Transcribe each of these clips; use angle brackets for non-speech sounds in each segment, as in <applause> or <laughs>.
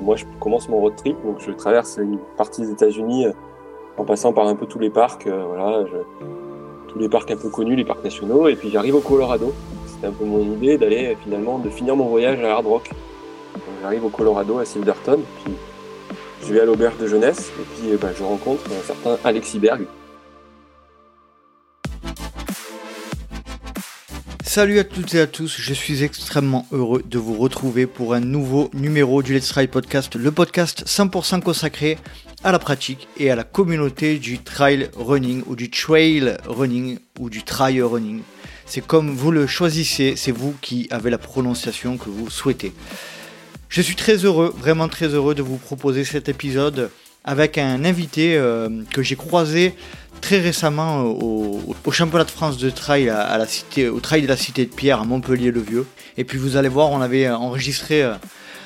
moi, je commence mon road trip. Donc, je traverse une partie des États-Unis en passant par un peu tous les parcs. voilà, tous les parcs un peu connus, les parcs nationaux. Et puis, j'arrive au Colorado. C'était un peu mon idée d'aller finalement, de finir mon voyage à Hard Rock. J'arrive au Colorado, à Silverton. Puis, je vais à l'auberge de jeunesse. Et puis, bah, je rencontre un certain Alexis Berg. Salut à toutes et à tous, je suis extrêmement heureux de vous retrouver pour un nouveau numéro du Let's Try Podcast, le podcast 100% consacré à la pratique et à la communauté du trail running ou du trail running ou du trail running. C'est comme vous le choisissez, c'est vous qui avez la prononciation que vous souhaitez. Je suis très heureux, vraiment très heureux de vous proposer cet épisode avec un invité euh, que j'ai croisé très récemment au, championnat de France de trail à, la cité, au trail de la Cité de Pierre à Montpellier-le-Vieux. Et puis vous allez voir, on avait enregistré euh,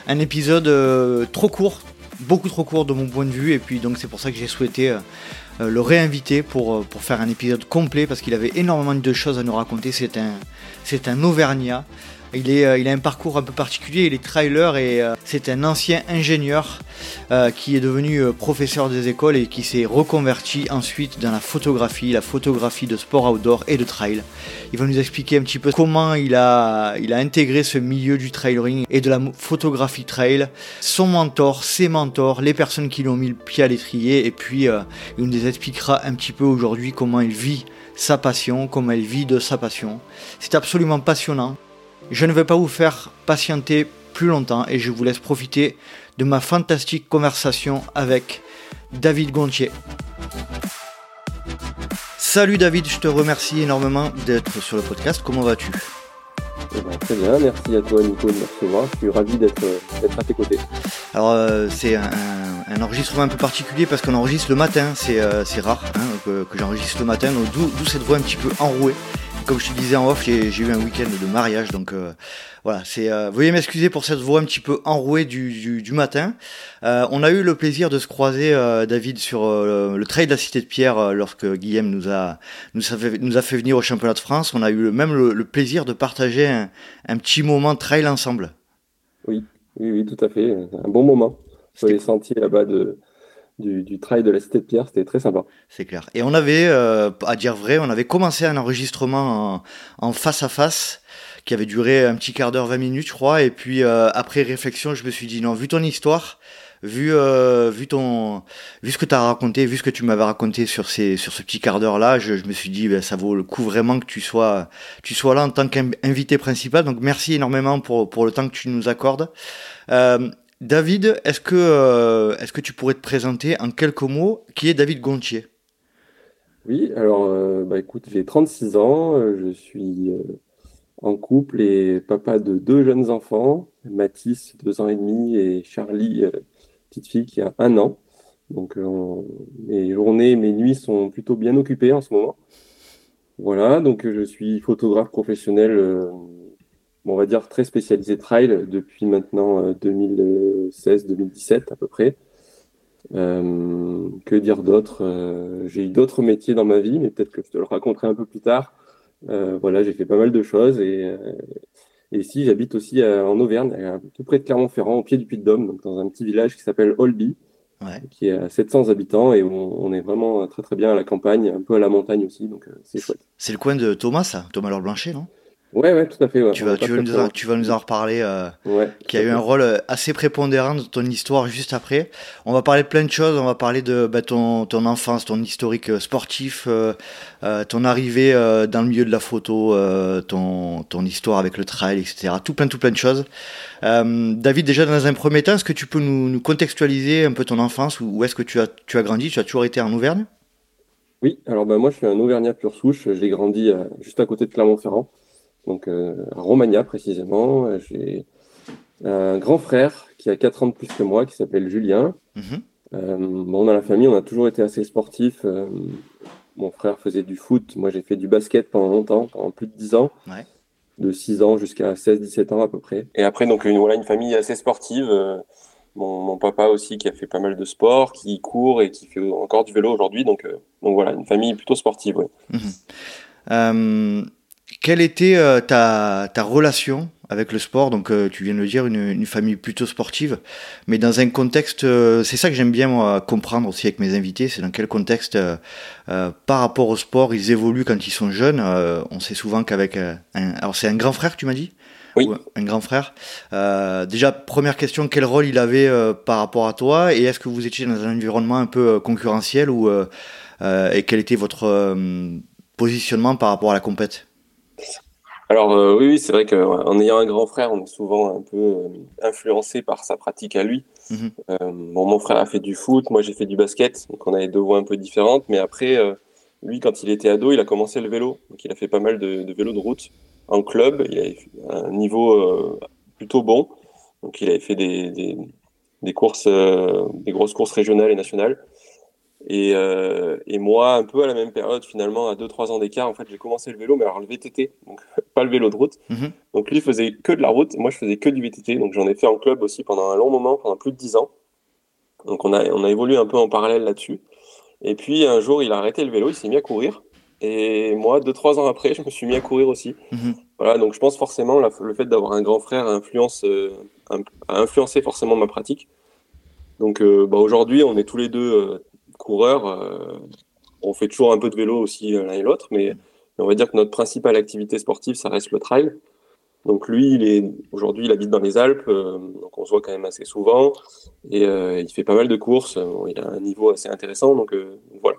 un épisode euh, trop court, beaucoup trop court de mon point de vue. Et puis donc c'est pour ça que j'ai souhaité le réinviter pour, pour faire un épisode complet parce qu'il avait énormément de choses à nous raconter. C'est un, c'est un Auvergnat. Il, est, euh, il a un parcours un peu particulier, il est trailer et euh, c'est un ancien ingénieur euh, qui est devenu professeur des écoles et qui s'est reconverti ensuite dans la photographie, la photographie de sport outdoor et de trail. Il va nous expliquer un petit peu comment il a, il a intégré ce milieu du trailering et de la photographie trail, son mentor, ses mentors, les personnes qui lui ont mis le pied à l'étrier et puis il nous expliquera un petit peu aujourd'hui comment il vit sa passion, comment il vit de sa passion. C'est absolument passionnant. Je ne vais pas vous faire patienter plus longtemps et je vous laisse profiter de ma fantastique conversation avec David Gontier. Salut David, je te remercie énormément d'être sur le podcast. Comment vas-tu? Eh ben, Très bien, merci à toi Nico de me recevoir. Je suis ravi d'être à tes côtés. Alors euh, c'est un, enregistrement un peu particulier parce qu'on enregistre le matin, c'est euh, rare hein, que, que j'enregistre le matin, d'où cette voix un petit peu enrouée comme je te disais en off, j'ai eu un week-end de mariage, donc euh, voilà. C'est, euh, veuillez m'excuser pour cette voix un petit peu enrouée du, du, matin. Euh, on a eu le plaisir de se croiser, David, sur le trail de la Cité de Pierre lorsque Guillaume nous a nous a, fait, nous a fait venir au championnat de France. On a eu même le, plaisir de partager un, un, petit moment trail ensemble. Oui, oui, oui, tout à fait. Un bon moment sur les sentiers là-bas de du, trail de la Cité de Pierre. C'était très sympa. C'est clair. Et on avait, euh, à dire vrai, on avait commencé un enregistrement en, face à face qui avait duré un petit quart d'heure, 20 minutes, je crois. Et puis euh, après réflexion, je me suis dit non, vu ton histoire, vu euh, vu ton vu ce que tu as raconté, vu ce que tu m'avais raconté sur ces sur ce petit quart d'heure là, je, me suis dit ben, ça vaut le coup vraiment que tu sois tu sois là en tant qu'invité principal. Donc merci énormément pour pour le temps que tu nous accordes. Euh, David, est-ce que, euh, est-ce que tu pourrais te présenter en quelques mots qui est David Gontier? Oui, alors euh, bah, écoute, j'ai 36 ans, euh, je suis en couple et papa de deux jeunes enfants, Mathis, deux ans et demi, et Charlie, petite fille qui a un an. Donc mes journées, mes nuits sont plutôt bien occupées en ce moment. Voilà, donc je suis photographe professionnel on va dire, très spécialisé trail depuis maintenant 2016-2017 euh, à peu près. Euh, que dire d'autre euh, J'ai eu d'autres métiers dans ma vie, mais peut-être que je te le raconterai un peu plus tard. voilà, j'ai fait pas mal de choses et, et ici j'habite aussi en Auvergne, tout près de Clermont-Ferrand, au pied du Puy-de-Dôme, donc dans un petit village qui s'appelle Olby, qui est à 700 habitants et on, est vraiment très très bien à la campagne, un peu à la montagne aussi, donc c'est chouette. C'est le coin de Thomas, ça? Thomas Laure Blanchet, non? Ouais, ouais, tout à fait. Tu, vas, tu, vas nous en, tu vas nous en reparler, euh, qui a eu un rôle euh, assez prépondérant dans ton histoire juste après. On va parler de plein de choses. On va parler de bah, ton, ton enfance, ton historique euh, sportif, euh, ton arrivée dans le milieu de la photo, ton, ton histoire avec le trail, etc. Tout plein, tout plein de choses. David, déjà dans un premier temps, est-ce que tu peux nous, nous contextualiser un peu ton enfance? Où, où est-ce que tu as, tu as grandi? Tu as toujours été en Auvergne? Oui, alors bah, moi je suis un Auvergnat pur souche. J'ai grandi juste à côté de Clermont-Ferrand donc euh, à Romagna précisément. J'ai un grand frère qui a 4 ans de plus que moi, qui s'appelle Julien. Euh, bon, dans la famille, on a toujours été assez sportifs. Euh, mon frère faisait du foot, moi j'ai fait du basket pendant longtemps, pendant plus de 10 ans. De 6 ans jusqu'à 16-17 ans à peu près. Et après, donc, une, voilà, une famille assez sportive. Mon, papa aussi qui a fait pas mal de sport, qui court et qui fait encore du vélo aujourd'hui. Donc, donc voilà, une famille plutôt sportive. Mhm. Quelle était euh, ta, ta, relation avec le sport? Donc, tu viens de le dire, une, une, famille plutôt sportive, mais dans un contexte, c'est ça que j'aime bien moi comprendre aussi avec mes invités, c'est dans quel contexte, par rapport au sport, ils évoluent quand ils sont jeunes. on sait souvent qu'avec un, alors c'est un grand frère, tu m'as dit? Oui. un grand frère. Euh, déjà, première question, quel rôle il avait euh, par rapport à toi? Et est-ce que vous étiez dans un environnement un peu euh, concurrentiel ou, et quel était votre positionnement par rapport à la compète? Alors oui, c'est vrai qu'en ayant un grand frère, on est souvent un peu influencé par sa pratique à lui. Mhm. bon, mon frère a fait du foot, moi j'ai fait du basket, donc on avait deux voies un peu différentes. Mais après, lui, quand il était ado, il a commencé le vélo, donc il a fait pas mal de, de vélo de route en club. Il avait un niveau euh, plutôt bon. Donc, il avait fait des, des, des courses, euh, des grosses courses régionales et nationales. Et, euh, et, moi, un peu à la même période, finalement, à 2-3 ans d'écart, en fait, j'ai commencé le vélo, mais alors le VTT, donc <laughs> pas le vélo de route. Mhm. Donc lui faisait que de la route, moi je faisais que du VTT. Donc j'en ai fait en club aussi pendant un long moment, pendant plus de 10 ans. Donc on a, on a évolué un peu en parallèle là-dessus. Et puis un jour, il a arrêté le vélo, il s'est mis à courir. Et moi, deux, trois ans après, je me suis mis à courir aussi. Mhm. Voilà, donc je pense forcément le fait d'avoir un grand frère influence, euh, a influencé forcément ma pratique. Donc euh, bah, aujourd'hui, on est tous les deux euh, coureurs. on fait toujours un peu de vélo aussi l'un et l'autre, mais, on va dire que notre principale activité sportive, ça reste le trail. Donc lui, il est aujourd'hui, il habite dans les Alpes, donc on se voit quand même assez souvent, et il fait pas mal de courses. il a un niveau assez intéressant, donc voilà.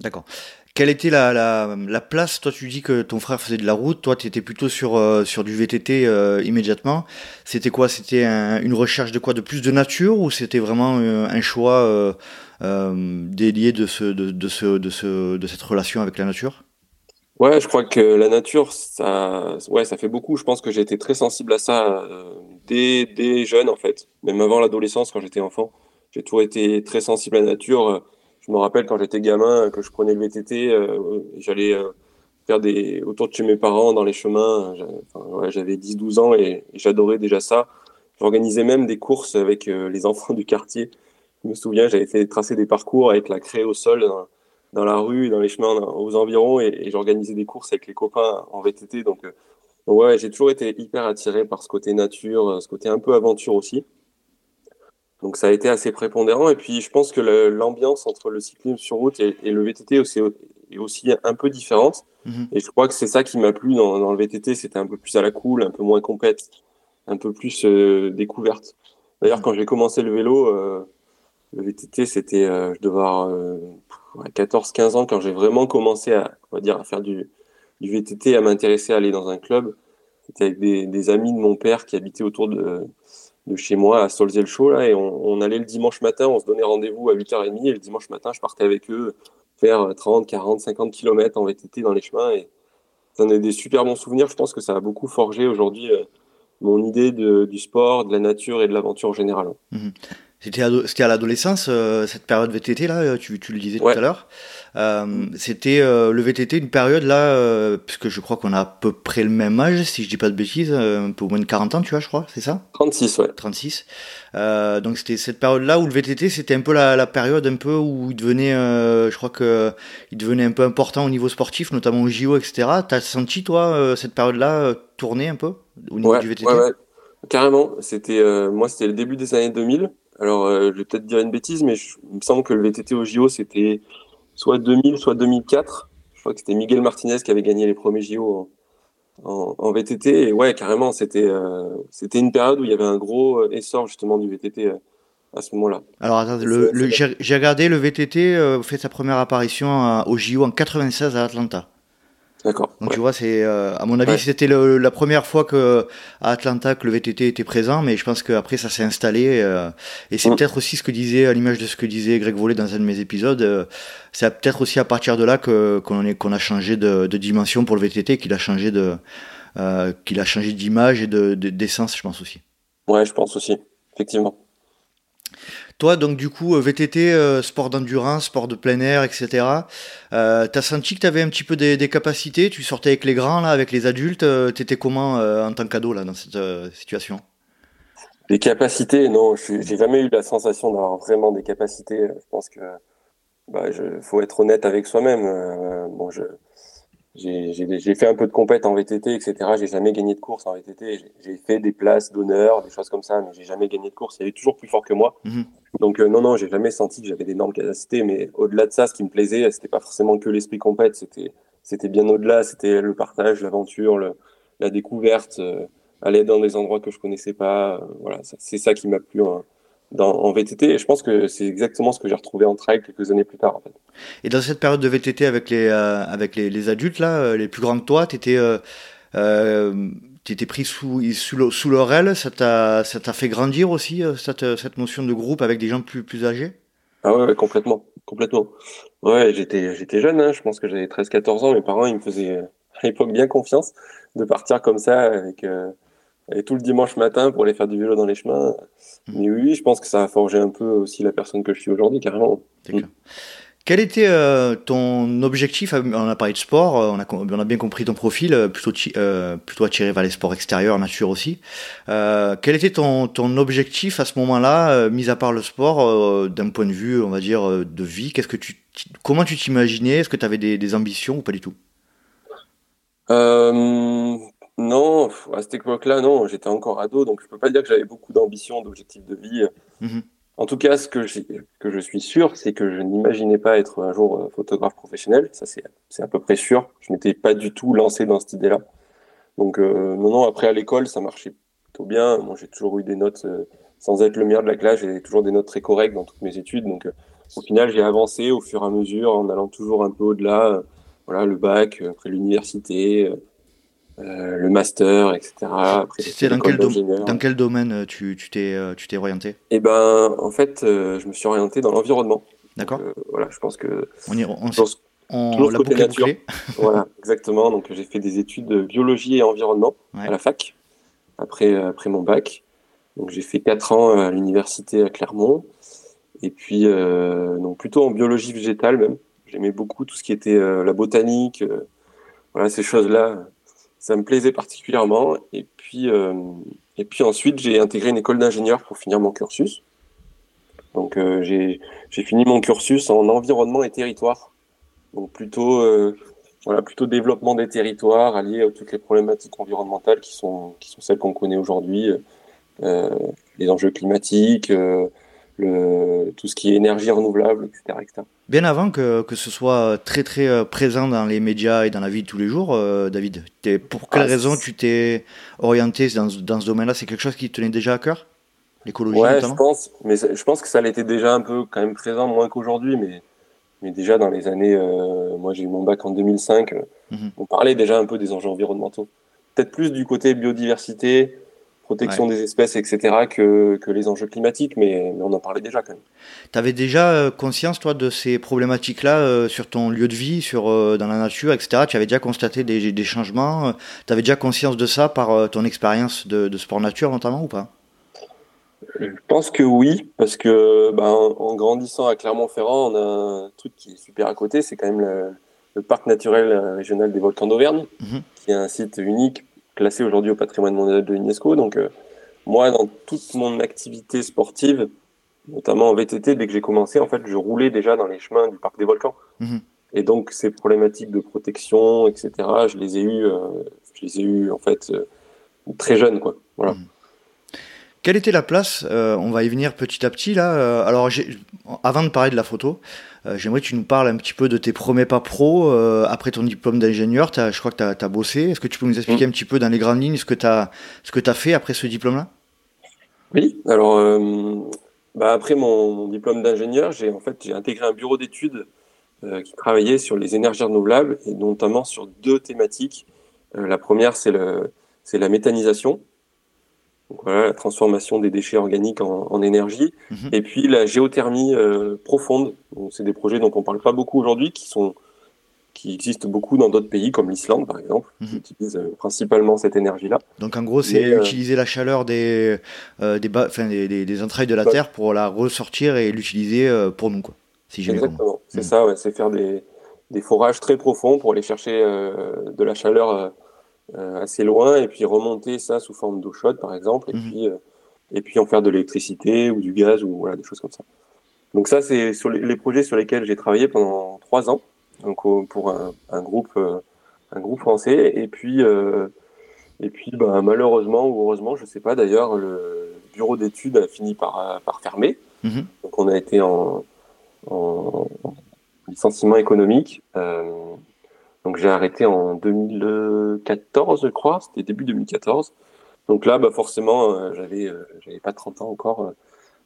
D'accord. Quelle était la, la, la, place Toi, tu dis que ton frère faisait de la route. Toi, tu étais plutôt sur, euh, sur du VTT euh, immédiatement. C'était quoi? C'était une recherche de quoi? De plus de nature ou c'était vraiment euh, un choix délié de, ce, de, de, ce, de, ce, de cette relation avec la nature? Ouais, je crois que la nature, ça, ouais, ça fait beaucoup. Je pense que j'ai été très sensible à ça dès, dès jeune, en fait. Même avant l'adolescence, quand j'étais enfant. J'ai toujours été très sensible à la nature je me rappelle quand j'étais gamin que je prenais le VTT, euh, j'allais euh, faire des autour de chez mes parents dans les chemins. J'avais 10-12 ans et, j'adorais déjà ça. J'organisais même des courses avec euh, les <laughs> enfants du quartier. Je me souviens, j'avais fait tracer des parcours avec la craie au sol dans, la rue, dans les chemins aux environs et, j'organisais des courses avec les copains en VTT. Donc, j'ai toujours été hyper attiré par ce côté nature, ce côté un peu aventure aussi. Donc ça a été assez prépondérant. Et puis je pense que l'ambiance entre le cyclisme sur route et, le VTT aussi, est aussi un peu différente. Mhm. Et je crois que c'est ça qui m'a plu dans, le VTT. C'était un peu plus à la cool, un peu moins compète, un peu plus euh, découverte. D'ailleurs, mhm. quand j'ai commencé le vélo, euh, le VTT, c'était, euh, je devais avoir 14-15 ans quand j'ai vraiment commencé à, on va dire, à faire du, du VTT, à m'intéresser à aller dans un club. C'était avec des, des, amis de mon père qui habitaient autour de de chez moi à là et on, allait le dimanche matin, on se donnait rendez-vous à 8h30 et le dimanche matin, je partais avec eux faire 30, 40, 50 km en VTT dans les chemins et ça en est des super bons souvenirs. Je pense que ça a beaucoup forgé aujourd'hui euh, mon idée du sport, de la nature et de l'aventure en général. Mmh. C'était à l'adolescence, euh, cette période VTT là, euh, tu, tu le disais tout à l'heure. Euh, c'était euh, le VTT une période là, euh, puisque je crois qu'on a à peu près le même âge, si je dis pas de bêtises, un peu moins de 40 ans, tu vois, je crois, c'est ça? 36, ouais. 36. donc c'était cette période là où le VTT c'était un peu la, la, période un peu où il devenait, je crois que il devenait un peu important au niveau sportif, notamment au JO, etc. T'as senti toi cette période là tourner un peu au niveau du VTT ouais, ouais. Carrément, c'était moi c'était le début des années 2000. Alors, euh, je vais peut-être dire une bêtise, mais je, il me semble que le VTT au JO, c'était soit 2000, soit 2004. Je crois que c'était Miguel Martinez qui avait gagné les premiers JO en, en, VTT. Et ouais, carrément, c'était euh, c'était une période où il y avait un gros euh, essor justement du VTT euh, à ce moment-là. Alors, le, le, j'ai regardé, le VTT fait sa première apparition au JO en 96 à Atlanta. D'accord. Donc tu vois, c'est euh, à mon avis, c'était la première fois que à Atlanta que le VTT était présent, mais je pense qu'après ça s'est installé euh, et c'est peut-être aussi ce que disait à l'image de ce que disait Greg Vollet dans un de mes épisodes. Euh, c'est peut-être aussi à partir de là que qu'on est qu'on a changé de, de, dimension pour le VTT, qu'il a changé de qu'il a changé d'image et de d'essence, je pense aussi. Ouais, je pense aussi, effectivement. Toi, donc du coup, euh, VTT, euh, sport d'endurance, sport de plein air, etc. Euh, t'as senti que tu avais un petit peu des, capacités? Tu sortais avec les grands, là, avec les adultes. T'étais comment en tant qu'ado dans cette situation? Les capacités, non, j'ai jamais eu la sensation d'avoir vraiment des capacités. Je pense que bah, faut être honnête avec soi-même. bon, je j'ai fait un peu de compète en VTT, etc. J'ai jamais gagné de course en VTT. J'ai fait des places d'honneur, des choses comme ça, mais j'ai jamais gagné de course. Il y avait toujours plus fort que moi. Mhm. Donc euh, non, non, j'ai jamais senti que j'avais d'énormes capacités. Mais au-delà de ça, ce qui me plaisait, c'était pas forcément que l'esprit compète. C'était, c'était bien au-delà. C'était le partage, l'aventure, la découverte, euh, aller dans des endroits que je connaissais pas. Euh, voilà, c'est ça qui m'a plu. Hein en VTT. Et je pense que c'est exactement ce que j'ai retrouvé en trail quelques années plus tard. En fait. Et dans cette période de VTT avec les, euh, avec les, les, adultes, là, euh, les plus grands que toi, tu étais, euh, euh étais pris sous, sous, aile. Ça t'a fait grandir aussi, cette, cette notion de groupe avec des gens plus, plus âgés? Ah ouais, complètement. complètement. Ouais, j'étais j'étais jeune, hein, je pense que j'avais 13-14 ans. Mes parents, ils me faisaient à l'époque bien confiance de partir comme ça avec et tout le dimanche matin pour aller faire du vélo dans les chemins. Hmm. Mais oui, je pense que ça a forgé un peu aussi la personne que je suis aujourd'hui, carrément. Hmm. Quel était euh, ton objectif? On a parlé de sport, euh, on a, on a bien compris ton profil, euh, plutôt, plutôt attiré vers les sports extérieurs, nature aussi. quel était ton, ton objectif à ce moment-là, mis à part le sport, d'un point de vue, on va dire, de vie? Qu'est-ce que tu, Comment tu t'imaginais? Est-ce que tu avais des, des, ambitions ou pas du tout? Non, à cette époque-là, non, j'étais encore ado, donc je peux pas dire que j'avais beaucoup d'ambition, d'objectifs de vie. Mhm. En tout cas, ce que, que je suis sûr, c'est que je n'imaginais pas être un jour euh, photographe professionnel. Ça, c'est à peu près sûr. Je n'étais pas du tout lancé dans cette idée-là. Donc, euh, non, non, après, à l'école, ça marchait plutôt bien. Moi, j'ai toujours eu des notes, euh, sans être le meilleur de la classe, j'ai toujours des notes très correctes dans toutes mes études. Donc, au final, j'ai avancé au fur et à mesure en allant toujours un peu au-delà. voilà, le bac, après l'université, le master, etc. C'était dans, quel dans quel domaine euh, tu t'es euh, tu t'es orienté? Eh ben, en fait, je me suis orienté dans l'environnement. D'accord. voilà, je pense que on, y, on, on, l'a bouclé. <laughs> voilà, exactement. Donc j'ai fait des études de biologie et environnement à la fac après après mon bac. Donc j'ai fait quatre ans à l'université à Clermont et puis donc plutôt en biologie végétale même. J'aimais beaucoup tout ce qui était la botanique, voilà ces choses là ça me plaisait particulièrement. Et puis, euh, et puis ensuite, j'ai intégré une école d'ingénieur pour finir mon cursus. Donc, euh, j'ai fini mon cursus en environnement et territoire. Donc, plutôt, euh, voilà, plutôt développement des territoires alliés à toutes les problématiques environnementales qui sont, qui sont celles qu'on connaît aujourd'hui, les enjeux climatiques, le, tout ce qui est énergie renouvelable, etc. etc. Bien avant que, que, ce soit très très euh, présent dans les médias et dans la vie de tous les jours, euh, David, pour quelle ah, raison tu t'es orienté dans, dans ce domaine-là? C'est quelque chose qui te tenait déjà à cœur? L'écologie Ouais, je pense, mais je pense que ça l'était déjà un peu quand même présent, moins qu'aujourd'hui, mais, mais déjà dans les années, euh, moi j'ai eu mon bac en 2005, mhm. on parlait déjà un peu des enjeux environnementaux. Peut-être plus du côté biodiversité, protection des espèces, etc., que, que, les enjeux climatiques, mais, mais, on en parlait déjà quand même. Tu avais déjà euh, conscience, toi, de ces problématiques-là euh, sur ton lieu de vie, sur, euh, dans la nature, etc. Tu avais déjà constaté des, des changements Tu avais déjà conscience de ça par ton expérience de, de, sport nature, notamment, ou pas? Je pense que oui, parce que ben, en grandissant à Clermont-Ferrand, on a un truc qui est super à côté, c'est quand même le, parc naturel régional des volcans d'Auvergne, mhm. qui est un site unique classé aujourd'hui au patrimoine mondial de l'UNESCO. Donc, euh, moi, dans toute mon activité sportive, notamment en VTT, dès que j'ai commencé, en fait, je roulais déjà dans les chemins du parc des volcans. Mhm. Et donc, ces problématiques de protection, etc., je les ai eues, euh, je les ai eues en fait, euh, très jeunes, quoi. Voilà. Mhm. Quelle était la place On va y venir petit à petit là. alors, avant de parler de la photo, j'aimerais que tu nous parles un petit peu de tes premiers pas pro euh, après ton diplôme d'ingénieur. Je crois que tu as, bossé. Est-ce que tu peux nous expliquer mm. un petit peu dans les grandes lignes ce que tu as, as fait après ce diplôme-là? Oui, alors euh, bah après mon, diplôme d'ingénieur, j'ai en fait j'ai intégré un bureau d'études qui travaillait sur les énergies renouvelables et notamment sur deux thématiques. la première, c'est la méthanisation voilà, la transformation des déchets organiques en, énergie. Mhm. Et puis la géothermie euh, profonde. C'est des projets dont on parle pas beaucoup aujourd'hui, qui sont qui existent beaucoup dans d'autres pays, comme l'Islande par exemple, qui mhm. utilisent euh, principalement cette énergie-là. Donc en gros, c'est euh, utiliser la chaleur des, des, des, des, entrailles de la Terre pour la ressortir et l'utiliser pour nous. Quoi, si Exactement, c'est mhm. ça, c'est faire des, des forages très profonds pour aller chercher de la chaleur assez loin et puis remonter ça sous forme d'eau chaude par exemple et mhm. puis euh, et puis en faire de l'électricité ou du gaz ou voilà des choses comme ça. Donc ça c'est sur les, projets sur lesquels j'ai travaillé pendant trois ans donc pour un, groupe euh, un groupe français. Et puis, et puis bah, malheureusement ou heureusement, je sais pas d'ailleurs, le bureau d'études a fini par, par fermer. Mhm. Donc on a été en, en, licenciement économique. Donc j'ai arrêté en 2014, je crois, c'était début 2014. Donc là, bah forcément, j'avais j'avais pas 30 ans encore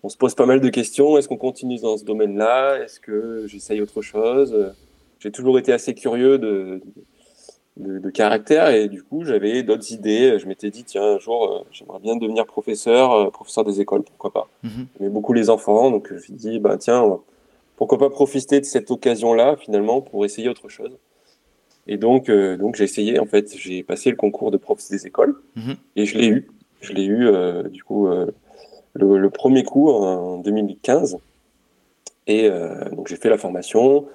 on se pose pas mal de questions. Est-ce qu'on continue dans ce domaine-là? Est-ce que j'essaye autre chose? J'ai toujours été assez curieux de, de, caractère et du coup, j'avais d'autres idées. Je m'étais dit, tiens, un jour, euh, j'aimerais bien devenir professeur, euh, professeur des écoles, pourquoi pas? Mhm. J'aimais beaucoup les enfants, donc je me suis dit, bah, tiens, pourquoi pas profiter de cette occasion-là, finalement, pour essayer autre chose. Et donc, euh, donc j'ai essayé, en fait, j'ai passé le concours de prof des écoles mhm. et je l'ai eu. Je l'ai eu, du coup, le, premier coup en 2015. Et euh, donc j'ai fait la formation,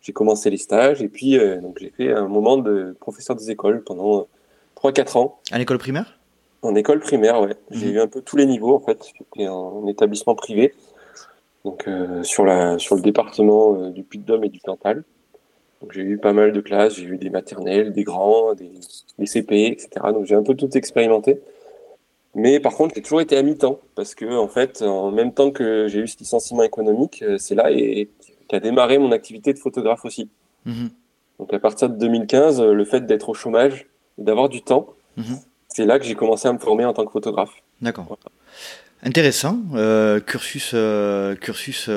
j'ai commencé les stages et puis euh, donc j'ai fait un moment de professeur des écoles pendant 3-4 ans. À l'école primaire? En école primaire, ouais. J'ai mhm. eu un peu tous les niveaux en fait. J'étais en établissement privé, donc euh, sur la sur le département du Puy-de-Dôme et du Cantal. Donc j'ai eu pas mal de classes, j'ai eu des maternelles, des grands, des, des CP, etc. Donc j'ai un peu tout expérimenté. Mais par contre, j'ai toujours été à mi-temps parce que, en fait, en même temps que j'ai eu ce licenciement économique, euh, c'est là et qu'a démarré mon activité de photographe aussi. Mhm. Donc à partir de 2015, euh, le fait d'être au chômage, d'avoir du temps, mhm. c'est là que j'ai commencé à me former en tant que photographe. D'accord. Intéressant. Euh, cursus, cursus.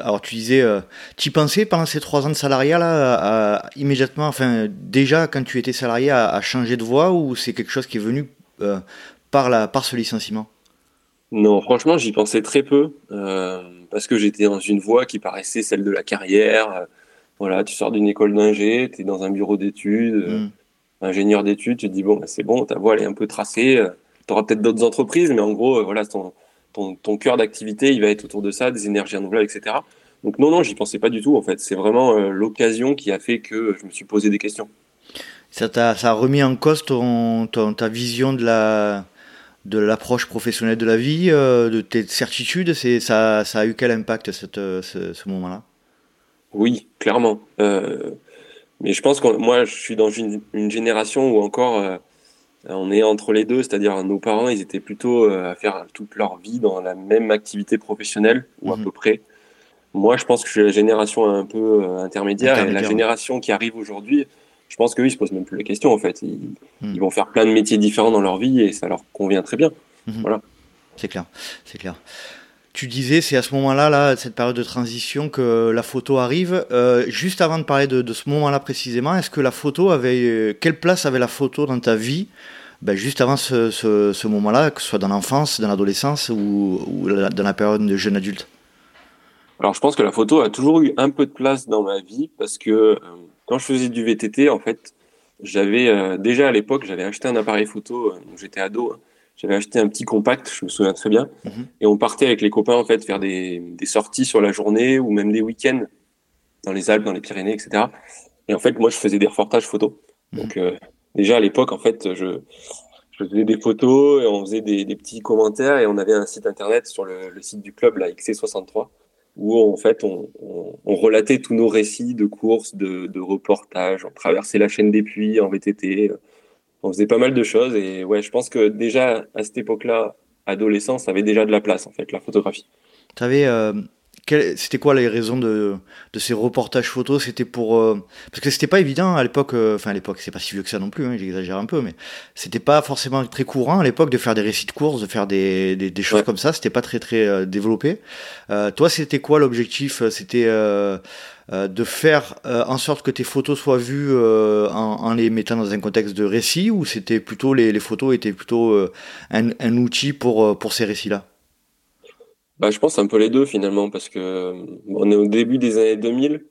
Alors tu disais, tu y pensais pendant ces trois ans de salariat là, immédiatement, enfin déjà quand tu étais salarié, à, à changer de voie ou c'est quelque chose qui est venu par, la, par ce licenciement? Non, franchement, j'y pensais très peu euh, parce que j'étais dans une voie qui paraissait celle de la carrière. Euh, voilà, tu sors d'une école d'ingé, tu es dans un bureau d'études, euh, mm. ingénieur d'études, tu te dis, bon, bah, c'est bon, ta voie elle est un peu tracée. tu auras peut-être d'autres entreprises, mais en gros, voilà, ton, ton, ton cœur d'activité, il va être autour de ça, des énergies renouvelables, etc. Donc non, non, j'y pensais pas du tout, en fait. C'est vraiment l'occasion qui a fait que je me suis posé des questions. Ça, a, ça a remis en cause ton, ta vision de la, de l'approche professionnelle de la vie, euh, de tes certitudes? C'est, ça, ça a eu quel impact cette, euh, ce, moment-là? Oui, clairement. Euh, mais je pense que moi, je suis dans une, génération où encore on est entre les deux, c'est-à-dire nos parents, ils étaient plutôt à faire toute leur vie dans la même activité professionnelle, ou à mhm. peu près. Moi, je pense que je suis la génération un peu intermédiaire, et la génération qui arrive aujourd'hui, je pense qu'eux, ils se posent même plus la question, en fait. Hmm. Ils, vont faire plein de métiers différents dans leur vie et ça leur convient très bien. Hmm. Voilà. C'est clair, c'est clair. Tu disais, c'est à ce moment-là, là, cette période de transition, que la photo arrive. Euh, juste avant de parler de, ce moment-là précisément, est-ce que la photo avait. Euh, quelle place avait la photo dans ta vie ben, juste avant ce, ce, moment-là, que ce soit dans l'enfance, dans l'adolescence ou, dans la période de jeune adulte Alors, je pense que la photo a toujours eu un peu de place dans ma vie parce que. Euh, quand je faisais du VTT, en fait, j'avais euh, déjà à l'époque, j'avais acheté un appareil photo, euh, j'étais ado, hein. j'avais acheté un petit compact, je me souviens très bien, mhm. et on partait avec les copains en fait faire des, des sorties sur la journée ou même des week-ends dans les Alpes, dans les Pyrénées, etc. Et en fait, moi, je faisais des reportages photos. Mhm. Donc euh, déjà à l'époque, en fait, je, faisais des photos et on faisait des, petits commentaires et on avait un site internet sur le, site du club, la XC63 où en fait on, relatait tous nos récits de courses, de, reportages, on traversait la chaîne des puits en VTT, on faisait pas mal de choses et ouais, je pense que déjà à cette époque-là, adolescent, ça avait déjà de la place en fait, la photographie. Tu avais euh, c'était quoi les raisons de, de ces reportages photos? C'était pour euh, parce que c'était pas évident à l'époque. Euh, enfin à l'époque, c'est pas si vieux que ça non plus. Hein, J'exagère un peu, mais c'était pas forcément très courant à l'époque de faire des récits de courses, de faire des, des, des choses comme ça. C'était pas très très euh, développé. toi, c'était quoi l'objectif? C'était de faire en sorte que tes photos soient vues en, en, les mettant dans un contexte de récit, ou c'était plutôt les, les, photos étaient plutôt un, un outil pour pour ces récits-là? Bah, je pense un peu les deux finalement, parce que on est au début des années 2000.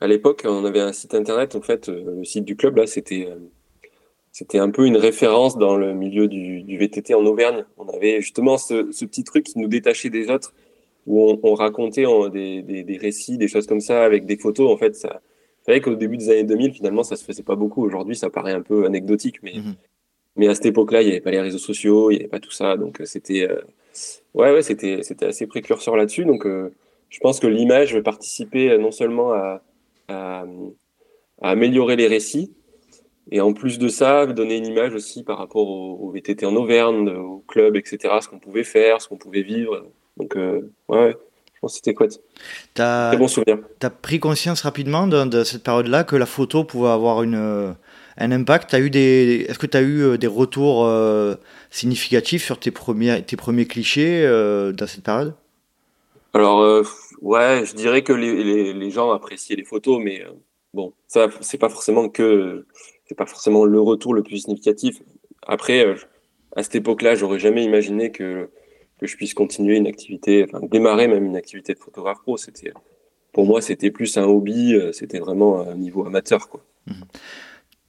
À l'époque, on avait un site internet. En fait, euh, le site du club là, c'était euh, c'était un peu une référence dans le milieu du, VTT en Auvergne. On avait justement ce, petit truc qui nous détachait des autres, où on, on racontait des, des, récits, des choses comme ça, avec des photos. En fait, ça, c'est vrai qu'au début des années 2000, finalement, ça se faisait pas beaucoup. Aujourd'hui, ça paraît un peu anecdotique, mais mhm. Mais à cette époque-là, il n'y avait pas les réseaux sociaux, il n'y avait pas tout ça, donc c'était ouais, ouais, c'était, c'était assez précurseur là-dessus. Donc, euh, je pense que l'image va participer non seulement à, à, améliorer les récits, Et en plus de ça, donner une image aussi par rapport au, VTT en Auvergne, au club, etc., ce qu'on pouvait faire, ce qu'on pouvait vivre. Donc, euh, ouais, je pense que c'était quoi Très bon souvenir. Tu as pris conscience rapidement de, cette période-là que la photo pouvait avoir une, euh, un impact as eu des, Est-ce que tu as eu euh, des retours significatifs sur tes premiers, tes premiers clichés dans cette période? Alors, ouais, je dirais que les, les, les, gens appréciaient les photos, mais bon, ça, c'est pas forcément que c'est pas forcément le retour le plus significatif. Après, euh, à cette époque-là, j'aurais jamais imaginé que, que je puisse continuer une activité, enfin démarrer même une activité de photographe pro. C'était, pour moi, c'était plus un hobby, euh, c'était vraiment un niveau amateur, quoi. Mhm.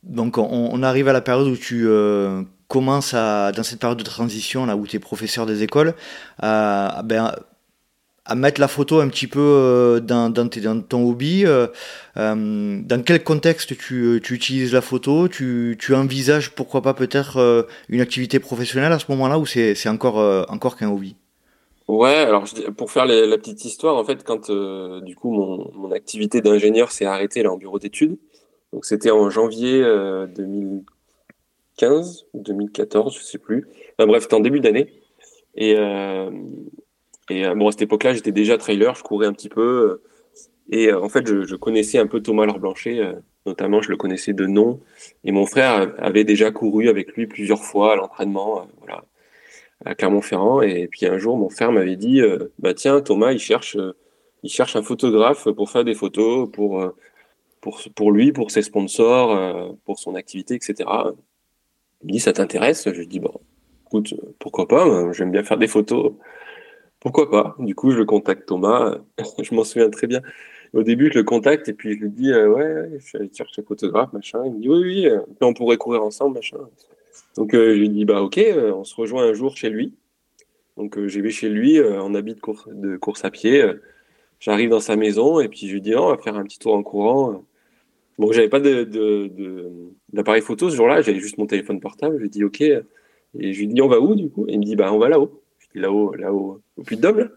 Donc, on, arrive à la période où tu euh, commences à, dans cette période de transition, là où tu es professeur des écoles, à, ben, à mettre la photo un petit peu euh, dans, dans, dans ton hobby. Euh, euh, dans quel contexte tu, tu utilises la photo? Tu, tu, envisages pourquoi pas peut-être une activité professionnelle à ce moment-là ou c'est encore, encore qu'un hobby? Ouais, alors pour faire la, petite histoire, en fait, quand du coup mon, mon activité d'ingénieur s'est arrêtée là en bureau d'études, donc c'était en janvier 2015 ou 2014, je sais plus. Enfin, bref, c'était en début d'année. Et, et euh, bon, à cette époque-là, j'étais déjà trailer, je courais un petit peu. Euh, et euh, en fait, je, connaissais un peu Thomas Larblanchet, notamment, je le connaissais de nom. Et mon frère avait déjà couru avec lui plusieurs fois à l'entraînement, voilà, à Clermont-Ferrand. Et puis un jour, mon frère m'avait dit, bah tiens, Thomas, il cherche, il cherche un photographe pour faire des photos pour pour lui, pour ses sponsors, pour son activité, etc. Il me dit, ça t'intéresse? Je lui dis, bon, écoute, pourquoi pas? J'aime bien faire des photos. Pourquoi pas? Du coup, je contacte Thomas. <laughs> je m'en souviens très bien. Au début, je le contacte et puis je lui dis euh, ouais, je chercher un photographe, machin. Il me dit oui, oui, euh, on pourrait courir ensemble, machin. Donc euh, je lui dis bah ok, on se rejoint un jour chez lui. Donc j'y vais chez lui en habit de course, de course à pied. J'arrive dans sa maison et puis je lui dis oh, on va faire un petit tour en courant. Bon, j'avais pas de, d'appareil photo ce jour-là, j'avais juste mon téléphone portable. Je lui dis ok et je lui dis on va où du coup? Et il me dit bah on va là-haut. Je dis là-haut, là-haut au Puy de Dôme.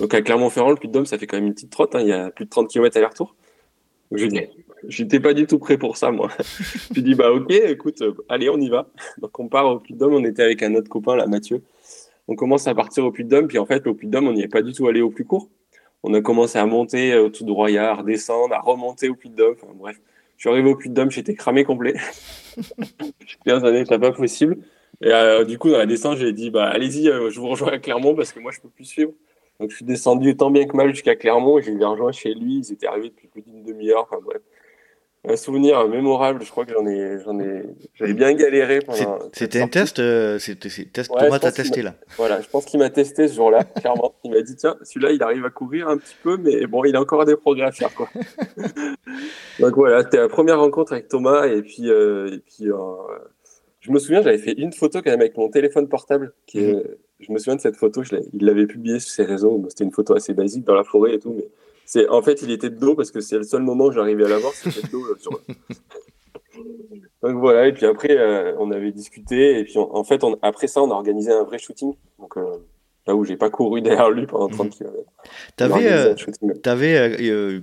Donc à Clermont-Ferrand, le Puy de Dôme, ça fait quand même une petite trotte. Hein. il y a plus de 30 km aller-retour. Je dis, j'étais pas du tout prêt pour ça, moi. <laughs> je dis, bah ok, écoute, euh, allez, on y va. Donc on part au Puy de Dôme. On était avec un autre copain, là, Mathieu. On commence à partir au Puy de Dôme. Puis en fait, au Puy de Dôme, on n'y est pas du tout allé au plus court. On a commencé à monter au tout droit, à redescendre, à remonter au Puy de Dôme. Enfin, bref, je suis arrivé au Puy de Dôme, j'étais cramé complet. dans un état pas possible. Et euh, du coup, dans la descente, j'ai dit, bah, allez-y, euh, je vous rejoins à Clermont parce que moi, je peux plus suivre. Donc, je suis descendu tant bien que mal jusqu'à Clermont j'ai les rejoint chez lui. Ils étaient arrivés depuis plus d'une demi-heure. Enfin, bref. Un souvenir mémorable. Je crois que j'en ai, j'en ai, j'avais bien galéré pendant. C'était un test, euh, c'était test. Ouais, Thomas t'a testé là. Voilà, je pense qu'il m'a testé ce jour-là, clairement. Il m'a dit, tiens, celui-là, il arrive à courir un petit peu, mais bon, il a encore des progrès à faire, quoi. <laughs> Donc voilà, c'était la première rencontre avec Thomas et puis, et puis, je me souviens, j'avais fait une photo quand même avec mon téléphone portable. Qui mhm. je me souviens de cette photo, je il l'avait publiée sur ses réseaux. C'était une photo assez basique dans la forêt et tout, mais c'est en fait, il était de dos parce que c'est le seul moment où j'arrivais à l'avoir, c'était de dos. Euh, sur... <laughs> Donc voilà, et puis après, euh, on avait discuté, et puis en fait, on, après ça, on a organisé un vrai shooting. Donc euh, là où j'ai pas couru <laughs> derrière lui pendant 30 km. T'avais, avais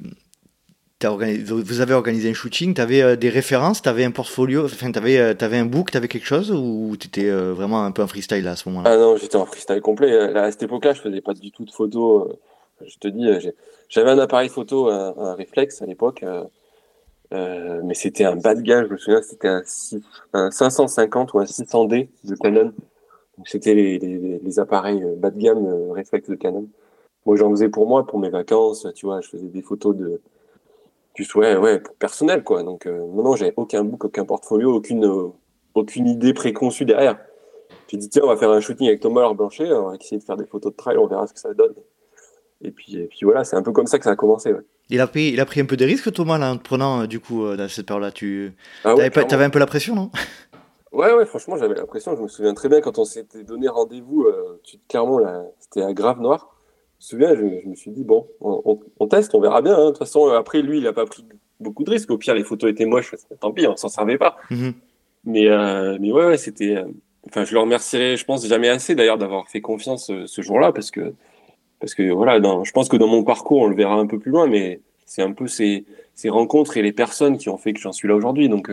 vous avez organisé un shooting, tu avais euh, des références, tu avais un portfolio, enfin tu avais, euh, avais, un book, tu avais quelque chose ou tu étais euh, vraiment un peu en freestyle à ce moment-là? Ah non, j'étais en freestyle complet. à cette époque-là, je faisais pas du tout de photos. Je te dis, j'avais un appareil photo, un, un réflexe à l'époque, mais c'était un bas de gamme, je me souviens, c'était un, un, 550 ou un 600D de Canon. C'était les, appareils bas de gamme réflexe de Canon. Moi, j'en faisais pour moi, pour mes vacances, tu vois, je faisais des photos de plus ouais, ouais, personnel quoi. Donc euh, non, j'avais aucun book, aucun portfolio, aucune euh, aucune idée préconçue derrière. J'ai dit tiens, on va faire un shooting avec Thomas Blanchet, on va essayer de faire des photos de trail, on verra ce que ça donne. Et puis, et puis voilà, c'est un peu comme ça que ça a commencé. Il, a pris, il a pris un peu de risques, Thomas, là, en prenant, euh, du coup, dans cette période-là. Tu ah avais, un peu la pression, non? Ouais, ouais, franchement, j'avais la pression. Je me souviens très bien quand on s'était donné rendez-vous, clairement, là, c'était à Grave Noir me souviens, je, me suis dit, bon, on, teste, on verra bien. Hein. De toute façon, après, lui, il n'a pas pris beaucoup de risques. Au pire, les photos étaient moches, tant pis, on s'en servait pas. Mhm. Mais, euh, mais ouais, ouais c'était. Euh, enfin, je le remercierai, je pense, jamais assez d'ailleurs d'avoir fait confiance euh, ce jour-là parce que, parce que voilà, dans, je pense que dans mon parcours, on le verra un peu plus loin, mais c'est un peu ces, ces rencontres et les personnes qui ont fait que j'en suis là aujourd'hui. Donc,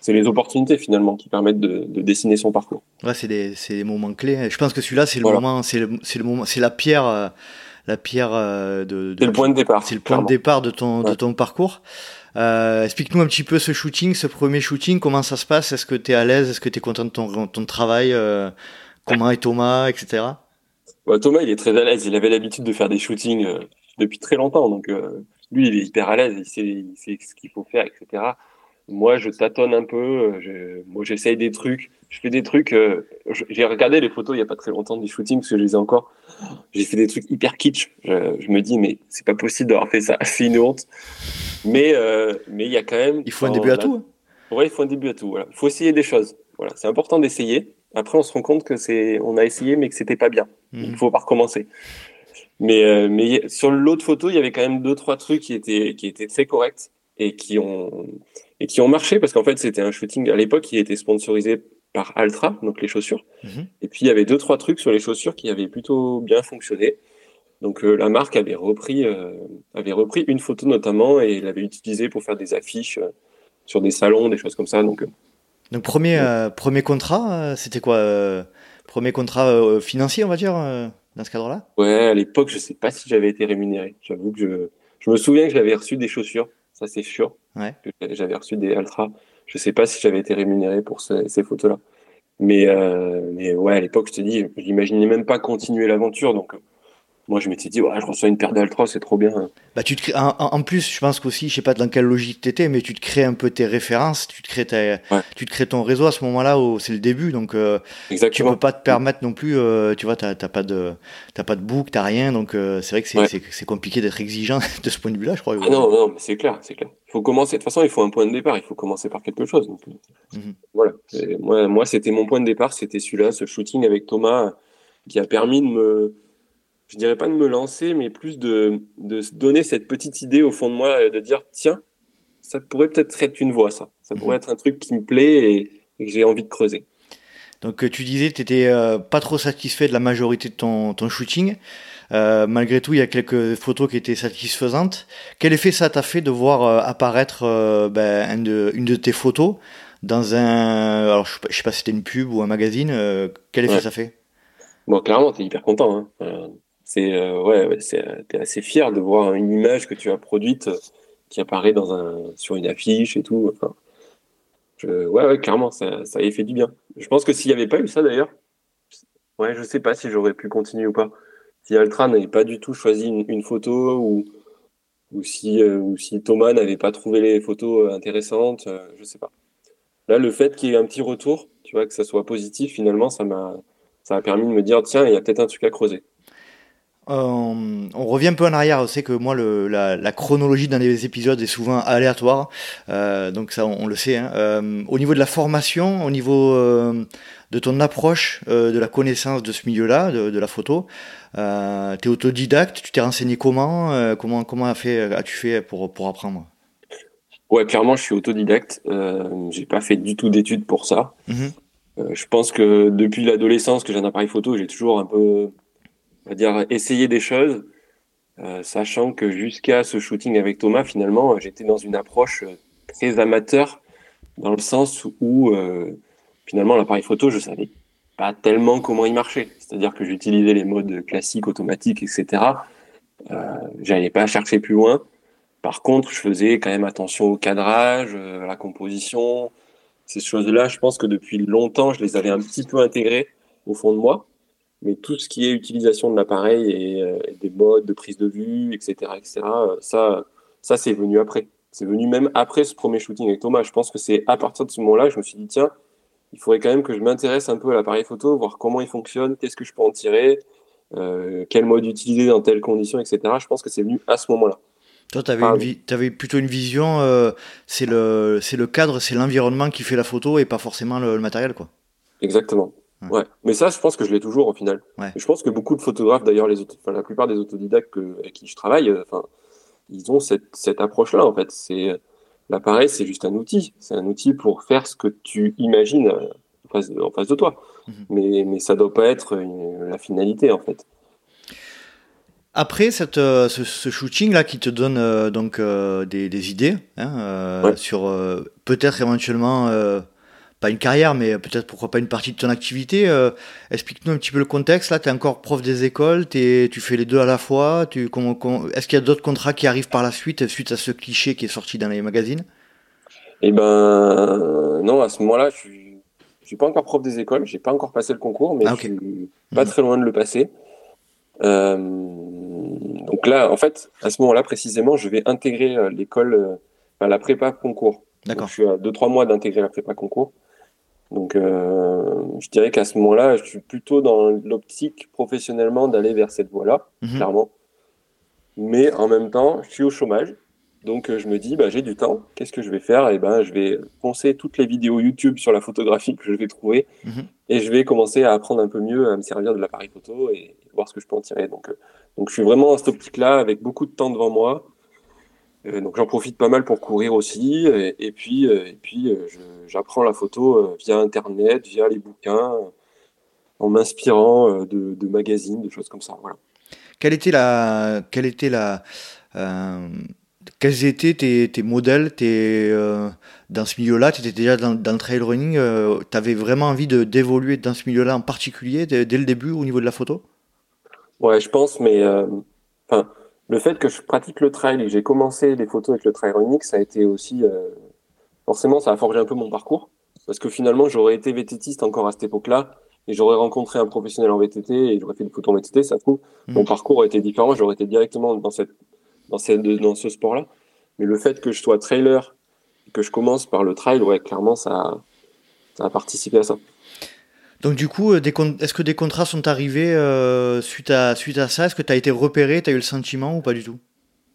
c'est les opportunités finalement qui permettent de, dessiner son parcours. Ouais, c'est des, des, moments clés. Je pense que celui-là, c'est le moment, c'est le, le, moment, c'est la pierre, euh, la pierre euh, de. c'est le point de départ. C'est le point de départ de ton, de ton parcours. Euh, explique-nous un petit peu ce shooting, ce premier shooting, comment ça se passe? Est-ce que tu es à l'aise? Est-ce que tu es content de ton, ton travail? Euh, Comment est Thomas, etc. Bah, Thomas, il est très à l'aise. Il avait l'habitude de faire des shootings depuis très longtemps. Donc, lui, il est hyper à l'aise. Il sait, il sait ce qu'il faut faire, etc. Moi, je tâtonne un peu. Euh, je, moi, j'essaye des trucs. Je fais des trucs. Euh, j'ai regardé les photos il y a pas très longtemps du shooting parce que je les ai encore. J'ai fait des trucs hyper kitsch. Je, je me dis, mais c'est pas possible d'avoir fait ça. <laughs> C'est une honte. Mais euh, mais il y a quand même. Il faut un début à tout. Ouais, il faut un début à tout. Voilà. Il faut essayer des choses. Voilà, c'est important d'essayer. Après, on se rend compte que c'est, on a essayé, mais que c'était pas bien. Mhm. Il faut pas recommencer. Mais, euh, mais sur l'autre photo, il y avait quand même deux, trois trucs qui étaient, qui étaient très corrects et qui ont, et qui ont marché parce qu'en fait c'était un shooting à l'époque qui était sponsorisé par Altra, donc les chaussures. Mhm. Et puis il y avait deux trois trucs sur les chaussures qui avaient plutôt bien fonctionné. Donc euh, la marque avait repris euh, avait repris une photo notamment et l'avait utilisée pour faire des affiches euh, sur des salons, des choses comme ça. Donc donc premier premier contrat, c'était quoi Premier contrat financier, on va dire, dans ce cadre-là? Ouais, à l'époque, je sais pas si j'avais été rémunéré. J'avoue que je je me souviens que j'avais reçu des chaussures ça c'est sûr. J'avais reçu des Altra. Je sais pas si j'avais été rémunéré pour ces, photos-là. Mais, euh, mais ouais, à l'époque, je te dis, je n'imaginais même pas continuer l'aventure. Donc, moi je m'étais dit ouais je reçois une paire d'Altra c'est trop bien. Bah tu te en, plus je pense qu'aussi je sais pas dans quelle logique t'étais mais tu te crées un peu tes références tu te crées tu te crées ton réseau à ce moment-là où c'est le début donc euh, tu peux pas te permettre non plus euh, tu vois t'as pas de t'as pas de book t'as rien donc euh, c'est vrai que c'est compliqué d'être exigeant <laughs> de ce point de vue là je crois ah non non mais c'est clair c'est clair. Il faut commencer de toute façon il faut un point de départ il faut commencer par quelque chose donc mhm. voilà. Moi moi c'était mon point de départ c'était celui-là ce shooting avec Thomas qui a permis de me je dirais pas de me lancer, mais plus de, de se donner cette petite idée au fond de moi, de dire tiens, ça pourrait peut-être être une voie, ça. Ça pourrait mhm. être un truc qui me plaît et, que j'ai envie de creuser. Donc euh, tu disais que tu n'étais euh, pas trop satisfait de la majorité de ton, ton shooting. Euh, malgré tout, il y a quelques photos qui étaient satisfaisantes. Quel effet ça t'a fait de voir apparaître ben, une, de, une, de, tes photos dans un... Alors je sais pas si c'était une pub ou un magazine. quel effet ça fait? Bon, clairement, tu es hyper content. Hein c'est euh, ouais, c'est t'es assez fier de voir une image que tu as produite euh, qui apparaît dans un sur une affiche et tout. Ouais, ouais, clairement, ça, ça a fait du bien. Je pense que s'il n'y avait pas eu ça d'ailleurs, ouais, je sais pas si j'aurais pu continuer ou pas. Si Altra n'avait pas du tout choisi une, photo ou ou si euh, ou si Thomas n'avait pas trouvé les photos intéressantes, je sais pas. Là, le fait qu'il y ait un petit retour, tu vois, que ça soit positif, finalement, ça m'a ça a permis de me dire tiens, il y a peut-être un truc à creuser. Euh, on revient un peu en arrière. C'est que moi, le, la, chronologie d'un des épisodes est souvent aléatoire, euh, donc ça, on, le sait. Hein. Euh, au niveau de la formation, au niveau de ton approche de la connaissance de ce milieu-là, de, la photo, tu es autodidacte. Tu t'es renseigné comment Comment comment as-tu fait pour pour apprendre? Ouais, clairement, je suis autodidacte. j'ai pas fait du tout d'études pour ça. Mhm. je pense que depuis l'adolescence que j'ai un appareil photo, j'ai toujours un peu on va dire, essayer des choses, euh, sachant que jusqu'à ce shooting avec Thomas, finalement, j'étais dans une approche euh, très amateur, dans le sens où, euh, finalement, l'appareil photo, je savais pas tellement comment il marchait. C'est-à-dire que j'utilisais les modes classiques, automatiques, etc. Euh, J'allais pas chercher plus loin. Par contre, je faisais quand même attention au cadrage, à la composition. Ces choses-là, je pense que depuis longtemps, je les avais un petit peu intégrées au fond de moi mais tout ce qui est utilisation de l'appareil et, euh, des modes de prise de vue, etc., etc., euh, ça, ça c'est venu après. C'est venu même après ce premier shooting avec Thomas. Je pense que c'est à partir de ce moment-là, je me suis dit tiens, il faudrait quand même que je m'intéresse un peu à l'appareil photo, voir comment il fonctionne, qu'est-ce que je peux en tirer, euh, quel mode utiliser dans telles conditions, etc. Je pense que c'est venu à ce moment-là. Toi, tu avais, plutôt une vision, euh, c'est le, le cadre, c'est l'environnement qui fait la photo et pas forcément le, le matériel, quoi. Exactement. Ouais. mais ça, je pense que je l'ai toujours au final. Je pense que beaucoup de photographes, d'ailleurs, les enfin, la plupart des autodidactes avec qui je travaille, euh, enfin, ils ont cette, cette approche-là en fait. C'est l'appareil, c'est juste un outil. C'est un outil pour faire ce que tu imagines euh, en face, en face de toi. Mhm. Mais, mais ça doit pas être la finalité en fait. Après cette, ce, shooting là qui te donne donc des, des, idées hein, sur peut-être éventuellement pas une carrière, mais peut-être pourquoi pas une partie de ton activité. Euh, explique-nous un petit peu le contexte. Là, tu es encore prof des écoles, tu fais les deux à la fois. Tu, Est-ce qu'il y a d'autres contrats qui arrivent par la suite, suite à ce cliché qui est sorti dans les magazines? Eh ben, non, à ce moment-là, je suis, suis pas encore prof des écoles, j'ai pas encore passé le concours, mais ah, je suis pas très loin de le passer. Euh, donc là, en fait, à ce moment-là précisément, je vais intégrer euh, l'école, la prépa concours. D'accord. Je suis à 2-3 mois d'intégrer la prépa concours. Donc, euh, je dirais qu'à ce moment-là, je suis plutôt dans l'optique professionnellement d'aller vers cette voie-là, mhm. clairement. Mais en même temps, je suis au chômage. Donc, euh, je me dis, bah, j'ai du temps. Qu'est-ce que je vais faire? Eh ben, je vais poncer toutes les vidéos YouTube sur la photographie que je vais trouver. Mhm. Et je vais commencer à apprendre un peu mieux à me servir de l'appareil photo et voir ce que je peux en tirer. Donc, euh, donc je suis vraiment dans cette optique-là avec beaucoup de temps devant moi. Euh, donc j'en profite pas mal pour courir aussi. Et, puis, euh, et puis euh, j'apprends la photo via Internet, via les bouquins, en m'inspirant de, de, magazines, de choses comme ça. Voilà. Quelle était la, quelle était la, quels étaient tes, tes modèles tes, dans ce milieu-là? Tu étais déjà dans, dans, le trail running. tu avais vraiment envie d'évoluer dans ce milieu-là en particulier dès, dès, le début au niveau de la photo? Ouais, je pense, mais enfin le fait que je pratique le trail et que j'ai commencé les photos avec le trail running, ça a été aussi euh, forcément ça a forgé un peu mon parcours parce que finalement j'aurais été VTTiste encore à cette époque-là et j'aurais rencontré un professionnel en VTT et j'aurais fait des photos en VTT, ça se trouve mmh. mon parcours aurait été différent, j'aurais été directement dans cette dans cette dans ce sport-là. Mais le fait que je sois trailer et que je commence par le trail, ouais, clairement ça ça a participé à ça. Donc du coup, euh, est-ce que des contrats sont arrivés euh, suite, à, suite à ça? Est-ce que tu as été repéré, tu as eu le sentiment ou pas du tout?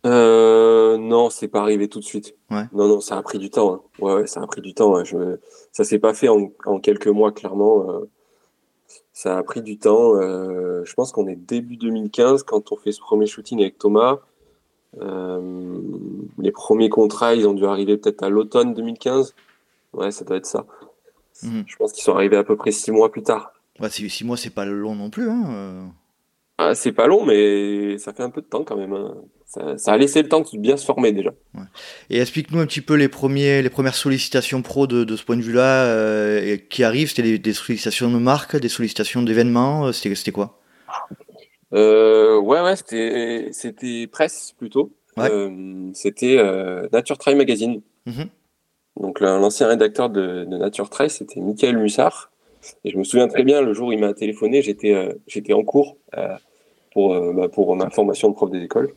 Euh, Non, c'est pas arrivé tout de suite. Ouais. Non, non, ça a pris du temps. Hein. Ouais, ouais, ça a pris du temps. Hein. Je, ça s'est pas fait en, en, quelques mois, clairement. Euh. ça a pris du temps. je pense qu'on est début 2015 quand on fait ce premier shooting avec Thomas. les premiers contrats, ils ont dû arriver peut-être à l'automne 2015. Ouais, ça doit être ça. Mhm. Je pense qu'ils sont arrivés à peu près six mois plus tard. Six mois, c'est pas long non plus. Hein euh. ah, c'est pas long, mais ça fait un peu de temps quand même. Hein. Ça, a laissé le temps de bien se former déjà. Et explique-nous un petit peu les, premiers, les premières sollicitations pro de, de ce point de vue-là euh, qui arrivent. C'était des, sollicitations de marque, des sollicitations d'événements. Euh, c'était quoi? Euh, Ouais, ouais, c'était c'était presse plutôt. c'était Nature Trail Magazine. Mhm. Donc l'ancien rédacteur de, Nature Trace, c'était Michael Mussard. Et je me souviens très bien, le jour où il m'a téléphoné, j'étais euh, j'étais en cours euh, pour, euh, bah, pour ma formation de prof des écoles.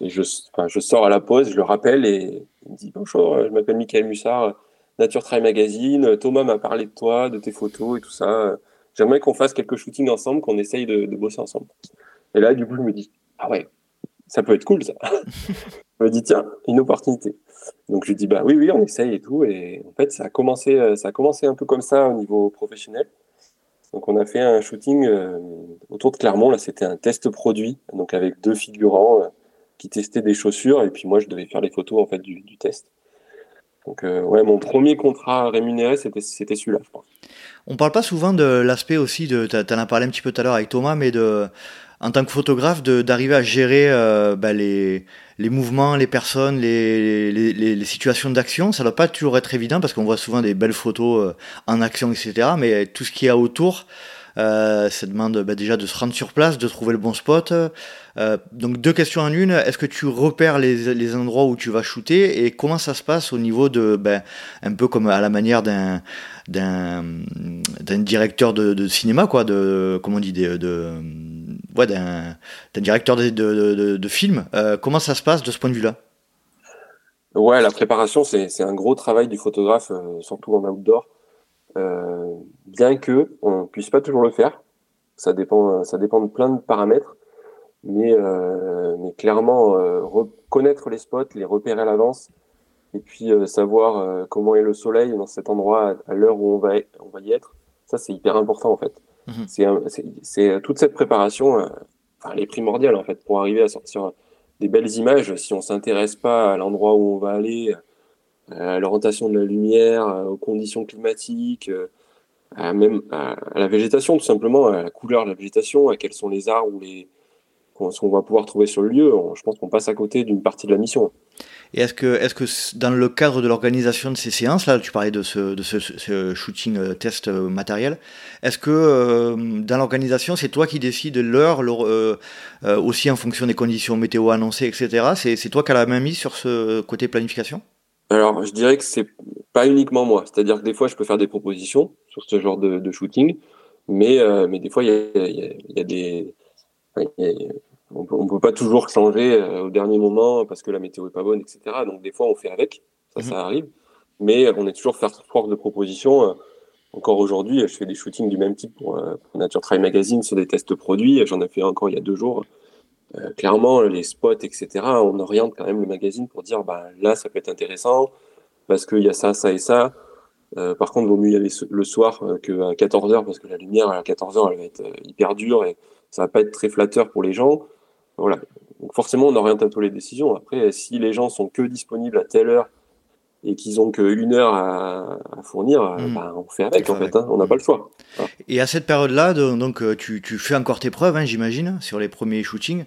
Et je, je sors à la pause, je le rappelle et il me dit Bonjour, je m'appelle Michael Mussard, Nature Trail Magazine. Thomas m'a parlé de toi, de tes photos et tout ça. J'aimerais qu'on fasse quelques shootings ensemble, qu'on essaye de bosser ensemble. Et là, du coup, je me dis Ah ouais, ça peut être cool ça. <laughs> je me dis Tiens, une opportunité. Donc je lui dis bah oui oui on essaye et tout et en fait ça a commencé euh, ça a commencé un peu comme ça au niveau professionnel. Donc on a fait un shooting euh, autour de Clermont là c'était un test produit donc avec deux figurants euh, qui testaient des chaussures et puis moi je devais faire les photos en fait du, test. Donc ouais mon premier contrat rémunéré c'était c'était celui-là je pense. On parle pas souvent de l'aspect aussi de tu en as parlé un petit peu tout à l'heure avec Thomas mais de en tant que photographe d'arriver à gérer bah, les les mouvements, les personnes, les, les, les, situations d'action, ça doit pas toujours être évident parce qu'on voit souvent des belles photos euh, en action, etc. Mais tout ce qui est autour, euh, ça demande bah, déjà de se rendre sur place, de trouver le bon spot. Euh, donc deux questions en une. Est-ce que tu repères les, les, endroits où tu vas shooter? Et comment ça se passe au niveau de, ben, un peu comme à la manière d'un d'un directeur de, de, cinéma, quoi, de comment on dit, de d'un directeur de, film. Euh, comment ça se passe de ce point de vue-là? Ouais, la préparation, c'est un gros travail du photographe, euh, surtout en outdoor. Euh, bien que on puisse pas toujours le faire, ça dépend, ça dépend de plein de paramètres, mais, clairement reconnaître les spots, les repérer à l'avance, et puis savoir comment est le soleil dans cet endroit à, l'heure où on va y être, ça c'est hyper important en fait. Mhm. C'est toute cette préparation, euh, enfin, elle est primordiale en fait pour arriver à sortir des belles images. Si on s'intéresse pas à l'endroit où on va aller, à l'orientation de la lumière, aux conditions climatiques, même à, la végétation tout simplement, à la couleur de la végétation, à quels sont les arbres ou les qu'on va pouvoir trouver sur le lieu, je pense qu'on passe à côté d'une partie de la mission. Et est-ce que, est que dans le cadre de l'organisation de ces séances, là, tu parlais de ce, de ce, shooting euh, test euh, matériel, est-ce que euh, dans l'organisation, c'est toi qui décides l'heure, aussi en fonction des conditions météo annoncées, etc. C'est toi qui as la main mise sur ce côté planification? Alors, je dirais que c'est pas uniquement moi. C'est-à-dire que des fois, je peux faire des propositions sur ce genre de, shooting, mais, mais des fois, il y a, des on peut, peut pas toujours changer euh, au dernier moment parce que la météo est pas bonne, etc. Donc des fois on fait avec, ça, ça mhm. arrive, mais on est toujours force de proposition. Euh, encore aujourd'hui, je fais des shootings du même type pour, euh, Nature Trail Magazine sur des tests produits. J'en ai fait encore il y a deux jours. clairement, les spots, etc. On oriente quand même le magazine pour dire, bah là, ça peut être intéressant parce qu'il y a ça, ça et ça. par contre, il vaut mieux y aller le soir qu'à 14 h parce que la lumière à 14 h elle va être hyper dure et ça va pas être très flatteur pour les gens. Voilà. Donc forcément, on oriente un peu les décisions. Après, si les gens sont que disponibles à telle heure et qu'ils ont qu'une heure à, fournir, hmm. bah, on fait avec en fait. Hein. on n'a pas le choix. Et à cette période-là, donc euh, tu, fais encore tes preuves, hein, j'imagine, sur les premiers shootings.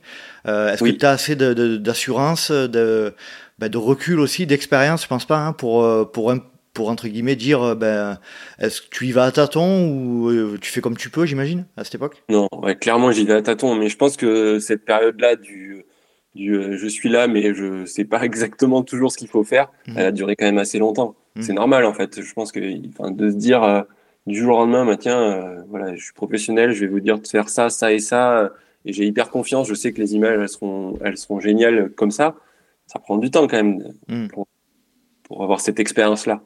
Euh, est-ce que tu as assez d'assurance, de, bah, de, recul aussi, d'expérience, je pense pas, hein, pour, euh, pour pour entre guillemets dire euh, ben est-ce que tu y vas à tâtons ou euh, tu fais comme tu peux j'imagine à cette époque? Non, clairement j'y vais à tâtons mais je pense que cette période là du du euh, je suis là mais je sais pas <laughs> exactement toujours ce qu'il faut faire, mmh. elle a duré quand même assez longtemps. Mmh. C'est normal en fait, je pense que enfin, de se dire du jour au lendemain bah, tiens voilà, je suis professionnel, je vais vous dire de faire ça ça et ça et j'ai hyper confiance, je sais que les images elles seront elles seront géniales comme ça. Ça prend du temps quand même mmh. pour avoir cette expérience là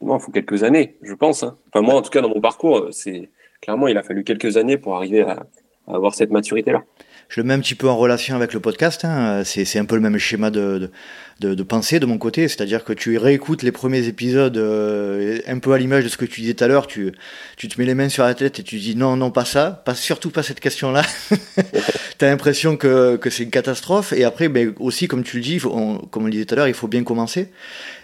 il faut quelques années, je pense. Hein. Enfin, moi, en tout cas, dans mon parcours, c'est clairement, il a fallu quelques années pour arriver à, avoir cette maturité-là. Je le mets un petit peu en relation avec le podcast. Hein. C'est un peu le même schéma de, de, de pensée de mon côté. C'est-à-dire que tu réécoutes les premiers épisodes euh, un peu à l'image de ce que tu disais tout à l'heure. Tu, tu te mets les mains sur la tête et tu dis non, non, pas ça. Pas, surtout pas cette question-là. <laughs> <laughs> tu as l'impression que, que c'est une catastrophe. Et après, ben, aussi, comme tu le dis, comme on le disait tout à l'heure, il faut bien commencer.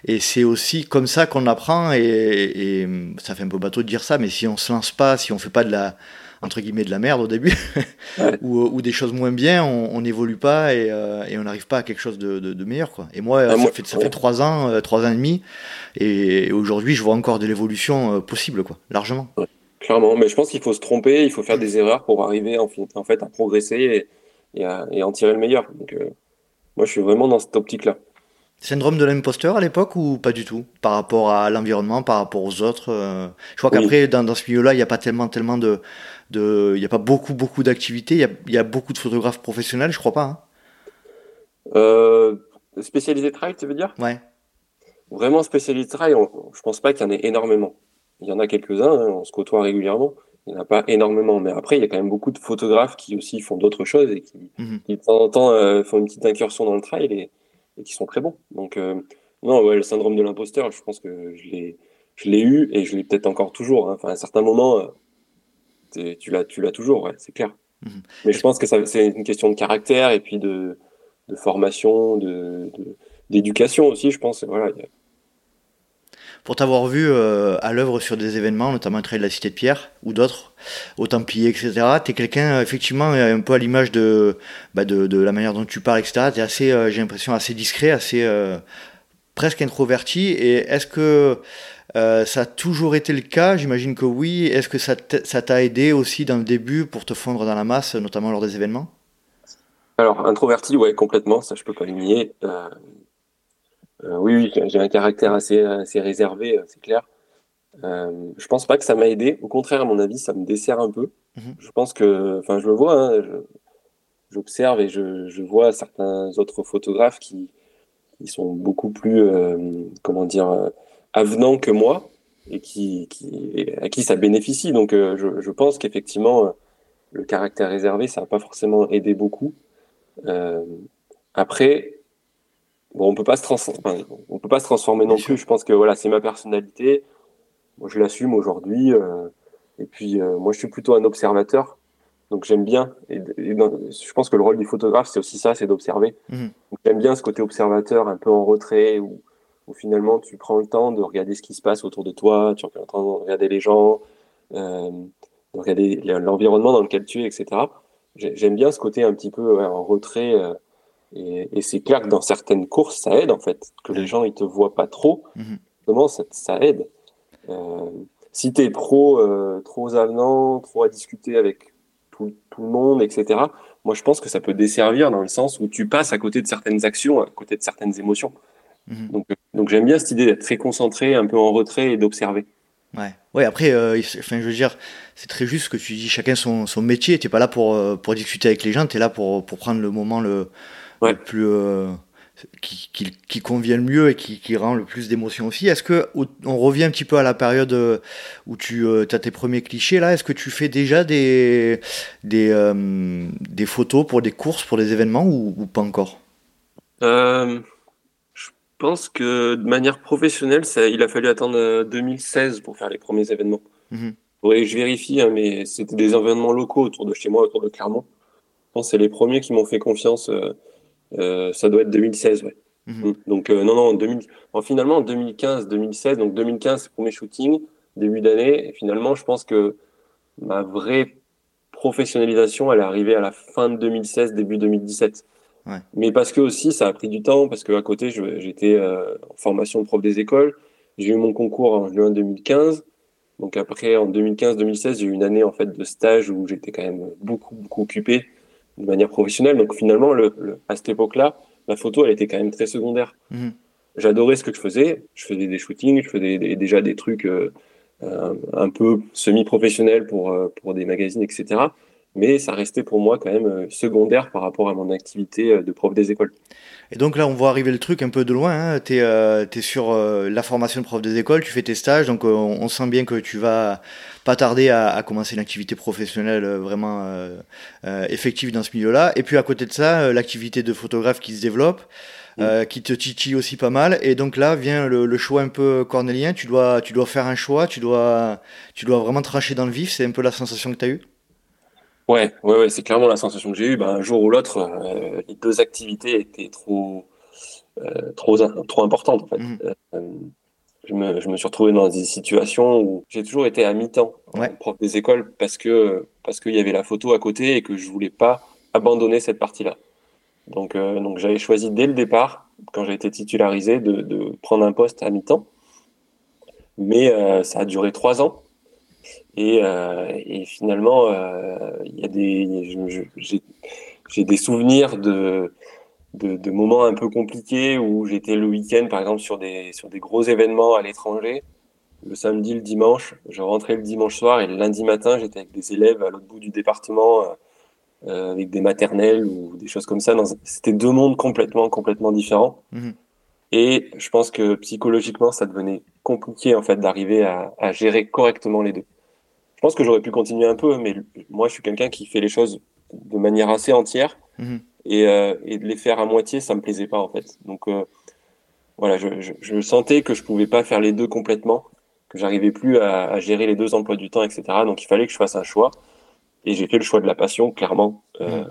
Et c'est aussi comme ça qu'on apprend. Et, et, ça fait un peu bateau de dire ça, mais si on se lance pas, si on fait pas de la entre guillemets de la merde au début, <laughs> ou, des choses moins bien, on n'évolue pas et, euh, et on n'arrive pas à quelque chose de, de, meilleur. Quoi. Et moi, ah, ça, fait, ça fait trois ans, euh, trois ans et demi, et, aujourd'hui, je vois encore de l'évolution euh, possible, quoi, largement. Clairement, mais je pense qu'il faut se tromper, il faut faire des erreurs pour arriver en, en fait à progresser et, et, à, et en tirer le meilleur. Donc, moi, je suis vraiment dans cette optique-là. Syndrome de l'imposteur à l'époque ou pas du tout? Par rapport à l'environnement, par rapport aux autres Je crois qu'après, dans, dans, ce milieu-là, il n'y a pas tellement, tellement de, il n'y a pas beaucoup, beaucoup d'activités. Il y a, beaucoup de photographes professionnels, je crois pas. Hein. Euh, spécialisé trail, tu veux dire? Ouais. Vraiment spécialisé trail, je pense pas qu'il y en ait énormément. Il y en a quelques-uns, hein, on se côtoie régulièrement. Il n'y en a pas énormément, mais après, il y a quand même beaucoup de photographes qui aussi font d'autres choses et qui, mhm. de temps en temps euh, font une petite incursion dans le trail et, qui sont très bons. Donc, euh, non, ouais, le syndrome de l'imposteur, je pense que je l'ai, eu et je l'ai peut-être encore toujours. Hein. Enfin, à un certain moment, tu l'as, tu l'as toujours, c'est clair. Mhm. Mais je pense que c'est une question de caractère et puis de, formation, de, d'éducation aussi, je pense. Voilà. Pour t'avoir vu euh, à l'œuvre sur des événements, notamment le Trail de la Cité de Pierre ou d'autres, au Templier, etc., tu es quelqu'un, effectivement, un peu à l'image de, bah, de, la manière dont tu parles, etc. Tu es assez, euh, j'ai l'impression, assez discret, assez euh, presque introverti. Et est-ce que euh, ça a toujours été le cas, j'imagine que oui. Est-ce que ça t'a aidé aussi dans le début pour te fondre dans la masse, notamment lors des événements? Alors, introverti, ouais, complètement, ça je peux pas le nier. Euh, euh, oui, oui, j'ai un caractère assez, assez réservé, c'est clair. je pense pas que ça m'a aidé. Au contraire, à mon avis, ça me dessert un peu. Mhm. Je pense que, enfin, je le vois, hein, j'observe et je, je, vois certains autres photographes qui, qui sont beaucoup plus, comment dire, avenant que moi et qui, qui, à qui ça bénéficie. Donc euh, je, je, pense qu'effectivement, euh, le caractère réservé, ça n'a pas forcément aidé beaucoup. Euh, après, bon, on peut pas se transformer, on peut pas se transformer non plus. Je pense que voilà, c'est ma personnalité. Moi, je l'assume aujourd'hui. Euh, et puis, moi, je suis plutôt un observateur. Donc, j'aime bien. Et, je pense que le rôle du photographe, c'est aussi ça, c'est d'observer. Mmh. J'aime bien ce côté observateur, un peu en retrait, ou où finalement tu prends le temps de regarder ce qui se passe autour de toi, tu prends le temps de regarder les gens, euh, de regarder l'environnement dans lequel tu es, etc. j'aime bien ce côté un petit peu en retrait. et, c'est clair que dans certaines courses, ça aide en fait, que les gens ils te voient pas trop. Comment ça, ça aide Si tu es trop, trop avenant, trop à discuter avec tout, tout, le monde, etc. Moi, je pense que ça peut desservir dans le sens où tu passes à côté de certaines actions, à côté de certaines émotions. Mhm. Donc, euh, donc j'aime bien cette idée d'être très concentré, un peu en retrait et d'observer. Ouais. ouais, après, euh, enfin, je veux dire, c'est très juste que tu dis chacun son, son métier. Tu n'es pas là pour, euh, pour discuter avec les gens, tu es là pour, pour prendre le moment le, plus. qui, qui, qui, convient le mieux et qui, qui rend le plus d'émotions aussi. Est-ce que on revient un petit peu à la période où tu as tes premiers clichés là Est-ce que tu fais déjà des, des, des photos pour des courses, pour des événements ou, ou pas encore? Pense que de manière professionnelle, ça, il a fallu attendre 2016 euh, pour faire les premiers événements. Mhm. je vérifie, hein, mais c'était des événements locaux autour de chez moi, autour de Clermont. Je pense que c'est les premiers qui m'ont fait confiance. Euh, euh, ça doit être 2016, ouais. Mhm. Mm. Donc non, non, 2000, finalement 2015, 2016, donc 2015 c'est premier shooting, début d'année. Et finalement, je pense que ma vraie professionnalisation, elle est arrivée à la fin de 2016, début 2017. Mais parce que aussi, ça a pris du temps, parce qu'à côté, j'étais euh, en formation de prof des écoles. J'ai eu mon concours en juin 2015. Donc après, en 2015-2016, j'ai eu une année en fait de stage où j'étais quand même beaucoup, beaucoup occupé de manière professionnelle. Donc finalement, le, à cette époque-là, la photo, elle était quand même très secondaire. Mhm. J'adorais ce que je faisais. Je faisais des shootings, je faisais déjà des trucs euh, un peu semi-professionnels pour, euh, pour des magazines, etc mais ça restait pour moi quand même euh, secondaire par rapport à mon activité euh, de prof des écoles. Et donc là, on voit arriver le truc un peu de loin. Hein. Tu es, euh, sur la formation de prof des écoles, tu fais tes stages, donc on, sent bien que tu vas pas tarder à, commencer une activité professionnelle vraiment effective dans ce milieu-là. Et puis à côté de ça, l'activité de photographe qui se développe. Mm. qui te titille aussi pas mal et donc là vient le, le, choix un peu cornélien tu dois tu dois faire un choix tu dois tu dois vraiment trancher dans le vif c'est un peu la sensation que tu as eue? Ouais, ouais, ouais c'est clairement la sensation que j'ai eue. Ben, un jour ou l'autre, euh, les deux activités étaient trop, euh, trop, trop importantes. En fait. Mmh. Euh, je, me, je, me, suis retrouvé dans des situations où j'ai toujours été à mi-temps prof des écoles parce que parce qu'il y avait la photo à côté et que je voulais pas abandonner cette partie-là. Donc, donc j'avais choisi dès le départ, quand j'ai été titularisé, de, de, prendre un poste à mi-temps. Mais ça a duré trois ans. Et, euh, et finalement, euh, il y a des, j'ai des souvenirs de, de, de, moments un peu compliqués où j'étais le week-end, par exemple, sur des, sur des gros événements à l'étranger. Le samedi, le dimanche, je rentrais le dimanche soir et le lundi matin, j'étais avec des élèves à l'autre bout du département, euh, avec des maternelles ou des choses comme ça. C'était deux mondes complètement, complètement différents. Mmh. Et je pense que psychologiquement, ça devenait compliqué en fait d'arriver à, à gérer correctement les deux. Je pense que j'aurais pu continuer un peu, mais moi, je suis quelqu'un qui fait les choses de manière assez entière. Mhm. Et, euh, et, de les faire à moitié, ça me plaisait pas, en fait. Donc, euh, voilà, je, je, je, sentais que je pouvais pas faire les deux complètement, que j'arrivais plus à, à, gérer les deux emplois du temps, etc. Donc, il fallait que je fasse un choix. Et j'ai fait le choix de la passion, clairement. Euh, mhm.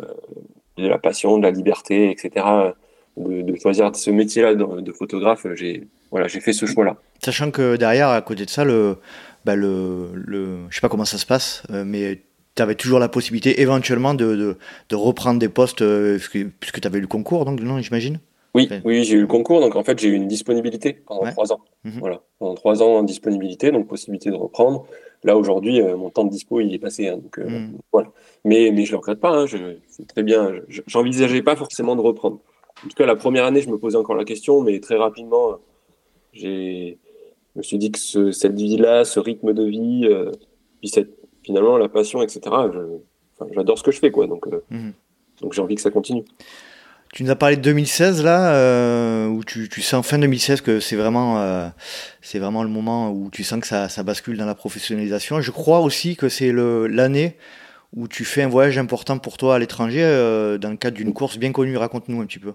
De la passion, de la liberté, etc. De, de choisir ce métier-là de, de, photographe, j'ai voilà, j'ai fait ce choix-là. Sachant que derrière, à côté de ça, le, bah le, le, je sais pas comment ça se passe, euh, mais tu avais toujours la possibilité éventuellement de, de, de reprendre des postes euh, puisque tu avais eu le concours, donc non, j'imagine Oui, oui j'ai eu le concours, donc en fait j'ai eu une disponibilité pendant trois ans. Mhm. Voilà, pendant trois ans en disponibilité, donc possibilité de reprendre. Là aujourd'hui, euh, mon temps de dispo il est passé, hein, donc mhm. voilà. Mais mais je le regrette pas, hein, je, très bien. J'envisageais pas forcément de reprendre. En tout cas, la première année, je me posais encore la question, mais très rapidement, j'ai je me suis dit que ce, cette vie-là, ce rythme de vie, euh, puis cette, finalement la passion, etc. J'adore ce que je fais, quoi. Donc, euh, mhm. donc j'ai envie que ça continue. Tu nous as parlé de 2016 là, euh, où tu, tu sens fin 2016 que c'est vraiment, euh, c'est vraiment le moment où tu sens que ça, ça bascule dans la professionnalisation. Je crois aussi que c'est l'année où tu fais un voyage important pour toi à l'étranger euh, dans le cadre d'une course bien connue. Raconte-nous un petit peu.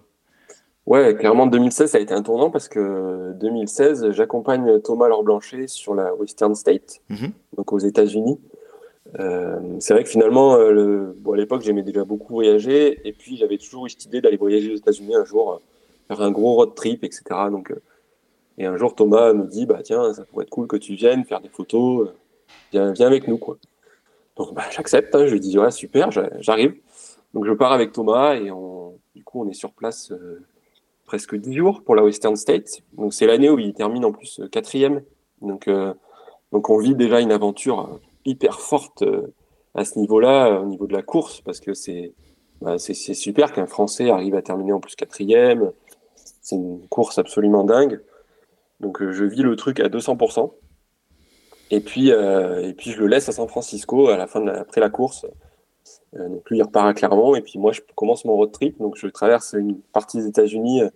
Ouais, clairement 2016 ça a été un tournant parce que 2016 j'accompagne Thomas Laure Blanchet sur la Western State, mhm. donc aux États-Unis. Euh, c'est vrai que finalement, euh, le... bon, à l'époque j'aimais déjà beaucoup voyager et puis j'avais toujours eu cette idée d'aller voyager aux États-Unis un jour, euh, faire un gros road trip, etc. Donc, et un jour Thomas me dit bah tiens ça pourrait être cool que tu viennes faire des photos, viens, viens avec nous quoi. Donc bah, j'accepte, hein, je lui dis ouais super, j'arrive. Donc je pars avec Thomas et on, du coup on est sur place presque 10 jours pour la Western State. Donc c'est l'année où il termine en plus quatrième. Donc donc on vit déjà une aventure hyper forte à ce niveau-là, au niveau de la course, parce que c'est bah, c'est super qu'un Français arrive à terminer en plus quatrième. C'est une course absolument dingue. Donc je vis le truc à 200%. Et puis, euh, et puis je le laisse à San Francisco à la fin après la course. Euh, donc lui il repart à Clermont et puis moi je commence mon road trip. Donc je traverse une partie des États-Unis euh,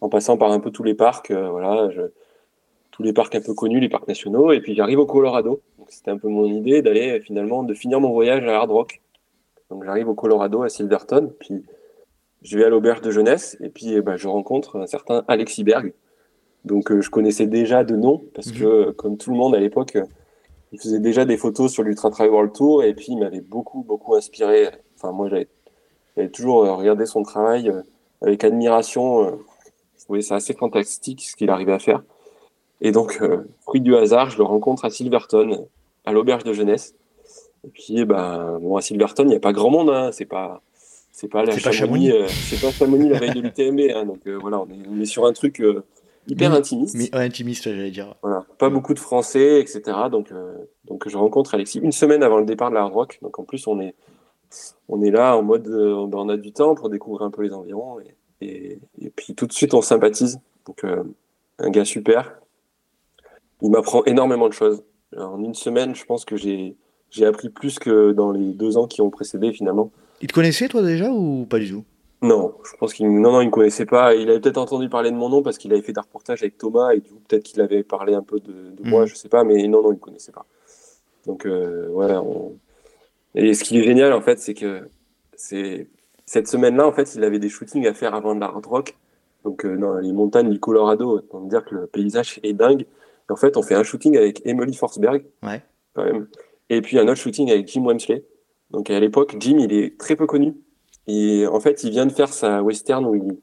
en passant par un peu tous les parcs, voilà, je, tous les parcs un peu connus, les parcs nationaux. Et puis j'arrive au Colorado. Donc c'était un peu mon idée d'aller finalement de finir mon voyage à Hard Rock. Donc j'arrive au Colorado à Silverton, puis je vais à l'auberge de jeunesse et puis bah, je rencontre un certain Alexis Berg donc euh, je connaissais déjà de nom parce mhm. que comme tout le monde à l'époque, il faisait déjà des photos sur l'Ultra Trail World Tour et puis il m'avait beaucoup beaucoup inspiré. Enfin moi j'avais toujours euh, regardé son travail euh, avec admiration. Je trouvais ça assez fantastique ce qu'il arrivait à faire. Et donc fruit du hasard, je le rencontre à Silverton à l'auberge de jeunesse. Et puis bah bon à Silverton il n'y a pas grand monde, hein. c'est pas c'est pas la Chamonix, c'est pas Chamonix la veille de l'UTMB. Hein. donc voilà on est, on est, sur un truc hyper intimiste. Mais, intimiste, j'allais dire. Voilà, pas beaucoup de Français, etc. Donc, euh, donc je rencontre Alexis une semaine avant le départ de la Hard Rock. Donc en plus, on est, on est là en mode, euh, on a du temps pour découvrir un peu les environs. Et, et, puis tout de suite, on sympathise. Donc euh, un gars super. Il m'apprend énormément de choses. En une semaine, je pense que j'ai, j'ai appris plus que dans les deux ans qui ont précédé finalement. Il te connaissait toi déjà ou pas du tout? Non, je pense qu'il non, non, il me connaissait pas. Il avait peut-être entendu parler de mon nom parce qu'il avait fait des reportages avec Thomas et du coup peut-être qu'il avait parlé un peu de, moi, mhm. je sais pas, mais non, non, il me connaissait pas. Donc euh, voilà. Et ce qui est génial en fait, c'est que c'est cette semaine-là, en fait, il avait des shootings à faire avant de la hard rock. Donc euh, dans les montagnes du Colorado, on peut dire que le paysage est dingue. Et en fait, on fait un shooting avec Emily Forsberg, ouais. quand même, et puis un autre shooting avec Jim Wemsley. Donc à l'époque, Jim, il est très peu connu. Et en fait, il vient de faire sa western où il,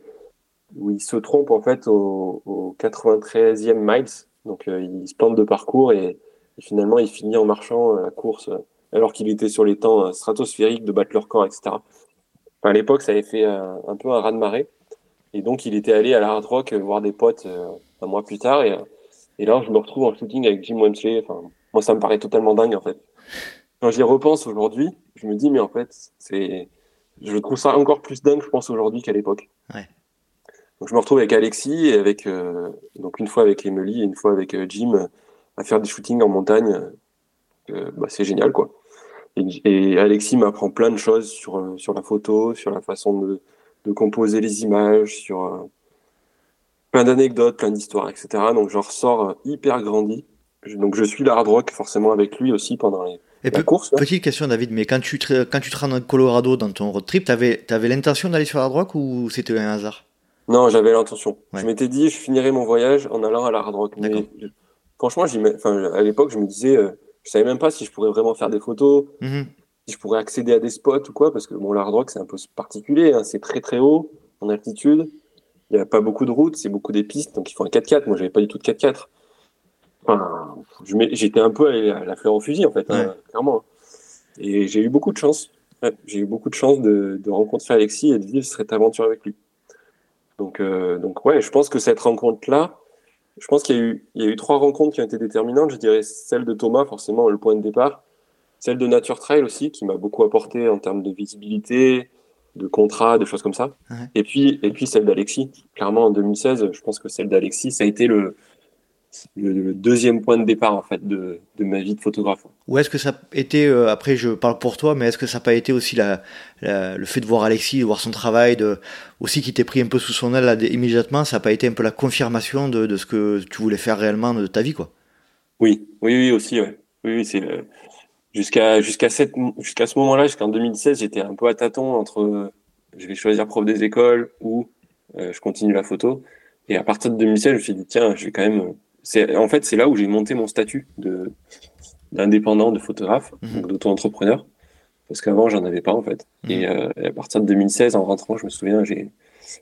où il se trompe en fait au, au 93e miles. Donc euh, il se plante de parcours et, finalement il finit en marchant la course euh, alors qu'il était sur les temps euh, stratosphériques de battre leur corps, etc. Enfin, à l'époque, ça avait fait un, peu un raz de marée. Et donc il était allé à la Hard Rock voir des potes un mois plus tard. Et, et là, je me retrouve en shooting avec Jim Wemsley. Enfin, moi, ça me paraît totalement dingue en fait. Quand j'y repense aujourd'hui, je me dis mais en fait, c'est je trouve ça encore plus dingue, je pense, aujourd'hui qu'à l'époque. Donc je me retrouve avec Alexis et avec euh, donc une fois avec Emily et une fois avec euh, Jim euh, à faire des shootings en montagne. Bah, c'est génial quoi. Et, Alexis m'apprend plein de choses sur sur la photo, sur la façon de, de composer les images, sur plein d'anecdotes, plein d'histoires, etc. Donc j'en ressors hyper grandi. donc je suis la hard rock forcément avec lui aussi pendant les et Petite question, David, mais quand tu, te, quand tu te rends dans Colorado dans ton road trip, tu avais, avais l'intention d'aller sur la droite ou c'était un hasard? Non, j'avais l'intention. Je m'étais dit, je finirais mon voyage en allant à la hard rock. Mais franchement, à l'époque, je me disais, euh, je savais même pas si je pourrais vraiment faire des photos, mhm. si je pourrais accéder à des spots ou quoi, parce que bon, la hard rock, c'est un peu particulier. Hein. c'est très très haut en altitude. Il n'y a pas beaucoup de routes, c'est beaucoup des pistes, donc il faut un 4x4. Moi, j'avais pas du tout de 4x4. Enfin, j'étais un peu à la fleur au fusil, en fait, hein, clairement. Et j'ai eu beaucoup de chance. j'ai eu beaucoup de chance de, de, rencontrer Alexis et de vivre cette aventure avec lui. Donc, euh, donc ouais, je pense que cette rencontre-là, je pense qu'il y, a eu, il y a eu trois rencontres qui ont été déterminantes. Je dirais celle de Thomas, forcément, le point de départ. Celle de Nature Trail aussi, qui m'a beaucoup apporté en termes de visibilité, de contrat, de choses comme ça. Et puis, et puis celle d'Alexis. Clairement, en 2016, je pense que celle d'Alexis, ça a été le, le, deuxième point de départ en fait de, de ma vie de photographe. Ou est-ce que ça a été, euh, après je parle pour toi, mais est-ce que ça n'a pas été aussi la, le fait de voir Alexis, de voir son travail, de, aussi qui t'est pris un peu sous son aile immédiatement, ça n'a pas été un peu la confirmation de, de, ce que tu voulais faire réellement de ta vie quoi? Oui, oui, oui aussi, ouais. oui, oui c'est euh, jusqu'à jusqu'à jusqu'à ce moment-là, jusqu'en 2016, j'étais un peu à tâtons entre euh, je vais choisir prof des écoles ou je continue la photo. Et à partir de 2016, je me suis dit tiens, je vais quand même c'est en fait c'est là où j'ai monté mon statut de d'indépendant de photographe, mhm. donc d'auto-entrepreneur, parce qu'avant j'en avais pas en fait. Mhm. Euh, et, à partir de 2016, en rentrant, je me souviens, j'ai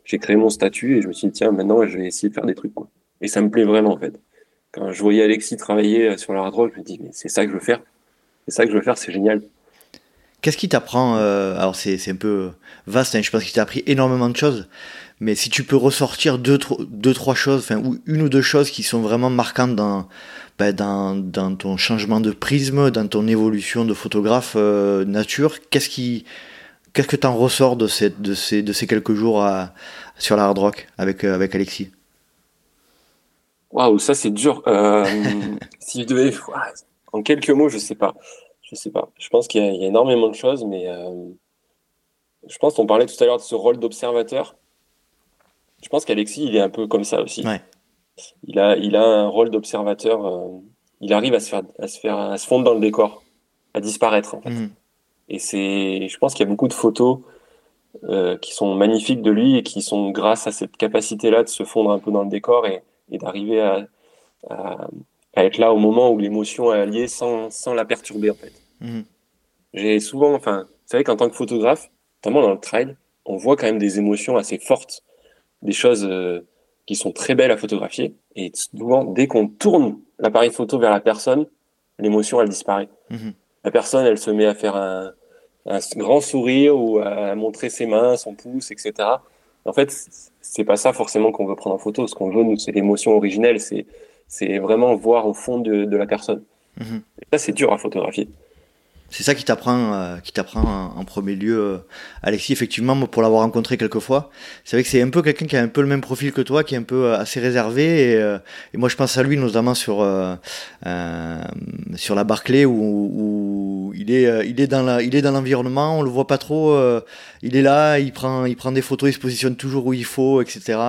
j'ai créé mon statut et je me suis dit tiens maintenant je vais essayer de faire des trucs quoi. Et ça me plaît vraiment en fait. Quand je voyais Alexis travailler euh, sur la rock, je me dis mais c'est ça que je veux faire, c'est ça que je veux faire, c'est génial. Qu'est-ce qui t'apprend Alors c'est un peu vaste, hein, je pense qu'il t'a appris énormément de choses. Mais si tu peux ressortir deux, deux trois choses, enfin, ou une ou deux choses qui sont vraiment marquantes dans, ben, dans, dans, ton changement de prisme, dans ton évolution de photographe euh, nature, qu'est-ce qui, qu'est-ce que t'en ressors de ces, de ces, de ces quelques jours à, sur la hard rock avec, euh, avec Alexis? Waouh, ça c'est dur. Euh, <laughs> si je devais, en quelques mots, je sais pas. Je sais pas. Je pense qu'il y, y, a énormément de choses, mais je pense qu'on parlait tout à l'heure de ce rôle d'observateur. Je pense qu'Alexis, il est un peu comme ça aussi. Il, a, il a un rôle d'observateur. Euh, il arrive à se, faire, à, se faire, à se fondre dans le décor, à disparaître. En fait. Mhm. Et c'est, je pense qu'il y a beaucoup de photos euh, qui sont magnifiques de lui et qui sont grâce à cette capacité-là de se fondre un peu dans le décor et, et d'arriver à, à, à, être là au moment où l'émotion est alliée sans, sans la perturber en fait. Mhm. J'ai souvent, enfin, vous savez qu'en tant que photographe, notamment dans le trail, on voit quand même des émotions assez fortes des choses euh, qui sont très belles à photographier. Et souvent, dès qu'on tourne l'appareil photo vers la personne, l'émotion, elle disparaît. Mhm. La personne, elle se met à faire un, un, grand sourire ou à montrer ses mains, son pouce, etc. En fait, c'est pas ça forcément qu'on veut prendre en photo. Ce qu'on veut, nous, c'est l'émotion originelle. C'est, c'est vraiment voir au fond de, de la personne. Mhm. Et ça, c'est dur à photographier. C'est ça qui t'apprend, euh, qui t'apprend en, premier lieu, euh, Alexis. Effectivement, pour l'avoir rencontré quelques fois, c'est vrai que c'est un peu quelqu'un qui a un peu le même profil que toi, qui est un peu euh, assez réservé. Et, moi, je pense à lui notamment sur sur la Barclay où, où, il est il est dans la, il est dans l'environnement. On le voit pas trop. il est là, il prend il prend des photos, il se positionne toujours où il faut, etc.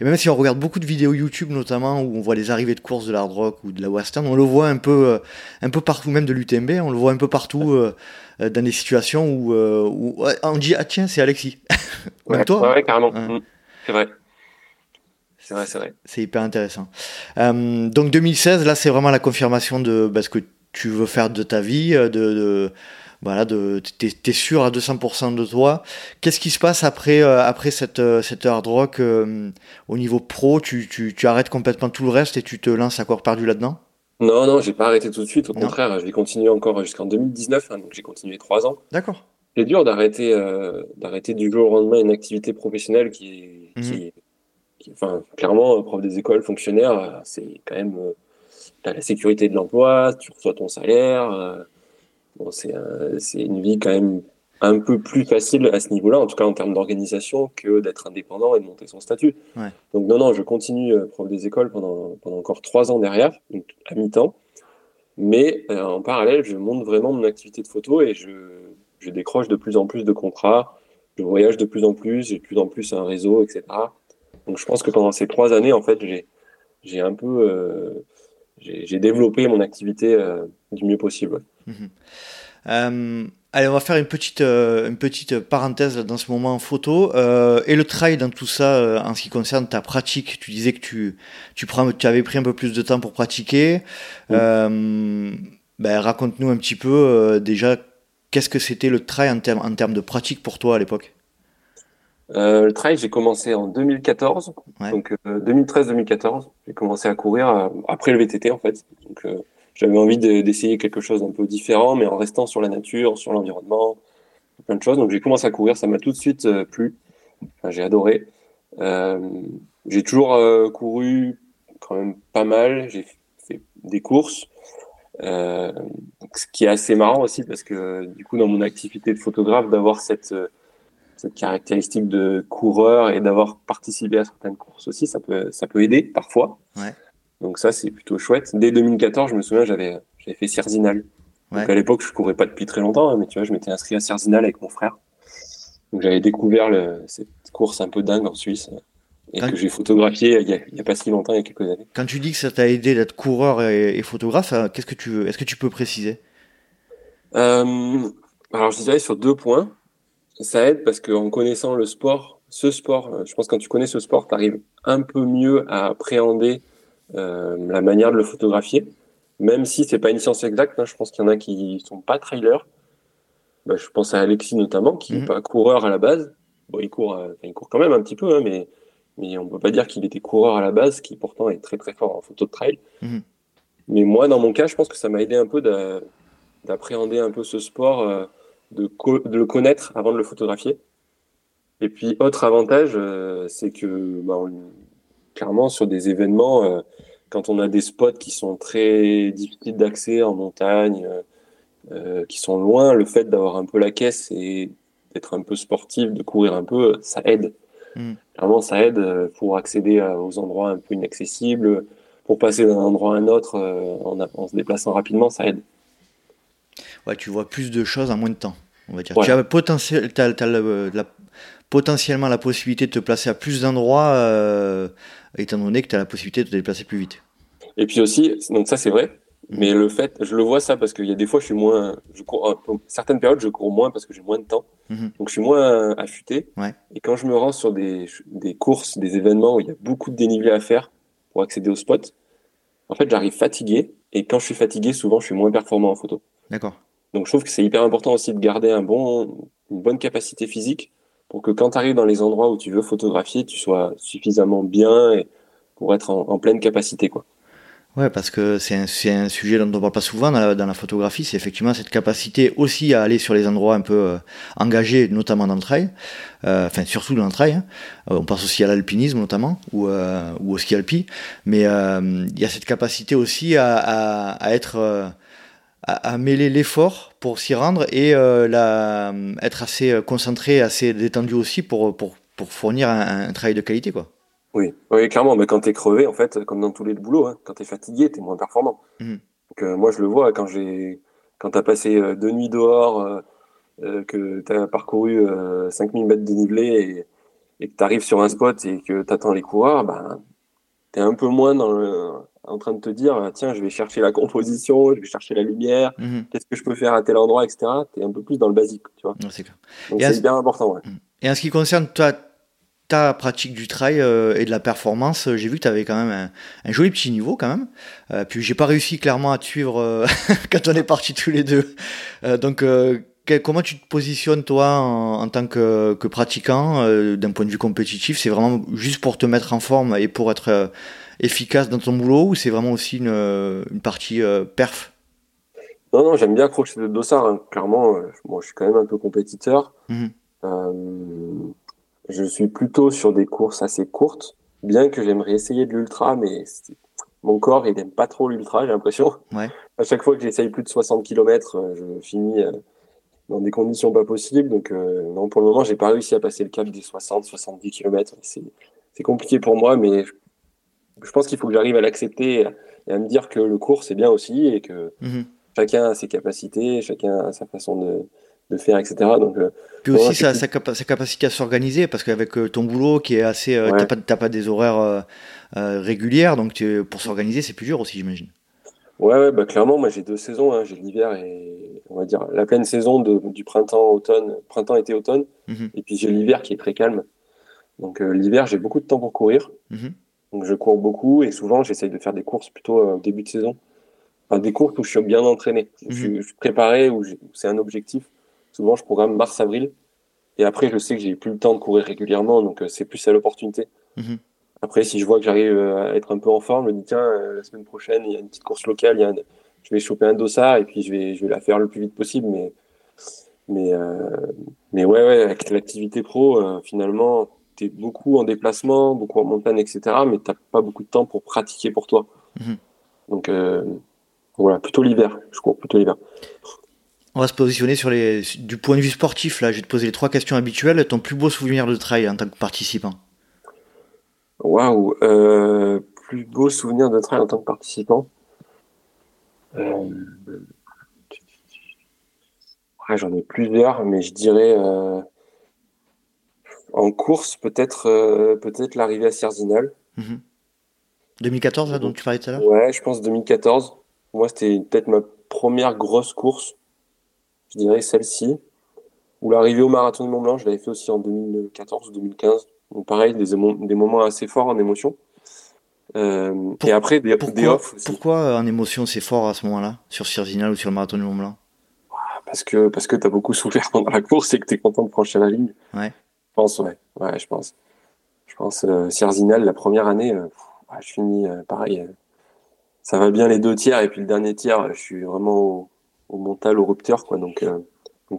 Et même si on regarde beaucoup de vidéos YouTube notamment où on voit les arrivées de courses de l'hard rock ou de la western, on le voit un peu un peu partout, même de l'UTMB, on le voit un peu partout euh, euh, dans des situations où, euh, où, on dit ah tiens c'est Alexis. <laughs> ouais, toi. carrément. Mm. C'est vrai. C'est vrai, c'est vrai. C'est hyper intéressant. donc 2016, là, c'est vraiment la confirmation de bah, ce que tu veux faire de ta vie, de, de voilà, de, t'es, es sûr à 200% de toi. Qu'est-ce qui se passe après, après cette, cette hard rock au niveau pro? Tu, tu, tu, arrêtes complètement tout le reste et tu te lances à corps perdu là-dedans? Non, non, j'ai pas arrêté tout de suite. Au contraire, je vais continuer encore jusqu'en 2019. Hein, donc j'ai continué trois ans. D'accord. C'est dur d'arrêter, euh, d'arrêter du jour au lendemain une activité professionnelle qui est, qui, mhm. enfin, clairement, prof des écoles, fonctionnaire, c'est quand même euh, la sécurité de l'emploi, tu reçois ton salaire. Euh, bon, c'est, c'est une vie quand même un peu plus facile à ce niveau-là, en tout cas en termes d'organisation, que d'être indépendant et de monter son statut. Donc non, non, je continue euh, prof des écoles pendant, pendant encore trois ans derrière, à mi-temps. Mais euh, en parallèle, je monte vraiment mon activité de photo et je, je, décroche de plus en plus de contrats, je voyage de plus en plus, j'ai de plus en plus un réseau, etc. Donc je pense que pendant ces trois années, en fait, j'ai, un peu... Euh, j'ai, développé mon activité du mieux possible. Mmh. Allez, on va faire une petite, euh, une petite parenthèse dans ce moment en photo. Euh, et le trail dans tout ça, euh, en ce qui concerne ta pratique, tu disais que tu, tu, prends, tu avais pris un peu plus de temps pour pratiquer. Ben, raconte-nous un petit peu déjà, qu'est-ce que c'était le trail en, termes en termes de pratique pour toi à l'époque? Le trail, j'ai commencé en 2014, donc 2013-2014. J'ai commencé à courir après le VTT en fait. Donc, j'avais envie d'essayer quelque chose d'un peu différent, mais en restant sur la nature, sur l'environnement, plein de choses. Donc j'ai commencé à courir, ça m'a tout de suite euh, plu. J'ai adoré. Euh, j'ai toujours euh, couru quand même pas mal. J'ai fait des courses, ce qui est assez marrant aussi parce que du coup dans mon activité de photographe, d'avoir cette cette caractéristique de coureur et d'avoir participé à certaines courses aussi, ça peut ça peut aider parfois. Donc ça, c'est plutôt chouette. Dès 2014, je me souviens, j'avais fait Cerzinal. Donc à l'époque, je courais pas depuis très longtemps, hein, mais tu vois, je m'étais inscrit à Cerzinal avec mon frère. Donc j'avais découvert le, cette course un peu dingue en Suisse et que j'ai photographié il y, a, pas si longtemps, il y a quelques années. Quand tu dis que ça t'a aidé d'être coureur et, photographe, euh, qu'est-ce que tu veux Est-ce que tu peux préciser? Euh, Alors je dirais sur deux points. Ça aide parce qu'en connaissant le sport, ce sport, euh, je pense que quand tu connais ce sport, tu arrives un peu mieux à appréhender la manière de le photographier. Même si c'est pas une science exacte, hein, je pense qu'il y en a qui sont pas trailers. Bah, je pense à Alexis notamment, qui n'est mhm. pas coureur à la base. Bon, il court, euh, il court quand même un petit peu, hein, mais, mais on peut pas dire qu'il était coureur à la base, qui pourtant est très très fort en photo de trail. Mhm. Mais moi, dans mon cas, je pense que ça m'a aidé un peu d'appréhender un peu ce sport euh, de, de, le connaître avant de le photographier. Et puis, autre avantage, euh, c'est que bah, clairement, sur des événements, euh, quand on a des spots qui sont très difficiles d'accès en montagne, euh, qui sont loin, le fait d'avoir un peu la caisse et d'être un peu sportif, de courir un peu, ça aide. Mm. Clairement, ça aide pour accéder aux endroits un peu inaccessibles, pour passer d'un endroit à un autre en, en se déplaçant rapidement, ça aide ouais, tu vois plus de choses en moins de temps. On va dire. Tu as, potentiel, la, potentiellement la possibilité de te placer à plus d'endroits, euh, étant donné que tu as la possibilité de te déplacer plus vite. Et puis aussi, donc ça c'est vrai, mhm. mais le fait, je le vois ça parce qu'il y a des fois, je suis moins, je cours, certaines périodes, je cours moins parce que j'ai moins de temps, mhm. donc je suis moins affûté. Ouais. Et quand je me rends sur des, des courses, des événements où il y a beaucoup de dénivelé à faire pour accéder au spot, en fait, j'arrive fatigué, et quand je suis fatigué, souvent, je suis moins performant en photo. D'accord. Donc je trouve que c'est hyper important aussi de garder un bon, une bonne capacité physique pour que quand tu arrives dans les endroits où tu veux photographier, tu sois suffisamment bien et pour être en, pleine capacité. Quoi. Ouais, parce que c'est un, sujet dont on ne parle pas souvent dans la, photographie, c'est effectivement cette capacité aussi à aller sur les endroits un peu euh, engagés, notamment dans le trail, euh, enfin surtout dans le trail. Euh, on pense aussi à l'alpinisme notamment, ou, ou au ski alpi, mais il y a cette capacité aussi à être à, mêler l'effort pour s'y rendre et euh, la, être assez euh, concentré, assez détendu aussi pour, pour, pour fournir un, travail de qualité. Quoi. Oui, oui clairement, mais quand tu es crevé, en fait, comme dans tous les boulots, hein, quand tu es fatigué, tu es moins performant. Mmh. Donc, euh, moi, je le vois quand j'ai quand tu as passé deux nuits dehors, que tu as parcouru 5000 mètres de dénivelé et, que tu arrives sur un spot et que tu attends les coureurs, ben, tu es un peu moins dans le en train de te dire tiens je vais chercher la composition je vais chercher la lumière mhm. qu'est-ce que je peux faire à tel endroit etc tu es un peu plus dans le basique tu vois c'est clair. donc c'est bien important ouais. Mhm. et en ce qui concerne toi ta pratique du trail euh, et de la performance, j'ai vu que tu avais quand même un, joli petit niveau quand même. Euh, puis j'ai pas réussi clairement à te suivre euh, <laughs> quand on est partis tous les deux. donc comment tu te positionnes toi en, tant que, que pratiquant d'un point de vue compétitif? C'est vraiment juste pour te mettre en forme et pour être efficace dans ton boulot ou c'est vraiment aussi une, une partie euh, perf? Non, non, j'aime bien accrocher le dossard. Hein. Clairement, euh, moi, je suis quand même un peu compétiteur. Mhm. Euh, je suis plutôt sur des courses assez courtes, bien que j'aimerais essayer de l'ultra, mais mon corps, il n'aime pas trop l'ultra, j'ai l'impression. Ouais. À chaque fois que j'essaye plus de 60 km, je finis dans des conditions pas possibles. Donc, non, pour le moment, j'ai pas réussi à passer le cap des 60-70 km. C'est compliqué pour moi, mais je pense qu'il faut que j'arrive à l'accepter et à me dire que le cours c'est bien aussi et que mhm. chacun a ses capacités, chacun a sa façon de, de faire, etc. Donc, euh, Puis aussi sa, sa, capacité à s'organiser, parce qu'avec euh, ton boulot qui est assez. Euh, t'as pas, pas, des horaires régulières, donc pour s'organiser c'est plus dur aussi, j'imagine. Ouais, ouais bah, clairement, moi j'ai deux saisons, hein. j'ai l'hiver et on va dire la pleine saison de, du printemps, automne, printemps, été, automne, mhm. et puis j'ai l'hiver qui est très calme. Donc l'hiver j'ai beaucoup de temps pour courir. Mhm. Donc je cours beaucoup et souvent j'essaye de faire des courses plutôt au euh, début de saison. Enfin, des courses où je suis bien entraîné, je, suis, mhm. préparé, où, c'est un objectif. Souvent je programme mars-avril et après je sais que j'ai plus le temps de courir régulièrement, donc euh, c'est plus à l'opportunité. Mhm. Après, si je vois que j'arrive euh, à être un peu en forme, je me dis tiens, la semaine prochaine il y a une petite course locale, il y a je vais choper un dossard et puis je vais, je vais la faire le plus vite possible. Mais, mais, mais ouais, ouais, avec l'activité pro, finalement, tu es beaucoup en déplacement, beaucoup en montagne, etc. Mais tu pas beaucoup de temps pour pratiquer pour toi. Mhm. Donc euh, voilà, plutôt l'hiver. Je cours plutôt l'hiver. On va se positionner sur les du point de vue sportif. Là, je vais te poser les trois questions habituelles. Ton plus beau souvenir de trail en tant que participant? Waouh euh, Plus beau souvenir de trail en tant que participant? Euh, J'en ai plusieurs, mais je dirais en course, peut-être euh, peut-être l'arrivée à Sierzinal. 2014, là, dont tu parlais tout à l'heure Ouais, je pense 2014. Moi, c'était peut-être ma première grosse course. Je dirais celle-ci. Ou l'arrivée au marathon de Mont Blanc, je l'avais fait aussi en 2014 ou 2015. Donc pareil, des, des moments assez forts en émotion. Euh, et après, des, pourquoi, off Pourquoi euh, en émotion c'est fort à ce moment-là, sur Sierzinal ou sur le marathon du Mont Blanc Parce que, parce que tu as beaucoup souffert <laughs> pendant la course et que tu es content de franchir la ligne. Ouais. Je pense, ouais. Ouais, je pense. Je pense, euh, la première année, euh, je finis euh, pareil. Euh, ça va bien les deux tiers, et puis le dernier tiers, je suis vraiment au, mental, au rupteur, quoi. Donc,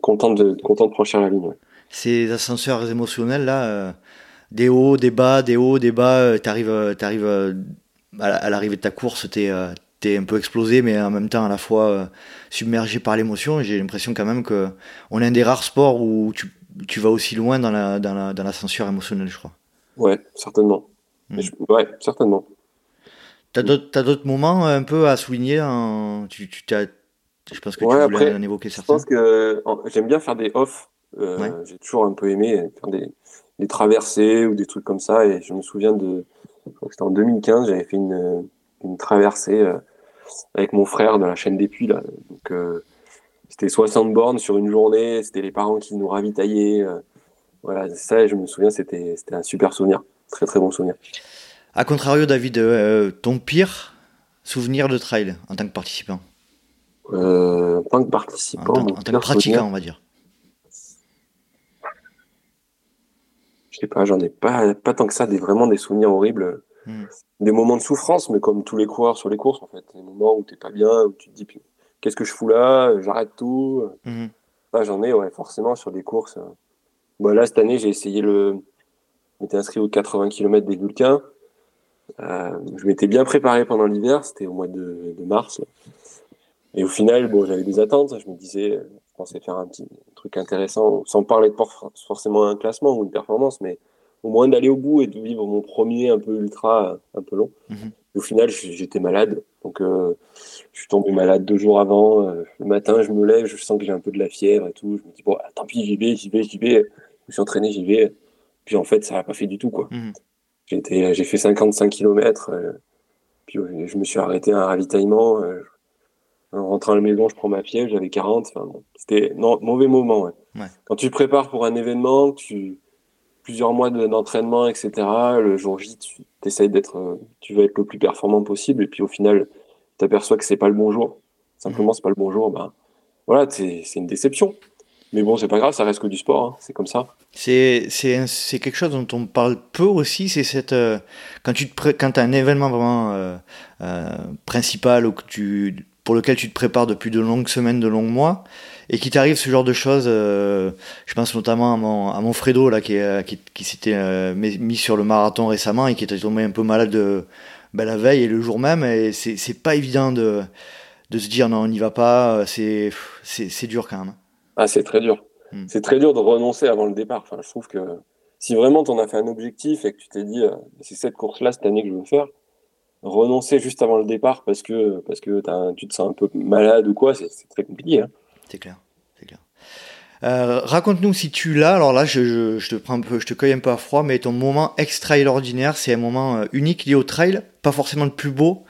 content de, content de franchir la ligne. Ces ascenseurs émotionnels là, des hauts, des bas, des hauts, des bas, tu arrives, à l'arrivée de ta course, tu es, un peu explosé, mais en même temps à la fois submergé par l'émotion. J'ai l'impression quand même que on est un des rares sports où tu, tu vas aussi loin dans la, dans la, dans l'ascenseur émotionnel, je crois. Ouais, certainement. Hmm. ouais, certainement. T'as d'autres, d'autres moments un peu à souligner en... tu, tu. Je pense que tu voulais après, en évoquer certains. Je pense que j'aime bien faire des off. Euh, j'ai toujours un peu aimé faire des, des, traversées ou des trucs comme ça. Et je me souviens de, je c'était en 2015, j'avais fait une, une traversée euh, avec mon frère de la chaîne des puits là. Donc euh, c'était 60 bornes sur une journée. C'était les parents qui nous ravitaillaient. Euh, voilà, ça, je me souviens, c'était, un super souvenir, très très bon souvenir. A contrario, David, euh, ton pire souvenir de trail en tant que participant? Euh, En tant que participant, en, tant que pratiquant, on va dire. Je sais pas, j'en ai pas, pas tant que ça, des, vraiment des souvenirs horribles. Hmm. Des moments de souffrance, mais comme tous les coureurs sur les courses, en fait. Des moments où t'es pas bien, où tu te dis, qu'est-ce que je fous là J'arrête tout. Hmm. j'en ai, ouais, forcément, sur des courses. Bon, là, cette année, j'ai essayé le. Je m'étais inscrit aux 80 km des Vulcains. Euh, je m'étais bien préparé pendant l'hiver, c'était au mois de, mars. Et au final, bon, j'avais des attentes. Je me disais, je pensais faire un petit truc intéressant, sans parler de forcément un classement ou une performance, mais au moins d'aller au bout et de vivre mon premier un peu ultra, un peu long. Au final, j'étais malade. Donc, euh, je suis tombé malade deux jours avant. Euh, le matin, je me lève, je sens que j'ai un peu de la fièvre et tout. Je me dis, bon, tant pis, j'y vais, j'y vais, j'y vais. Je me suis entraîné, j'y vais. Puis en fait, ça n'a pas fait du tout, quoi. Mhm. J'ai j'ai fait 55 km. Euh, puis je me suis arrêté à un ravitaillement. Euh, en rentrant à la maison, je prends ma fièvre, j'avais 40. Enfin, c'était non mauvais moment. Ouais. Quand tu te prépares pour un événement, tu plusieurs mois d'entraînement, etc. Le jour J, tu essayes d'être, euh, tu veux être le plus performant possible, et puis au final, tu aperçois que c'est pas le bon jour. Simplement, c'est pas le bon jour. Ben voilà, c'est une déception. Mais bon, c'est pas grave, ça reste que du sport, hein. c'est comme ça. C'est quelque chose dont on parle peu aussi, c'est cette euh, quand tu te quand as un événement vraiment euh, euh, principal ou que tu pour lequel tu te prépares depuis de longues semaines, de longs mois, et qu'il t'arrive ce genre de choses. je pense notamment à mon, à mon Fredo là qui, qui, qui s'était mis sur le marathon récemment et qui était tombé un peu malade de, ben, la veille et le jour même. Et c'est pas évident de de se dire non, on n'y va pas. C'est dur quand même. Ah, c'est très dur. Hmm. C'est très dur de renoncer avant le départ. Enfin, je trouve que si vraiment tu en as fait un objectif et que tu t'es dit, euh, c'est cette course-là cette année que je veux faire, renoncer juste avant le départ parce que, parce que tu te sens un peu malade ou quoi, c'est très compliqué. Hein. C'est clair. clair. Euh, raconte-nous si tu l'as. Alors là, je, je, te prends un peu, je te cueille un peu à froid, mais ton moment extraordinaire, c'est un moment euh, unique lié au trail, pas forcément le plus beau,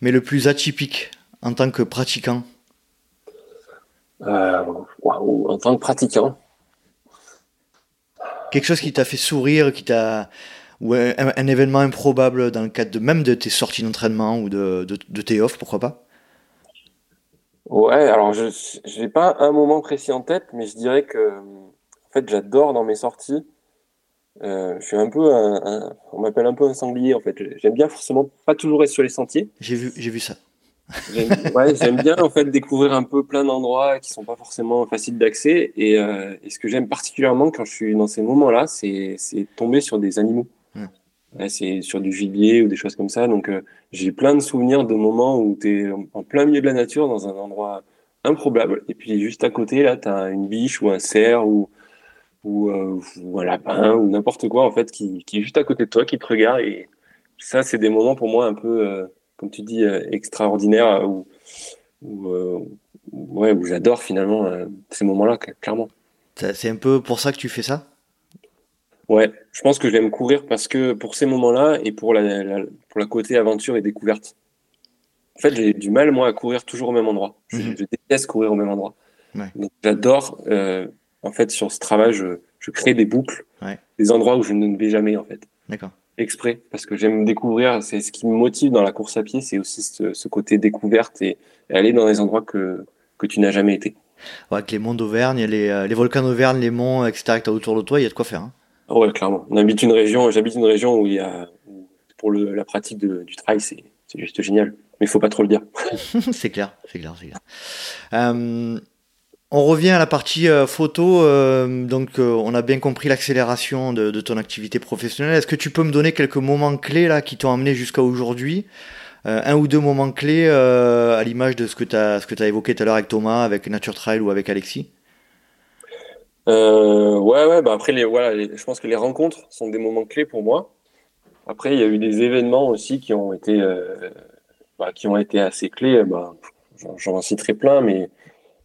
mais le plus atypique en tant que pratiquant. Euh, en tant que pratiquant. Quelque chose qui t'a fait sourire, qui t'a ou un, événement improbable dans le cadre de même de tes sorties d'entraînement ou de, de, tes offs, pourquoi pas? Ouais, alors je n'ai pas un moment précis en tête, mais je dirais que en fait j'adore dans mes sorties. Euh, je suis un peu un, on m'appelle un peu un sanglier en fait. J'aime bien forcément pas toujours être sur les sentiers. J'ai vu, j'ai vu ça. J'aime bien en fait découvrir un peu plein d'endroits qui sont pas forcément faciles d'accès. Et, euh, et, ce que j'aime particulièrement quand je suis dans ces moments-là, c'est tomber sur des animaux. C'est sur du gibier ou des choses comme ça. Donc euh, j'ai plein de souvenirs de moments où tu es en plein milieu de la nature, dans un endroit improbable. Et puis juste à côté, là, tu as une biche ou un cerf ou, euh, ou un lapin ou n'importe quoi en fait qui, qui, est juste à côté de toi, qui te regarde. Et ça, c'est des moments pour moi un peu comme tu dis, euh, extraordinaire euh, où, euh, ouais, où j'adore finalement ces moments-là, clairement. C'est un peu pour ça que tu fais ça? Ouais, je pense que j'aime courir parce que pour ces moments-là et pour la, pour la côté aventure et découverte. En fait, j'ai du mal, moi, à courir toujours au même endroit. Je, mhm. déteste courir au même endroit. Donc, j'adore, en fait, sur ce travail, je, je crée des boucles, des endroits où je ne vais jamais, en fait. D'accord exprès parce que j'aime découvrir. C'est ce qui me motive dans la course à pied, c'est aussi ce, côté découverte et, aller dans des endroits que, que tu n'as jamais été. avec les monts d'Auvergne, les, euh, les volcans d'Auvergne, les monts, etc. que tu as autour de toi, il y a de quoi faire. Hein. Ouais, clairement. On habite une région, j'habite une région où il y a, pour la pratique du trail, c'est juste génial. Mais il faut pas trop le dire. <laughs> c'est clair, c'est clair, c'est clair. Euh, On revient à la partie euh, photo. Euh, donc, on a bien compris l'accélération de, ton activité professionnelle. Est-ce que tu peux me donner quelques moments clés là qui t'ont amené jusqu'à aujourd'hui? Un ou deux moments clés à l'image de ce que tu as, as évoqué tout à l'heure avec Thomas, avec Nature Trail ou avec Alexis? Ouais, ouais. Bah après, les, voilà, je pense que les rencontres sont des moments clés pour moi. Après, il y a eu des événements aussi qui ont été, bah, qui ont été assez clés. Bah, J'en citerai plein, mais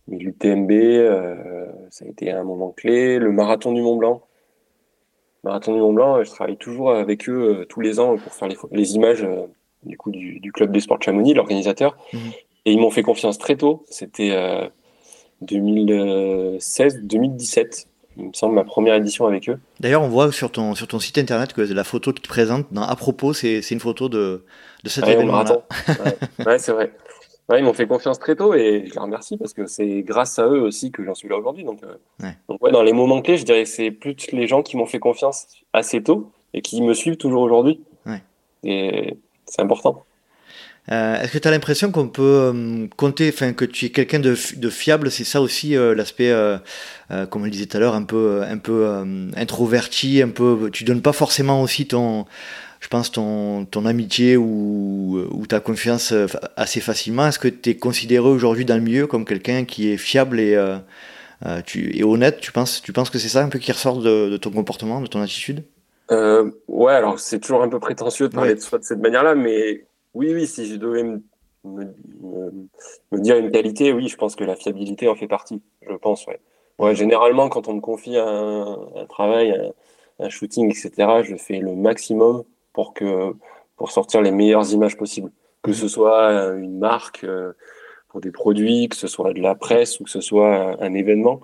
mais l'UTMB, euh, ça a été un moment clé. Le marathon du Mont Blanc. marathon du Mont Blanc, je travaille toujours avec eux euh, tous les ans pour faire les, images euh, du coup du, club des sports Chamonix, l'organisateur. Mhm. Et ils m'ont fait confiance très tôt. C'était 2016-2017 il me semble, ma première édition avec eux. D'ailleurs, on voit sur ton, sur ton site internet que la photo qui te présente dans À propos, c'est une photo de, de cet événement-là. ouais c'est vrai ils m'ont fait confiance très tôt et je les remercie parce que c'est grâce à eux aussi que j'en suis là aujourd'hui. Donc, euh, ouais. dans les moments clés, je dirais que c'est plus les gens qui m'ont fait confiance assez tôt et qui me suivent toujours aujourd'hui. Et c'est important. Euh, est-ce que tu as l'impression qu'on peut euh, compter, enfin que tu es quelqu'un de, de, fiable? C'est ça aussi l'aspect, comme on le disait tout à l'heure, un peu, un peu introverti, un peu. Tu donnes pas forcément aussi ton je pense, ton, ton amitié ou, ou ta confiance euh, assez facilement. Est-ce que tu es considéré aujourd'hui dans le milieu comme quelqu'un qui est fiable et, euh, euh, tu, et honnête tu penses, tu penses que c'est ça un peu qui ressort de, ton comportement, de ton attitude? Ouais, alors c'est toujours un peu prétentieux de parler de soi de cette manière-là, mais oui, oui, si je devais me, me, dire une qualité, oui, je pense que la fiabilité en fait partie, je pense, ouais. Ouais, généralement, quand on me confie un, un travail, un, un, shooting, etc., je fais le maximum pour que pour sortir les meilleures images possibles. Que ce soit une marque euh, pour des produits, que ce soit de la presse ou que ce soit un événement.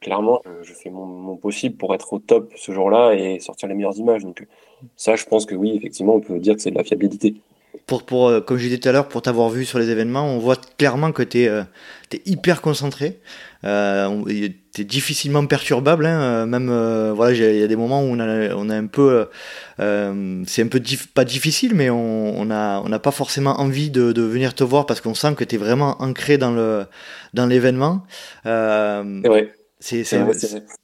Clairement, je fais mon, possible pour être au top ce jour-là et sortir les meilleures images. Donc ça, je pense que oui, effectivement, on peut dire que c'est de la fiabilité. Pour, pour, euh, comme je disais tout à l'heure, pour t'avoir vu sur les événements, on voit clairement que tu es, euh, hyper concentré. Euh, tu es difficilement perturbable. Hein, euh, même, voilà, il y a des moments où on a, on a un peu. c'est un peu pas difficile, mais on n'a on a pas forcément envie de, de, venir te voir parce qu'on sent que tu es vraiment ancré dans l'événement. Dans c'est vrai.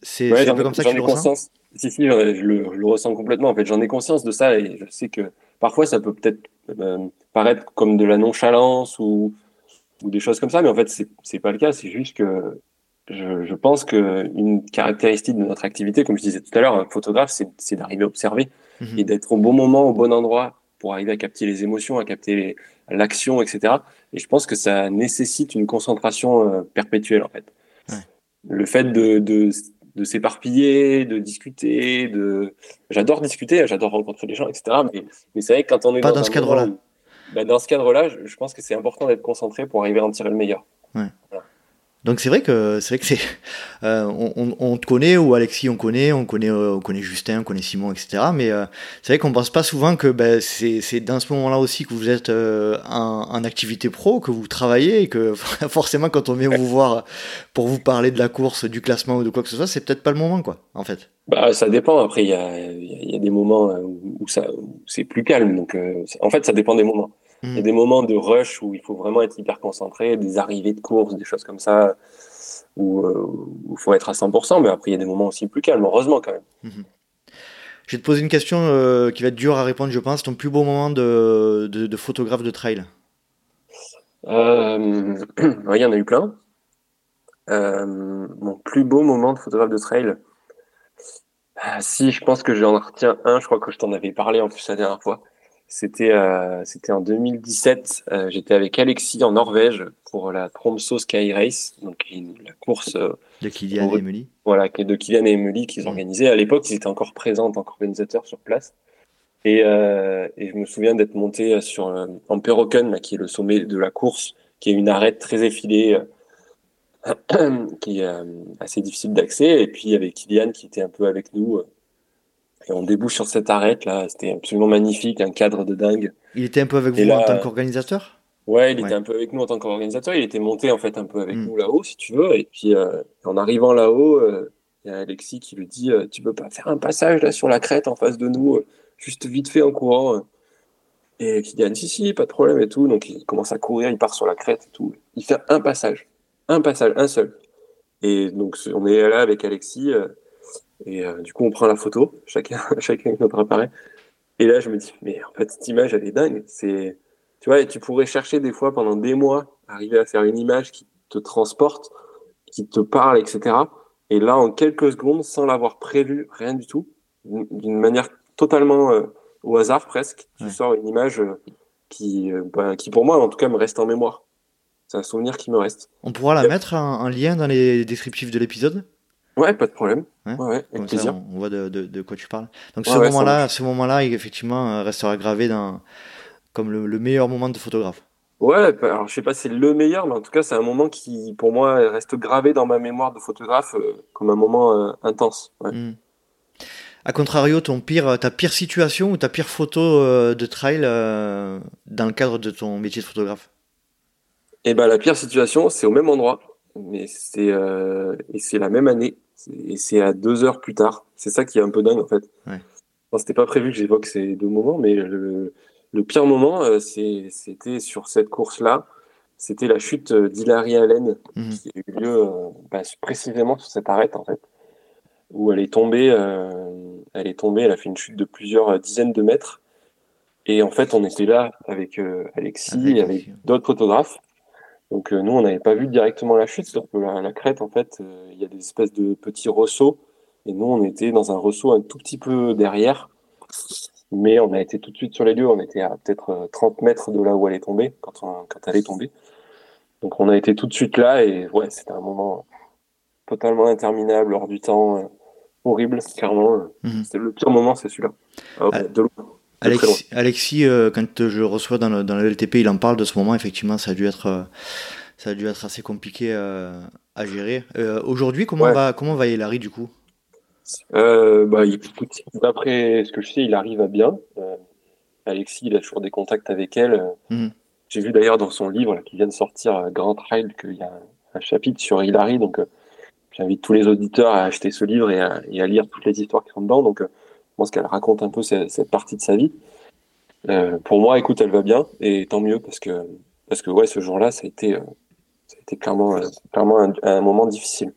C'est un peu comme ça que tu le ressens. Si, si, je le, je le, ressens complètement. En fait, j'en ai conscience de ça et je sais que parfois ça peut peut-être euh, paraître comme de la nonchalance ou, ou des choses comme ça, mais en fait, c'est pas le cas. C'est juste que je, je pense qu'une caractéristique de notre activité, comme je disais tout à l'heure, un photographe, c'est d'arriver à observer mhm. et d'être au bon moment, au bon endroit pour arriver à capter les émotions, à capter l'action, etc. Et je pense que ça nécessite une concentration euh, perpétuelle, en fait. Le fait de, de, de s'éparpiller, de discuter, de. J'adore discuter, j'adore rencontrer les gens, etc. Mais, mais c'est vrai que quand on est pas dans, ce cadre-là. Bah, dans ce cadre-là, je, pense que c'est important d'être concentré pour arriver à en tirer le meilleur. Ouais. Donc c'est vrai que c'est vrai que c'est <laughs> euh, on, te connaît ou Alexis on connaît, on connaît euh, on connaît Justin, on connaît Simon, etc. Mais euh, c'est vrai qu'on pense pas souvent que ben, c'est dans ce moment-là aussi que vous êtes en, activité pro, que vous travaillez et que <laughs> forcément quand on vient vous voir pour vous parler de la course, du classement ou de quoi que ce soit, c'est peut-être pas le moment quoi, en fait. Bah ça dépend. Après il y a y a des moments où ça c'est plus calme. Donc en fait ça dépend des moments. Il y a des moments de rush où il faut vraiment être hyper concentré, des arrivées de course, des choses comme ça, où il faut être à 100%, mais après il y a des moments aussi plus calmes, heureusement quand même. Mhm. Je vais te poser une question euh, qui va être dure à répondre, je pense. Ton plus beau moment de, de, photographe de trail? Euh, <clears throat> Il y en a eu plein. Euh, mon plus beau moment de photographe de trail, ah, si je pense que j'en retiens un, je crois que je t'en avais parlé en plus la dernière fois. C'était euh, c'était en 2017. Euh, j'étais avec Alexis en Norvège pour la Tromso Sky Race, donc la course euh, de Kylian et Emily. Voilà, de Kylian et Emily qu'ils mmh. organisaient. À l'époque, ils étaient encore présents en tant qu'organisateurs sur place. Et, et, je me souviens d'être monté sur en Perroken, qui est le sommet de la course, qui est une arête très effilée, <clears throat> qui est assez difficile d'accès. Et puis avec Kylian qui était un peu avec nous et on débouche sur cette arête là, c'était absolument magnifique, un cadre de dingue. Il était un peu avec vous en tant qu'organisateur? Ouais, il était un peu avec nous en tant qu'organisateur. Il était monté en fait un peu avec hmm. nous là-haut, si tu veux. Et puis euh, en arrivant là-haut, euh, il y a Alexis qui lui dit euh, "Tu peux pas faire un passage là sur la crête en face de nous, juste vite fait en courant." Et qui dit "Si si, pas de problème et tout." Donc il commence à courir, il part sur la crête et tout. Il fait un passage, un passage, un seul. Et donc, on est là avec Alexis. Et du coup, on prend la photo, chacun, <laughs> chacun avec notre appareil. Et là, je me dis, mais en fait, cette image, elle est dingue. C'est, tu vois, et tu pourrais chercher des fois pendant des mois, arriver à faire une image qui te transporte, qui te parle, etc. Et là, en quelques secondes, sans l'avoir prévu, rien du tout, d'une manière totalement euh, au hasard presque, tu sors une image euh, qui, euh, bah, qui, pour moi, en tout cas, me reste en mémoire. C'est un souvenir qui me reste. On pourra la mettre en, lien dans les descriptifs de l'épisode? Ouais, pas de problème. Ouais, avec plaisir. on voit de, de, quoi tu parles. Donc ce moment-là, ce moment-là, effectivement, restera gravé dans, comme le, le meilleur moment de photographe. Ouais, bah, alors je sais pas si c'est le meilleur, mais en tout cas, c'est un moment qui, pour moi, reste gravé dans ma mémoire de photographe euh, comme un moment euh, intense. Ouais. Hmm. A contrario, ton pire, ta pire situation ou ta pire photo euh, de trail dans le cadre de ton métier de photographe? Eh ben, la pire situation, c'est au même endroit, mais c'est et c'est la même année, et c'est à deux heures plus tard. C'est ça qui est un peu dingue en fait. Ouais. C'était pas prévu que j'évoque ces deux moments, mais le, le pire moment, euh, c'était sur cette course-là. C'était la chute euh, d'Hilary Allen mhm. qui a eu lieu euh, bah, précisément sur cette arête en fait, où elle est tombée. elle est tombée. Elle a fait une chute de plusieurs dizaines de mètres. Et en fait, on était là avec Alexis et avec d'autres photographes. Donc nous, on n'avait pas vu directement la chute, sur la, la crête, en fait, il y a des espèces de petits ressauts. Et nous, on était dans un ressaut un tout petit peu derrière. Mais on a été tout de suite sur les lieux. On était à peut-être 30 euh, mètres de là où elle est tombée, quand, quand elle est tombée. Donc on a été tout de suite là et ouais, c'était un moment totalement interminable, hors du temps, euh, horrible, clairement. Mhm. le pire moment, c'est celui-là. Ah, de Alexis, Alexis euh, quand je reçois dans le, dans le, LTP, il en parle de ce moment. Effectivement, ça a dû être, ça a dû être assez compliqué à gérer. Aujourd'hui, comment va comment va Hilary du coup? Euh, bah, D'après ce que je sais, il arrive à bien. Euh, Alexis, il a toujours des contacts avec elle. Mhm. J'ai vu d'ailleurs dans son livre qui vient de sortir, euh, Grand Trail, qu'il y a un, chapitre sur Hilary. Donc, euh, j'invite tous les auditeurs à acheter ce livre et à, et à, lire toutes les histoires qui sont dedans. Donc, je pense qu'elle raconte un peu cette, cette, partie de sa vie. pour moi, écoute, elle va bien et tant mieux parce que, parce que ouais, ce jour-là, ça a été, ça a été clairement, clairement un, un moment difficile.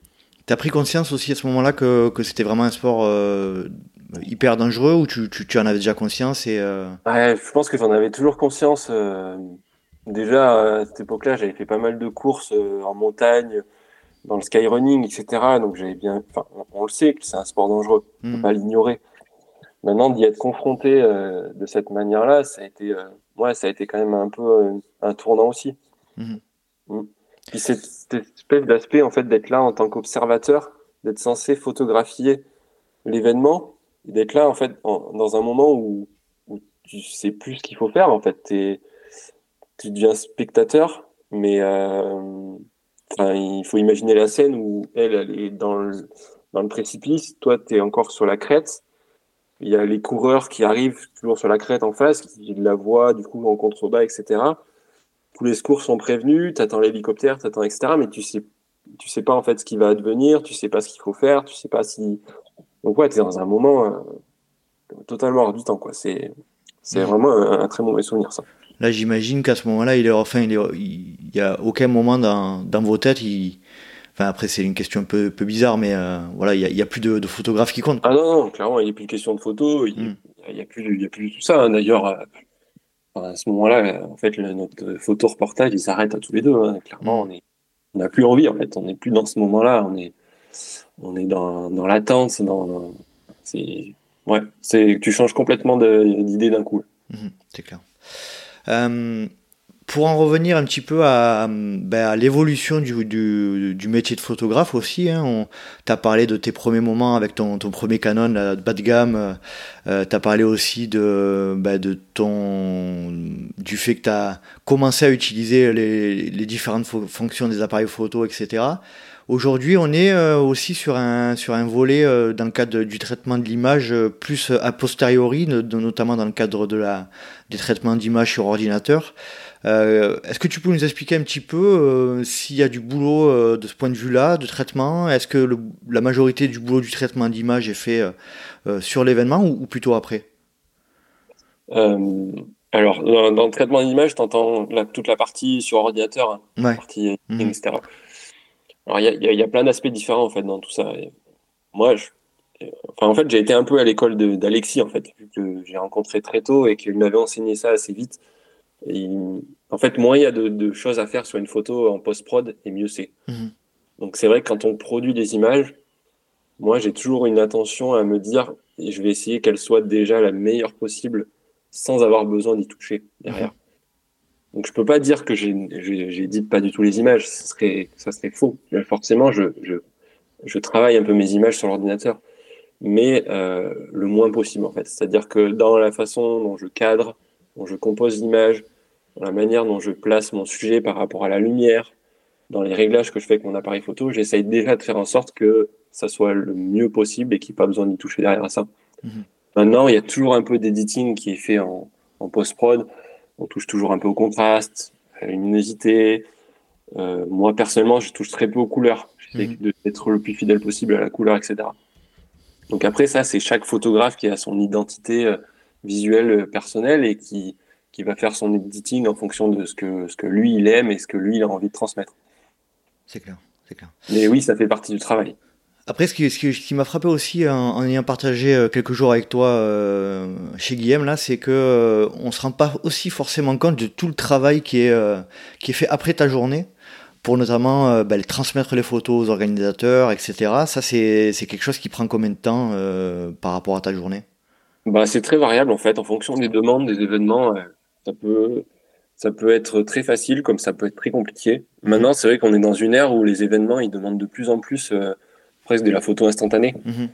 T'as pris conscience aussi à ce moment-là que, que c'était vraiment un sport euh, hyper dangereux ou tu, tu, tu, en avais déjà conscience et euh... ouais, Je pense que j'en avais toujours conscience. Euh, déjà, à cette époque-là, j'avais fait pas mal de courses euh, en montagne, dans le skyrunning, etc. Donc j'avais bien. Enfin, on, le sait que c'est un sport dangereux, on peut hmm. pas l'ignorer. Maintenant, d'y être confronté euh, de cette manière-là, ça a été, ouais, ça a été quand même un peu un tournant aussi. Hmm. Puis cette, espèce d'aspect en fait d'être là en tant qu'observateur, d'être censé photographier l'événement, d'être là en fait dans un moment où, où tu sais plus ce qu'il faut faire en fait, tu deviens spectateur, mais euh, il faut imaginer la scène où elle, elle est dans le, dans le précipice, toi tu es encore sur la crête, il y a les coureurs qui arrivent toujours sur la crête en face, qui la voient du coup en contrebas, etc tous les secours sont prévenus, tu attends l'hélicoptère, tu attends, etc. Mais tu sais, tu sais pas en fait ce qui va advenir, tu sais pas ce qu'il faut faire, tu sais pas si. Donc ouais, tu es dans un moment euh, totalement hors du temps, quoi. C'est, c'est vraiment un, très mauvais souvenir, ça. Là, j'imagine qu'à ce moment-là, il est, enfin, il, il y a aucun moment dans, dans vos têtes, il, Enfin, après, c'est une question un peu, peu bizarre, mais euh, voilà, il n'y a, a, plus de, de, photographes qui comptent. Ah non, non clairement, il n'y a plus de question de photos, il n'y hmm. a, plus, a plus tout ça. Hein. D'ailleurs, euh, à ce moment-là, en fait, le, notre photo-reportage, il s'arrête à tous les deux. Hein. Clairement, mm. on n'a plus envie, en fait. On n'est plus dans ce moment-là. On est, on est dans, dans l'attente. Dans, c'est, ouais, c'est, tu changes complètement d'idée d'un coup. Mm-hmm, c'est clair. Euh, pour en revenir un petit peu à, ben, à l'évolution du, du, du, métier de photographe aussi, hein, tu as parlé de tes premiers moments avec ton, ton premier Canon la bas de gamme, euh, tu as parlé aussi de, ben, de ton, du fait que tu as commencé à utiliser les, les différentes fonctions des appareils photo, etc. Aujourd'hui, on est euh, aussi sur un, sur un volet euh, dans le cadre du traitement de l'image euh, plus a posteriori, notamment dans le cadre de la, des traitements d'image sur ordinateur. Euh, est-ce que tu peux nous expliquer un petit peu euh, s'il y a du boulot euh, de ce point de vue-là, de traitement? Est-ce que le, la majorité du boulot du traitement d'image est fait sur l'événement ou, plutôt après? Alors, dans, le traitement d'image, tu entends toute la partie sur ordinateur, hein, la partie mhm. etc. Alors, il y a, y a, plein d'aspects différents, en fait, dans tout ça. moi, je, enfin, en fait, j'ai été un peu à l'école d'Alexis, en fait, vu que j'ai rencontré très tôt et qu'il m'avait enseigné ça assez vite. En fait, moins il y a de, de, choses à faire sur une photo en post-prod, et mieux c'est. Mhm. Donc, c'est vrai que quand on produit des images, moi, j'ai toujours une attention à me dire, et je vais essayer qu'elle soit déjà la meilleure possible sans avoir besoin d'y toucher derrière. Donc je peux pas dire que j'édite pas du tout les images, ça serait, ça serait faux. Forcément, je, je, je travaille un peu mes images sur l'ordinateur, mais euh, le moins possible en fait. C'est-à-dire que dans la façon dont je cadre, dont je compose l'image, dans la manière dont je place mon sujet par rapport à la lumière, dans les réglages que je fais avec mon appareil photo, j'essaye déjà de faire en sorte que ça soit le mieux possible et qu'il n'y ait pas besoin d'y toucher derrière ça. Mhm. Maintenant, il y a toujours un peu d'editing qui est fait en, en post-prod on touche toujours un peu au contraste, à la luminosité. Euh, moi, personnellement, je touche très peu aux couleurs. J'essaie mhm. d'être le plus fidèle possible à la couleur, etc. Donc après, ça, c'est chaque photographe qui a son identité euh, visuelle euh, personnelle et qui, qui va faire son editing en fonction de ce que, ce que lui, il aime et ce que lui, il a envie de transmettre. C'est clair, c'est clair. Mais oui, ça fait partie du travail. Après, ce qui, ce qui, m'a frappé aussi en, ayant partagé euh, quelques jours avec toi euh, chez Guillaume, là, c'est que euh, on se rend pas aussi forcément compte de tout le travail qui est, qui est fait après ta journée pour notamment ben, transmettre les photos aux organisateurs, etc. Ça, c'est quelque chose qui prend combien de temps par rapport à ta journée? Bah, C'est très variable en fait, en fonction des demandes, des événements. ça peut, ça peut être très facile comme ça peut être très compliqué. Maintenant, c'est vrai qu'on est dans une ère où les événements, ils demandent de plus en plus presque de la photo instantanée. Mhm.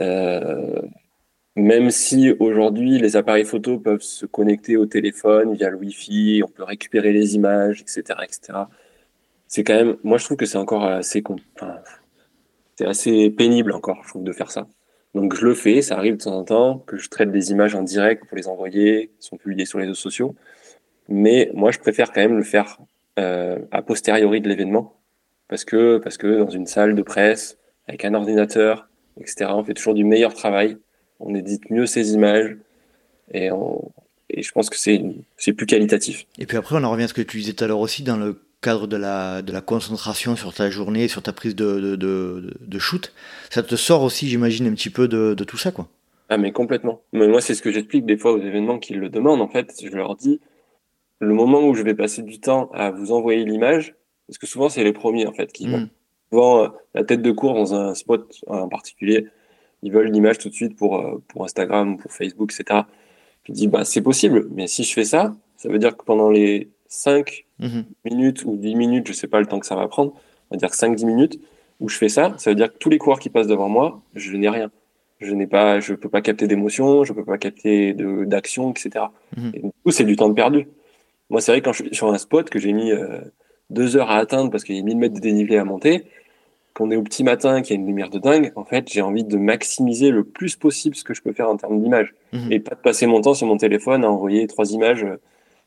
Euh, même si aujourd'hui les appareils photo peuvent se connecter au téléphone via le Wi-Fi, on peut récupérer les images, etc., etc. C'est quand même, moi je trouve que c'est encore assez, enfin, c'est assez pénible encore, je trouve, de faire ça. Donc je le fais, ça arrive de temps en temps que je traite des images en direct pour les envoyer, qui sont publiées sur les réseaux sociaux. Mais moi je préfère quand même le faire euh, a posteriori de l'événement parce que parce que dans une salle de presse, avec un ordinateur, etc. On fait toujours du meilleur travail, on édite mieux ses images et, et je pense que c'est plus qualitatif. Et puis après, on en revient à ce que tu disais tout à l'heure aussi dans le cadre de la, de la concentration sur ta journée, sur ta prise de, de, de, shoot. Ça te sort aussi, j'imagine, un petit peu de, tout ça, quoi. Ah, mais complètement. Mais moi, c'est ce que j'explique des fois aux événements qui le demandent. En fait, je leur dis, le moment où je vais passer du temps à vous envoyer l'image, parce que souvent, c'est les premiers, en fait, qui vont. Hmm souvent euh, la tête de cours dans un spot en particulier. Ils veulent l'image tout de suite pour, euh, pour Instagram, pour Facebook, etc. Je dis, bah, c'est possible, mais si je fais ça, ça veut dire que pendant les 5 mhm. minutes ou 10 minutes, je sais pas le temps que ça va prendre, on va dire 5-10 minutes, où je fais ça, ça veut dire que tous les coureurs qui passent devant moi, je n'ai rien. Je n'ai pas, je peux pas capter d'émotion, je peux pas capter d'action, etc. Mhm. Et du coup, c'est du temps de perdu. Moi, c'est vrai quand je suis sur un spot que j'ai mis euh, deux heures à atteindre parce qu'il y a 1000 mètres de dénivelé à monter, qu'on est au petit matin, qu'il y a une lumière de dingue, en fait, j'ai envie de maximiser le plus possible ce que je peux faire en termes d'image. Mhm. Et pas de passer mon temps sur mon téléphone à envoyer trois images euh,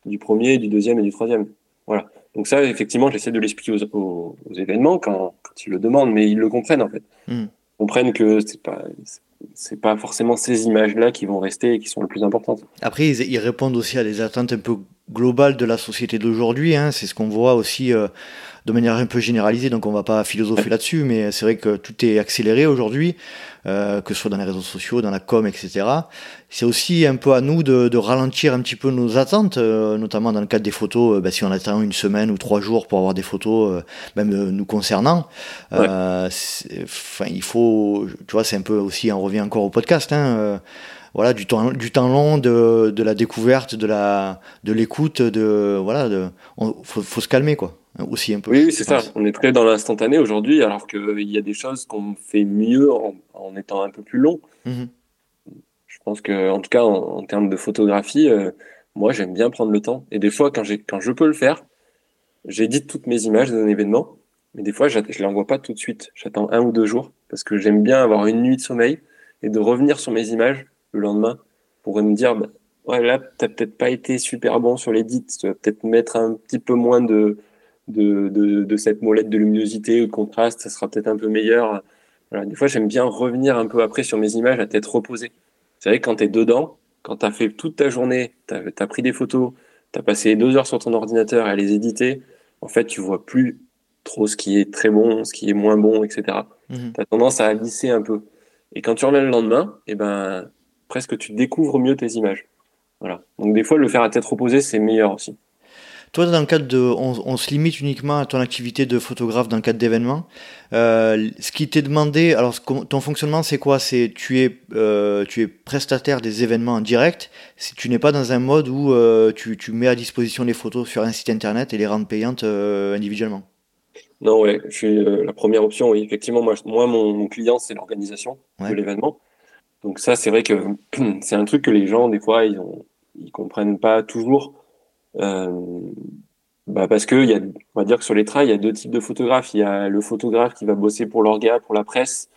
du premier, du deuxième et du troisième. Voilà. Donc ça, effectivement, j'essaie de l'expliquer aux, événements quand, ils le demandent, mais ils le comprennent, en fait. Mhm. Ils comprennent que c'est pas, c'est pas forcément ces images-là qui vont rester et qui sont les plus importantes. Après, ils, répondent aussi à des attentes un peu globales de la société d'aujourd'hui. Hein. C'est ce qu'on voit aussi euh, de manière un peu généralisée, donc on va pas philosopher là-dessus, mais c'est vrai que tout est accéléré aujourd'hui, euh, que ce soit dans les réseaux sociaux, dans la com, etc. C'est aussi un peu à nous de, de, ralentir un petit peu nos attentes, euh, notamment dans le cadre des photos. Bah, si on attend une semaine ou trois jours pour avoir des photos, même nous concernant, enfin il faut, tu vois, c'est un peu aussi, on revient encore au podcast. Hein, voilà du temps du temps long de, de la découverte de la de l'écoute de voilà de faut, faut se calmer quoi aussi un peu. Oui, c'est ça. On est très dans l'instantané aujourd'hui, alors qu'il y a des choses qu'on fait mieux en, en, étant un peu plus long. Mhm. Je pense que, en tout cas, en, termes de photographie, euh, moi, j'aime bien prendre le temps. Et des fois, quand, quand je peux le faire, j'édite toutes mes images d'un événement, mais des fois, je ne les envoie pas tout de suite. J'attends un ou deux jours parce que j'aime bien avoir une nuit de sommeil et de revenir sur mes images le lendemain pour me dire, bah, ouais, là, t'as peut-être pas été super bon sur l'édit, tu vas peut-être mettre un petit peu moins de, de, de, de, cette molette de luminosité ou de contraste, ça sera peut-être un peu meilleur. Voilà, des fois, j'aime bien revenir un peu après sur mes images à tête reposée. C'est vrai que quand tu es dedans, quand tu as fait toute ta journée, tu as, pris des photos, tu as passé deux heures sur ton ordinateur à les éditer, en fait, tu vois plus trop ce qui est très bon, ce qui est moins bon, etc. Mhm. Tu as tendance à lisser un peu. Et quand tu reviens le lendemain, et ben, presque tu découvres mieux tes images. Voilà. Donc des fois, le faire à tête reposée, c'est meilleur aussi. Toi, dans le cadre de, on, se limite uniquement à ton activité de photographe dans le cadre d'événements. Euh, ce qui t'est demandé, alors ton fonctionnement, c'est quoi? C'est tu es, euh, tu es prestataire des événements en direct. Si tu n'es pas dans un mode où euh, tu, tu, mets à disposition les photos sur un site internet et les rendre payantes individuellement. Non, ouais, je suis la première option. Oui, effectivement, moi, moi mon, client, c'est l'organisation de l'événement. Donc ça, c'est vrai que <clears throat> c'est un truc que les gens, des fois, ils ont, ils comprennent pas toujours. Euh, bah parce que y a, on va dire que sur les trails, il y a deux types de photographes. Il y a le photographe qui va bosser pour l'orga, pour la presse,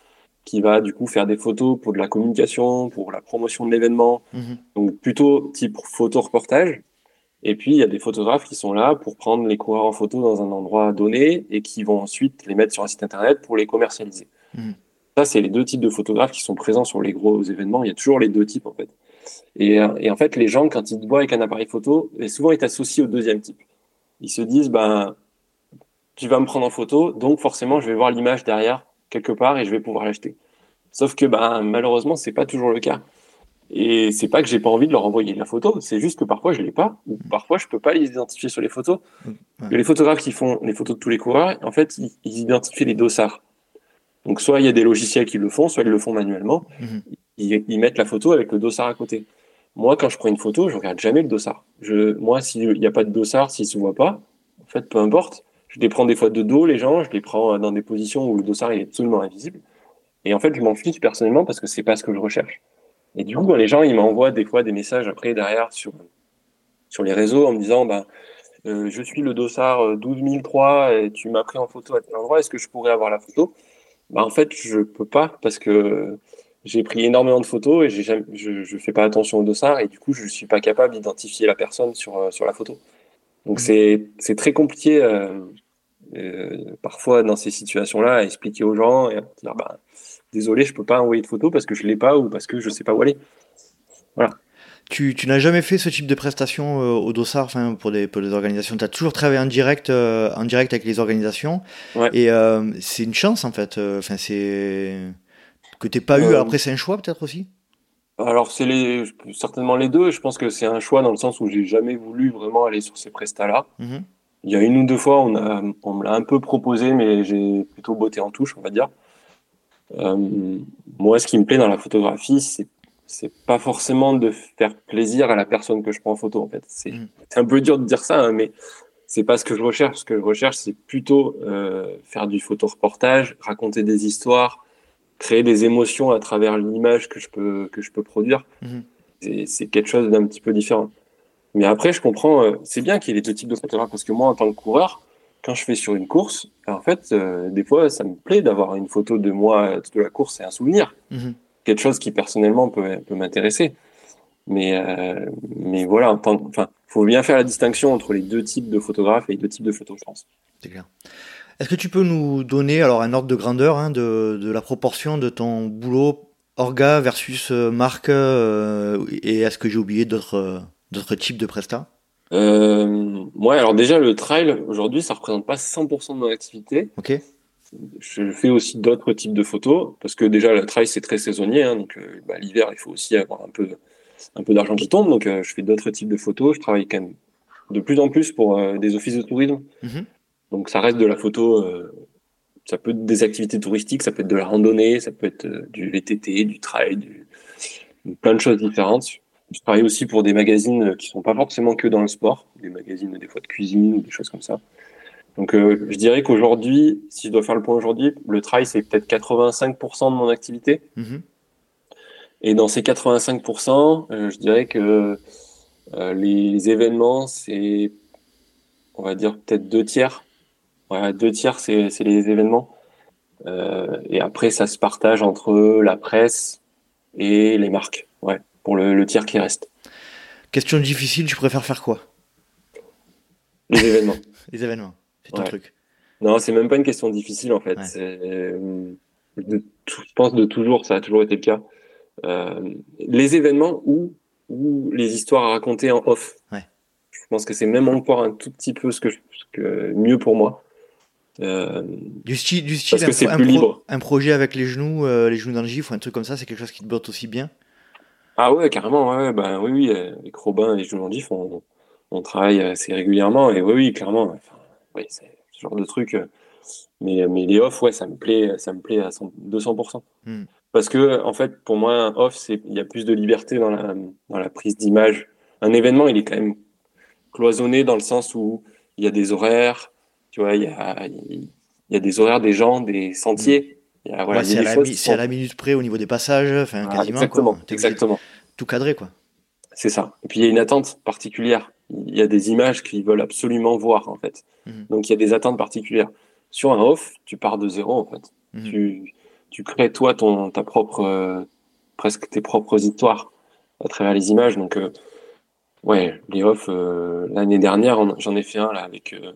qui va du coup faire des photos pour de la communication, pour la promotion de l'événement. Mhm. Donc plutôt type photo reportage. Et puis il y a des photographes qui sont là pour prendre les coureurs en photo dans un endroit donné et qui vont ensuite les mettre sur un site internet pour les commercialiser. Mhm. Ça, c'est les deux types de photographes qui sont présents sur les gros événements. Il y a toujours les deux types en fait. Et, euh, et, en fait, les gens, quand ils te voient avec un appareil photo, et souvent ils t'associent au deuxième type. Ils se disent, ben, tu vas me prendre en photo, donc forcément, je vais voir l'image derrière quelque part et je vais pouvoir l'acheter. Sauf que, ben, malheureusement, c'est pas toujours le cas. Et c'est pas que j'ai pas envie de leur envoyer la photo, c'est juste que parfois je l'ai pas, ou parfois je peux pas les identifier sur les photos. Les photographes qui font les photos de tous les coureurs, en fait, ils, identifient les dossards. Donc soit il y a des logiciels qui le font, soit ils le font manuellement. Mhm. Ils, mettent la photo avec le dossard à côté. Moi, quand je prends une photo, je regarde jamais le dossard. Moi, s'il n'y a pas de dossard, s'il se voit pas, en fait, peu importe. Je les prends des fois de dos, les gens, je les prends dans des positions où le dossard est absolument invisible. Et en fait, je m'en fiche personnellement parce que c'est pas ce que je recherche. Et du coup, les gens, ils m'envoient des fois des messages après derrière sur sur les réseaux en me disant, bah, euh, je suis le dossard 12003 et tu m'as pris en photo à tel endroit. Est-ce que je pourrais avoir la photo? Bah, en fait, je peux pas parce que j'ai pris énormément de photos et je, je fais pas attention au dossard et du coup, je suis pas capable d'identifier la personne sur, euh, sur la photo. Donc, mmh. c'est très compliqué euh, euh, parfois dans ces situations-là à expliquer aux gens et à dire bah, désolé, je peux pas envoyer de photos parce que je l'ai pas ou parce que je sais pas où aller. Voilà. Tu, tu n'as jamais fait ce type de prestation euh, au dossard enfin, pour, des, pour des organisations? Tu as toujours travaillé en direct, en direct avec les organisations? Ouais. Et c'est une chance en fait. Enfin, c'est que t'aies pas eu. Euh, Après, c'est un choix peut-être aussi? Alors c'est les certainement les deux. Je pense que c'est un choix dans le sens où j'ai jamais voulu vraiment aller sur ces prestats-là. Mhm. Il y a une ou deux fois, on, a, on me l'a un peu proposé, mais j'ai plutôt botté en touche, on va dire. Euh, moi, ce qui me plaît dans la photographie, c'est c'est pas forcément de faire plaisir à la personne que je prends en photo. En fait, c'est Mhm. c'est un peu dur de dire ça, hein, mais c'est pas ce que je recherche. Ce que je recherche, c'est plutôt euh, faire du photoreportage, raconter des histoires, créer des émotions à travers l'image que je peux que je peux produire. Mhm. C'est- C'est quelque chose d'un petit peu différent. Mais après, je comprends. euh, c'est bien qu'il y ait les deux types de photographes parce que moi, en tant que coureur, quand je fais sur une course, en fait, euh, des fois, ça me plaît d'avoir une photo de moi de la course et un souvenir, Mhm. quelque chose qui personnellement peut peut m'intéresser. Mais euh, mais voilà, enfin, faut bien faire la distinction entre les deux types de photographes et les deux types de photos, je pense. C'est clair. Est-ce que tu peux nous donner alors un ordre de grandeur hein, de, de la proportion de ton boulot orga versus euh, marque euh, et est-ce que j'ai oublié d'autres euh, d'autres types de prestats? Euh, ouais, alors déjà le trail aujourd'hui, ça représente pas 100% de mon activité. Ok. Je fais aussi d'autres types de photos parce que déjà le trail c'est très saisonnier, hein, donc euh, bah, l'hiver il faut aussi avoir un peu un peu d'argent qui tombe, donc je fais d'autres types de photos. Je travaille quand même de plus en plus pour des offices de tourisme, Mhm. Donc ça reste de la photo. euh, ça peut être des activités touristiques, ça peut être de la randonnée, ça peut être euh, du VTT, du trail, du, plein de choses différentes. Je travaille aussi pour des magazines qui sont pas forcément que dans le sport, des magazines des fois de cuisine ou des choses comme ça. Donc euh, je dirais qu'aujourd'hui, si je dois faire le point aujourd'hui, le trail c'est peut-être 85% de mon activité. Mhm. Et dans ces 85%, euh, je dirais que euh, les, les événements c'est, on va dire peut-être deux tiers. Ouais, deux tiers c'est c'est les événements. Euh, et après ça se partage entre la presse et les marques. Ouais, pour le, le tiers qui reste. Question difficile, tu préfères faire quoi? Les événements. <laughs> Les événements, c'est ton Ouais. truc. Non, c'est même pas une question difficile en fait. Ouais. Euh, de je pense de toujours, ça a toujours été le cas. Euh, les événements ou ou les histoires à raconter en off. Ouais. Je pense que c'est même encore un tout petit peu ce que, je- ce que mieux pour moi. Du style, du style parce que c'est un, plus libre. un projet avec les genoux, les genoux dans le gif ou un truc comme ça, c'est quelque chose qui te botte aussi bien? Ah ouais, carrément, ouais, ben oui, oui, avec Robin et les genoux dans le gif, on, on travaille assez régulièrement et oui, oui, clairement. Enfin, oui, c'est ce genre de truc. Mais, mais les off, ouais, ça me plaît, ça me plaît à 200%. Hmm. Parce que, en fait, pour moi, un off, c'est, il y a plus de liberté dans la, dans la prise d'image. Un événement, il est quand même cloisonné dans le sens où il y a des horaires, tu vois, il y a, il y a des horaires des gens, des sentiers. Y a, voilà, Ouais, c'est, à la, à minute près au niveau des passages, enfin Ah, quasiment. exactement, quoi. Exactement. Tout cadré, quoi. C'est ça. Et puis il y a une attente particulière. Il y a des images qu'ils veulent absolument voir, en fait. Mhm. Donc il y a des attentes particulières. Sur un off, tu pars de zéro, en fait. Mhm. Tu, tu crées toi ton, ta propre, euh, presque tes propres histoires à travers les images. Donc, euh, ouais, les off, euh, l'année dernière, j'en ai fait un là avec euh,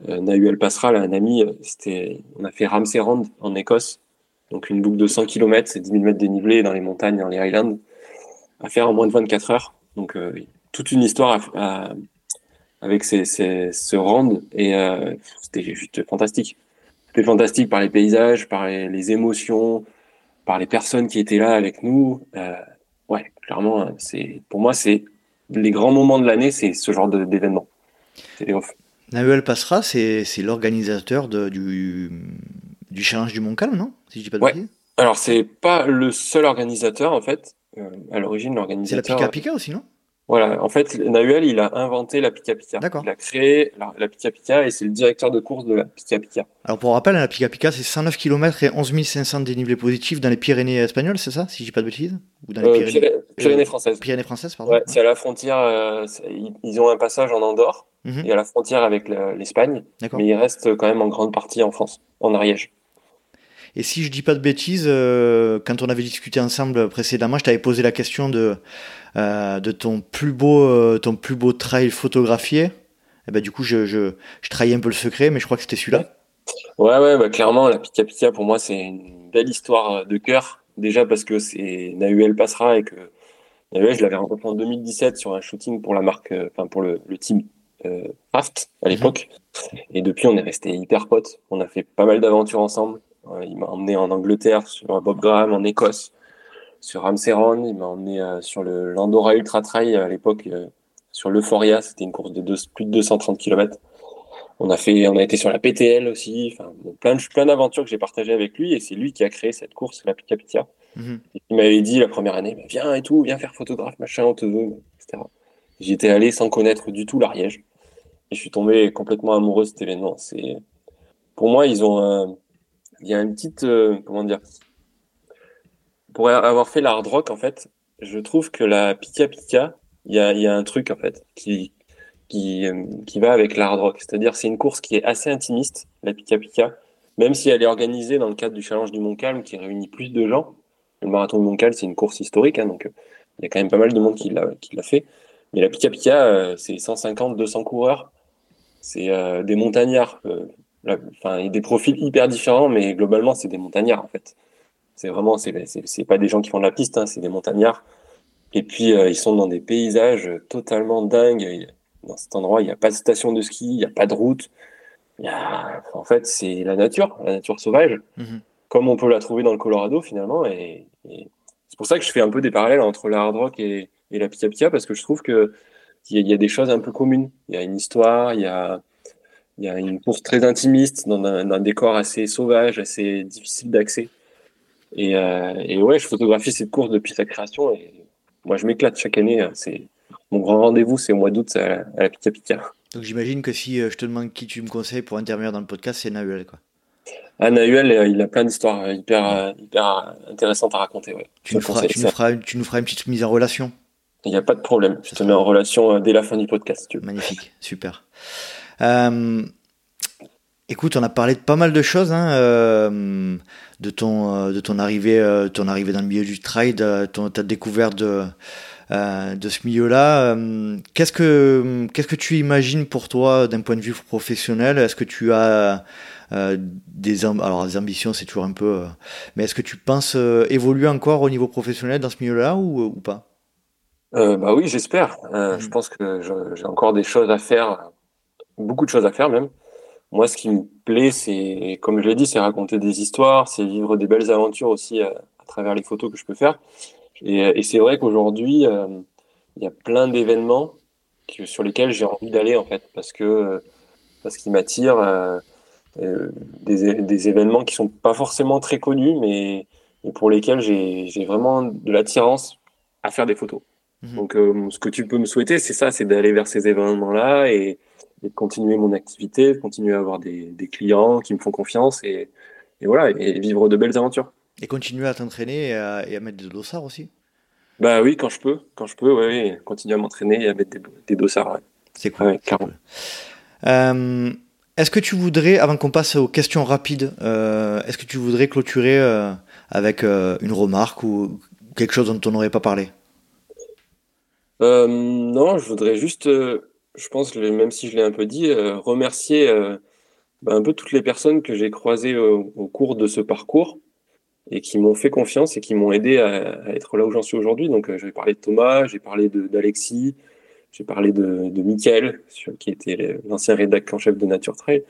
Nahuel Passera, là, un ami. euh, C'était, on a fait Ramsey-Rand en Écosse. Donc une boucle de 100 km, c'est 10 000 mètres dénivelé dans les montagnes, dans les Highlands, à faire en moins de 24 heures. Donc euh, toute une histoire avec ces, ce rand et euh, c'était juste fantastique. C'était fantastique par les paysages, par les, émotions, par les personnes qui étaient là avec nous. Euh, ouais, clairement, euh, c'est pour moi c'est les grands moments de l'année, c'est ce genre d'événement. C'est. Nahuel Passera, c'est, c'est l'organisateur du, du challenge du Mont Calme, non? Si je dis pas de Ouais. bêtises. Alors c'est pas le seul organisateur en fait. Euh, à l'origine, C'est la l'organisateur. Pika Pika aussi, non? Voilà, en fait, Nahuel, il a inventé la Pika Pika. D'accord. Il a créé la, la Pika Pika et c'est le directeur de course de la Pika Pika. Alors pour rappel, la Pika Pika, c'est 109 km et 11 500 dénivelés positifs dans les Pyrénées espagnoles, c'est ça Si je dis pas de bêtises? Ou dans les Euh, Pyrénées, Pyrénées, Pyrénées françaises. Pyrénées françaises, pardon Ouais, c'est à la frontière. euh, ils- ont un passage en Andorre Mhm. et à la frontière avec l'Espagne, D'accord. mais ils restent quand même en grande partie en France, en Ariège. Et si je dis pas de bêtises, euh, quand on avait discuté ensemble précédemment, je t'avais posé la question de, euh, de ton plus beau, euh, ton plus beau trail photographié. Et ben du coup, je, je, je trahis un peu le secret, mais je crois que c'était celui-là. Ouais, ouais, bah, clairement, la Pika Pika, pour moi, c'est une belle histoire de cœur. Déjà parce que c'est Nahuel Passera et que Nahuel, je l'avais rencontré en 2017 sur un shooting pour la marque, enfin, pour le, le team euh, Craft à l'époque. Et depuis, on est resté hyper potes. On a fait pas mal d'aventures ensemble. Euh, il m'a emmené en Angleterre sur un Bob Graham, en Écosse, sur Ramsey-Rand. Il m'a emmené euh, sur le Landora Ultra Trail à l'époque, euh, sur l'Euphoria. C'était une course de deux- plus de 230 km. On a fait, on a été sur la PTL aussi. Enfin, plein de, plein d'aventures que j'ai partagées avec lui et c'est lui qui a créé cette course, la Pika. Mhm. Il m'avait dit la première année, viens et tout, viens faire photographe, machin, on te veut, etc. J'y étais allé sans connaître du tout l'Ariège. Et je suis tombé complètement amoureux de cet événement. C'est, pour moi, ils ont un, il y a une petite, euh, comment dire, pour avoir fait l'hard rock, en fait, je trouve que la Pika Pika, il y a, un truc, en fait, qui, qui, euh, qui va avec l'hard rock. C'est-à-dire, c'est une course qui est assez intimiste, la Pika Pika, même si elle est organisée dans le cadre du challenge du Mont Calme qui réunit plus de gens. Le marathon de Mont Calme, c'est une course historique, hein, donc euh, il y a quand même pas mal de monde qui l'a, fait. Mais la Pika Pika, c'est 150, 200 coureurs. C'est des montagnards. Enfin, des profils hyper différents, mais globalement, c'est des montagnards, en fait. C'est vraiment, c'est, pas des gens qui font de la piste, hein, c'est des montagnards. Et puis, euh, ils sont dans des paysages totalement dingues. Dans cet endroit, il n'y a pas de station de ski, il n'y a pas de route. Il y a, en fait, c'est la nature, la nature sauvage, Mhm. comme on peut la trouver dans le Colorado, finalement. Et, et c'est pour ça que je fais un peu des parallèles entre la hard rock et, et la Pika Pika, parce que je trouve que il y, a- y a des choses un peu communes. Il y a une histoire, il y a, il y a une course très intimiste dans un, dans un décor assez sauvage, assez difficile d'accès. Et, euh, et ouais, je photographie cette course depuis sa création et moi je m'éclate chaque année. hein. C'est mon grand rendez-vous, c'est au mois d'août à, la- à la Pika Pika. Donc j'imagine que si euh, je te demande qui tu me conseilles pour intervenir dans le podcast, c'est Nahuel. Quoi. Ah, Nahuel, euh, il a plein d'histoires hyper, hyper intéressantes à raconter. Ouais. Tu, nous feras, conseille tu, ça. nous feras, une- tu nous feras une petite mise en relation. Il n'y a pas de problème. Je te mets en relation dès la fin du podcast. si tu veux. Magnifique, super. Euh, écoute, on a parlé de pas mal de choses, hein, euh, de ton euh, de ton arrivée, euh, ton arrivée dans le milieu du trail, de ton, ta découverte de de ce milieu-là. Qu'est-ce que qu'est-ce que tu imagines pour toi d'un point de vue professionnel? Est-ce que tu as euh, des alors ambitions, c'est toujours un peu, euh, mais est-ce que tu penses euh, évoluer encore au niveau professionnel dans ce milieu-là ou, ou pas? Bah oui, j'espère. Mhm. Je pense que j'ai encore des choses à faire, beaucoup de choses à faire même. moi, ce qui me plaît, c'est, comme je l'ai dit, c'est raconter des histoires, c'est vivre des belles aventures aussi à, travers les photos que je peux faire. Et, et c'est vrai qu'aujourd'hui, il y a plein d'événements sur lesquels j'ai envie d'aller en fait, parce que parce qu'ils m'attirent. Euh, des, des, événements qui sont pas forcément très connus, mais, pour lesquels j'ai vraiment de l'attirance à faire des photos. Mhm. Donc, euh, ce que tu peux me souhaiter, c'est ça, c'est d'aller vers ces événements-là et, de continuer mon activité, de continuer à avoir des, des clients qui me font confiance et, et, voilà, et vivre de belles aventures. Et continuer à t'entraîner et, et à, mettre des dossards aussi? Bah oui, quand je peux, quand je peux, ouais, continuer à m'entraîner et à mettre des, des dossards. C'est cool. Euh, est-ce que tu voudrais, avant qu'on passe aux questions rapides, euh, est-ce que tu voudrais clôturer euh, avec une remarque ou quelque chose dont on n'aurait pas parlé? Non, je voudrais juste, je pense, même si je l'ai un peu dit, remercier bah, un peu toutes les personnes que j'ai croisées au, cours de ce parcours et qui m'ont fait confiance et qui m'ont aidé à, à, être là où j'en suis aujourd'hui. Donc, j'ai parlé de Thomas, j'ai parlé d'Alexis, j'ai parlé de, de Michael, qui était l'ancien rédacteur en chef de Nature Trail.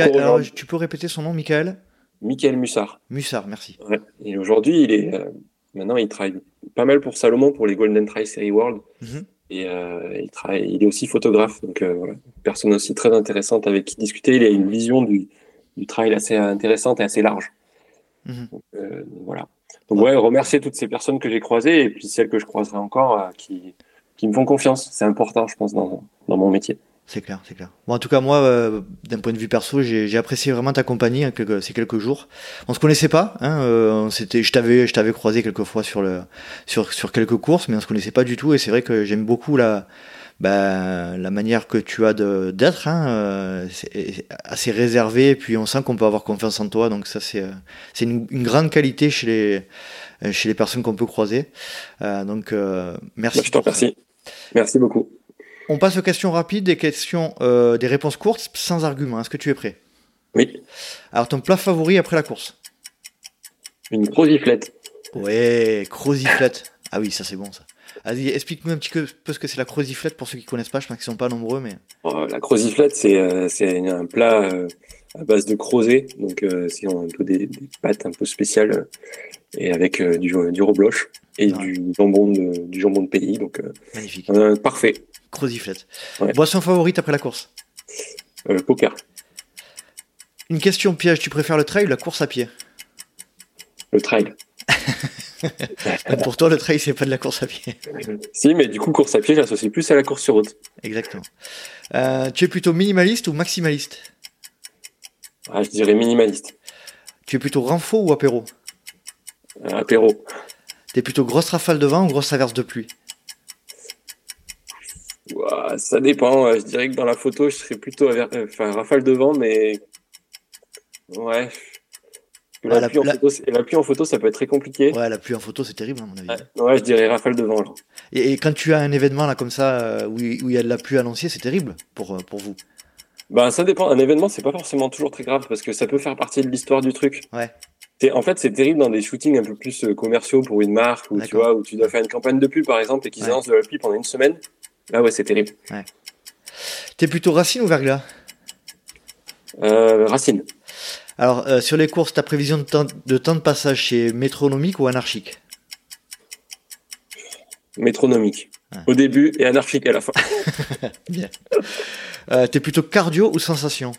alors, tu peux répéter son nom, Michael? Michael Mussard. Mussard, merci. Ouais. Et aujourd'hui, il est euh, maintenant, il travaille pas mal pour Salomon, pour les Golden Trail Series World. Mhm. Et euh, il travaille, il est aussi photographe, donc euh, voilà, une personne aussi très intéressante avec qui discuter. Il a une vision du, du trail assez intéressante et assez large. Mhm. Donc, voilà. Donc ouais, remercier toutes ces personnes que j'ai croisées et puis celles que je croiserai encore, qui qui me font confiance. C'est important, je pense, dans, dans mon métier. C'est clair, c'est clair. Bon, en tout cas, moi, euh, d'un point de vue perso, j'ai apprécié vraiment ta compagnie hein, ces quelques jours. On se connaissait pas, hein, euh, c'était, je t'avais, je t'avais croisé quelques fois sur le, sur, sur quelques courses, mais on se connaissait pas du tout. Et c'est vrai que j'aime beaucoup la, bah, la manière que tu as d'être, hein, euh, c'est assez réservé. Et puis on sent qu'on peut avoir confiance en toi. Donc ça, c'est, euh, c'est une, une, grande qualité chez les, euh, chez les personnes qu'on peut croiser. Euh, donc, euh, merci. Je t'en remercie. Merci beaucoup. On passe aux questions rapides, des questions, des réponses courtes, sans argument. Est-ce que tu es prêt? Oui. Alors, ton plat favori après la course? Une croziflette. Ouais, croziflette. Ah oui, ça c'est bon ça. Vas-y, explique-nous un petit peu ce que c'est la croziflette pour ceux qui connaissent pas. Je pense qu'ils sont pas nombreux, mais. Oh, la croziflette, c'est un plat à base de crozet, donc c'est un peu des, des, pâtes un peu spéciales et avec euh, du, du rebloche et du jambon de, du jambon de pays. Donc, euh, Magnifique. Euh, parfait. Croziflette. Boisson favorite après la course Poker. Une question piège, tu préfères le trail ou la course à pied? Le trail. <laughs> Pour toi, le trail, c'est pas de la course à pied. <laughs> si, mais du coup, course à pied, j'associe plus à la course sur route. Exactement. tu es plutôt minimaliste ou maximaliste? Ah, Je dirais minimaliste. Tu es plutôt renfort ou apéro? Apéro. T'es plutôt grosse rafale de vent ou grosse averse de pluie? Ça dépend. Je dirais que dans la photo, je serais plutôt euh, enfin, rafale de vent, mais ouais. La, pluie en photo, ça peut être très compliqué. Ouais, la pluie en photo, c'est terrible, à mon avis. Ouais, je dirais rafale de vent. Et, quand tu as un événement là comme ça euh, où il y a de la pluie annoncée, c'est terrible pour, euh, pour vous? Bah, ça dépend. Un événement, c'est pas forcément toujours très grave parce que ça peut faire partie de l'histoire du truc. Ouais. En fait, c'est terrible dans des shootings un peu plus euh, commerciaux pour une marque où tu vois où tu dois faire une campagne de pub par exemple et qu'ils annoncent de la pluie pendant une semaine. Là, ouais, c'est terrible. Ouais. T'es plutôt Racine ou Verglas? Euh, Racine. Alors, euh, sur les courses, ta prévision de temps, de temps de passage, c'est métronomique ou anarchique? Métronomique. Au début et anarchique à la fin. <laughs> Bien. Euh, t'es plutôt cardio ou sensation?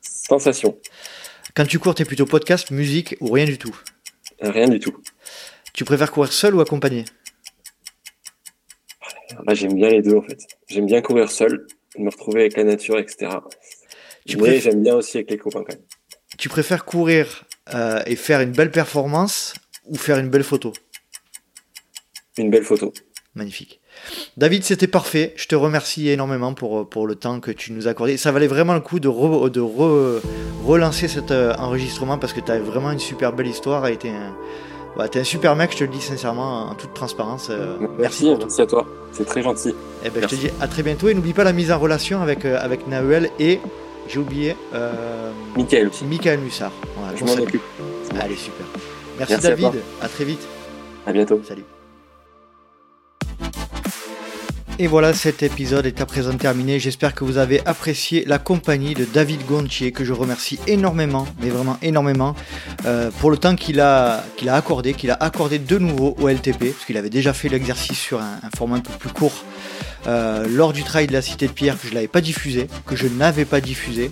Sensation. Quand tu cours, t'es plutôt podcast, musique ou rien du tout? Rien du tout. Tu préfères courir seul ou accompagné? J'aime bien les deux en fait. J'aime bien courir seul, me retrouver avec la nature, etc. Tu Mais j'aime bien aussi avec les copains quand même. Tu préfères courir euh, et faire une belle performance ou faire une belle photo? Une belle photo. Magnifique. David, c'était parfait. Je te remercie énormément pour, pour le temps que tu nous as accordé. Ça valait vraiment le coup de, de relancer cet euh, enregistrement parce que tu as vraiment une super belle histoire. Tu es, bah, un super mec, je te le dis sincèrement, en toute transparence. Euh, merci, merci, à toi. C'est très gentil. Et eh ben, je te dis à très bientôt et n'oublie pas la mise en relation avec, euh, avec Nahuel et j'ai oublié. Euh, Michael aussi. Michael Mussard. je m'en occupe. Allez, super. Merci, David. à très vite. À bientôt. Salut. Et voilà, cet épisode est à présent terminé. J'espère que vous avez apprécié la compagnie de David Gontier, que je remercie énormément, mais vraiment énormément, euh, pour le temps qu'il a, accordé, qu'il a accordé de nouveau au LTP, parce qu'il avait déjà fait l'exercice sur un, format un peu plus court euh, lors du trail de la Cité de Pierre, que je n'avais pas diffusé, que je n'avais pas diffusé.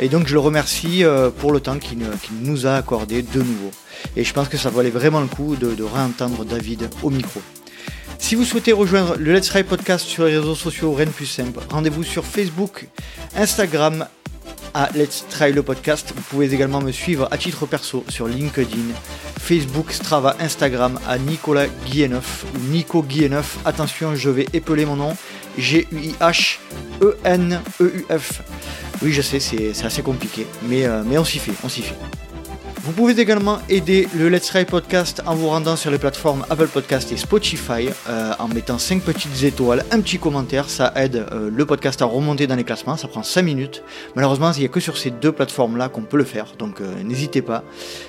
Et donc je le remercie euh, pour le temps qu'il nous a accordé de nouveau. Et je pense que ça valait vraiment le coup de, de réentendre David au micro. Si vous souhaitez rejoindre le Let's Try Podcast sur les réseaux sociaux, rien de plus simple. Rendez-vous sur Facebook, Instagram à Let's Try le podcast. Vous pouvez également me suivre à titre perso sur LinkedIn, Facebook, Strava, Instagram à Nicolas Guilleneuf ou Nico Guilleneuf. Attention, je vais épeler mon nom. G-U-I-H-E-N-E-U-F. Oui, je sais, c'est assez compliqué, mais, euh, mais on s'y fait, on s'y fait. Vous pouvez également aider le Let's Try Podcast en vous rendant sur les plateformes Apple Podcast et Spotify euh, en mettant 5 petites étoiles, un petit commentaire, ça aide euh, le podcast à remonter dans les classements, ça prend 5 minutes. Malheureusement, il n'y a que sur ces deux plateformes-là qu'on peut le faire, donc euh, n'hésitez pas.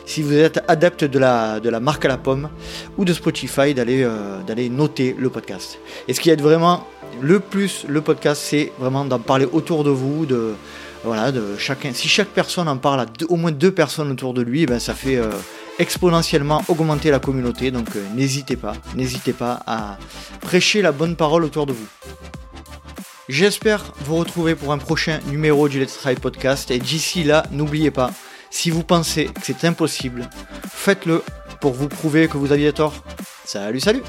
Si vous êtes adepte de la, de la marque à la pomme ou de Spotify, d'aller d'aller noter le podcast. Et ce qui aide vraiment le plus le podcast, c'est vraiment d'en parler autour de vous, de voilà, de chacun. Si chaque personne en parle à au moins deux personnes autour de lui, ben ça fait euh, exponentiellement augmenter la communauté. Donc euh, n'hésitez pas, n'hésitez pas à prêcher la bonne parole autour de vous. J'espère vous retrouver pour un prochain numéro du Let's Try Podcast. Et d'ici là, n'oubliez pas, si vous pensez que c'est impossible, faites-le pour vous prouver que vous aviez tort. Salut, salut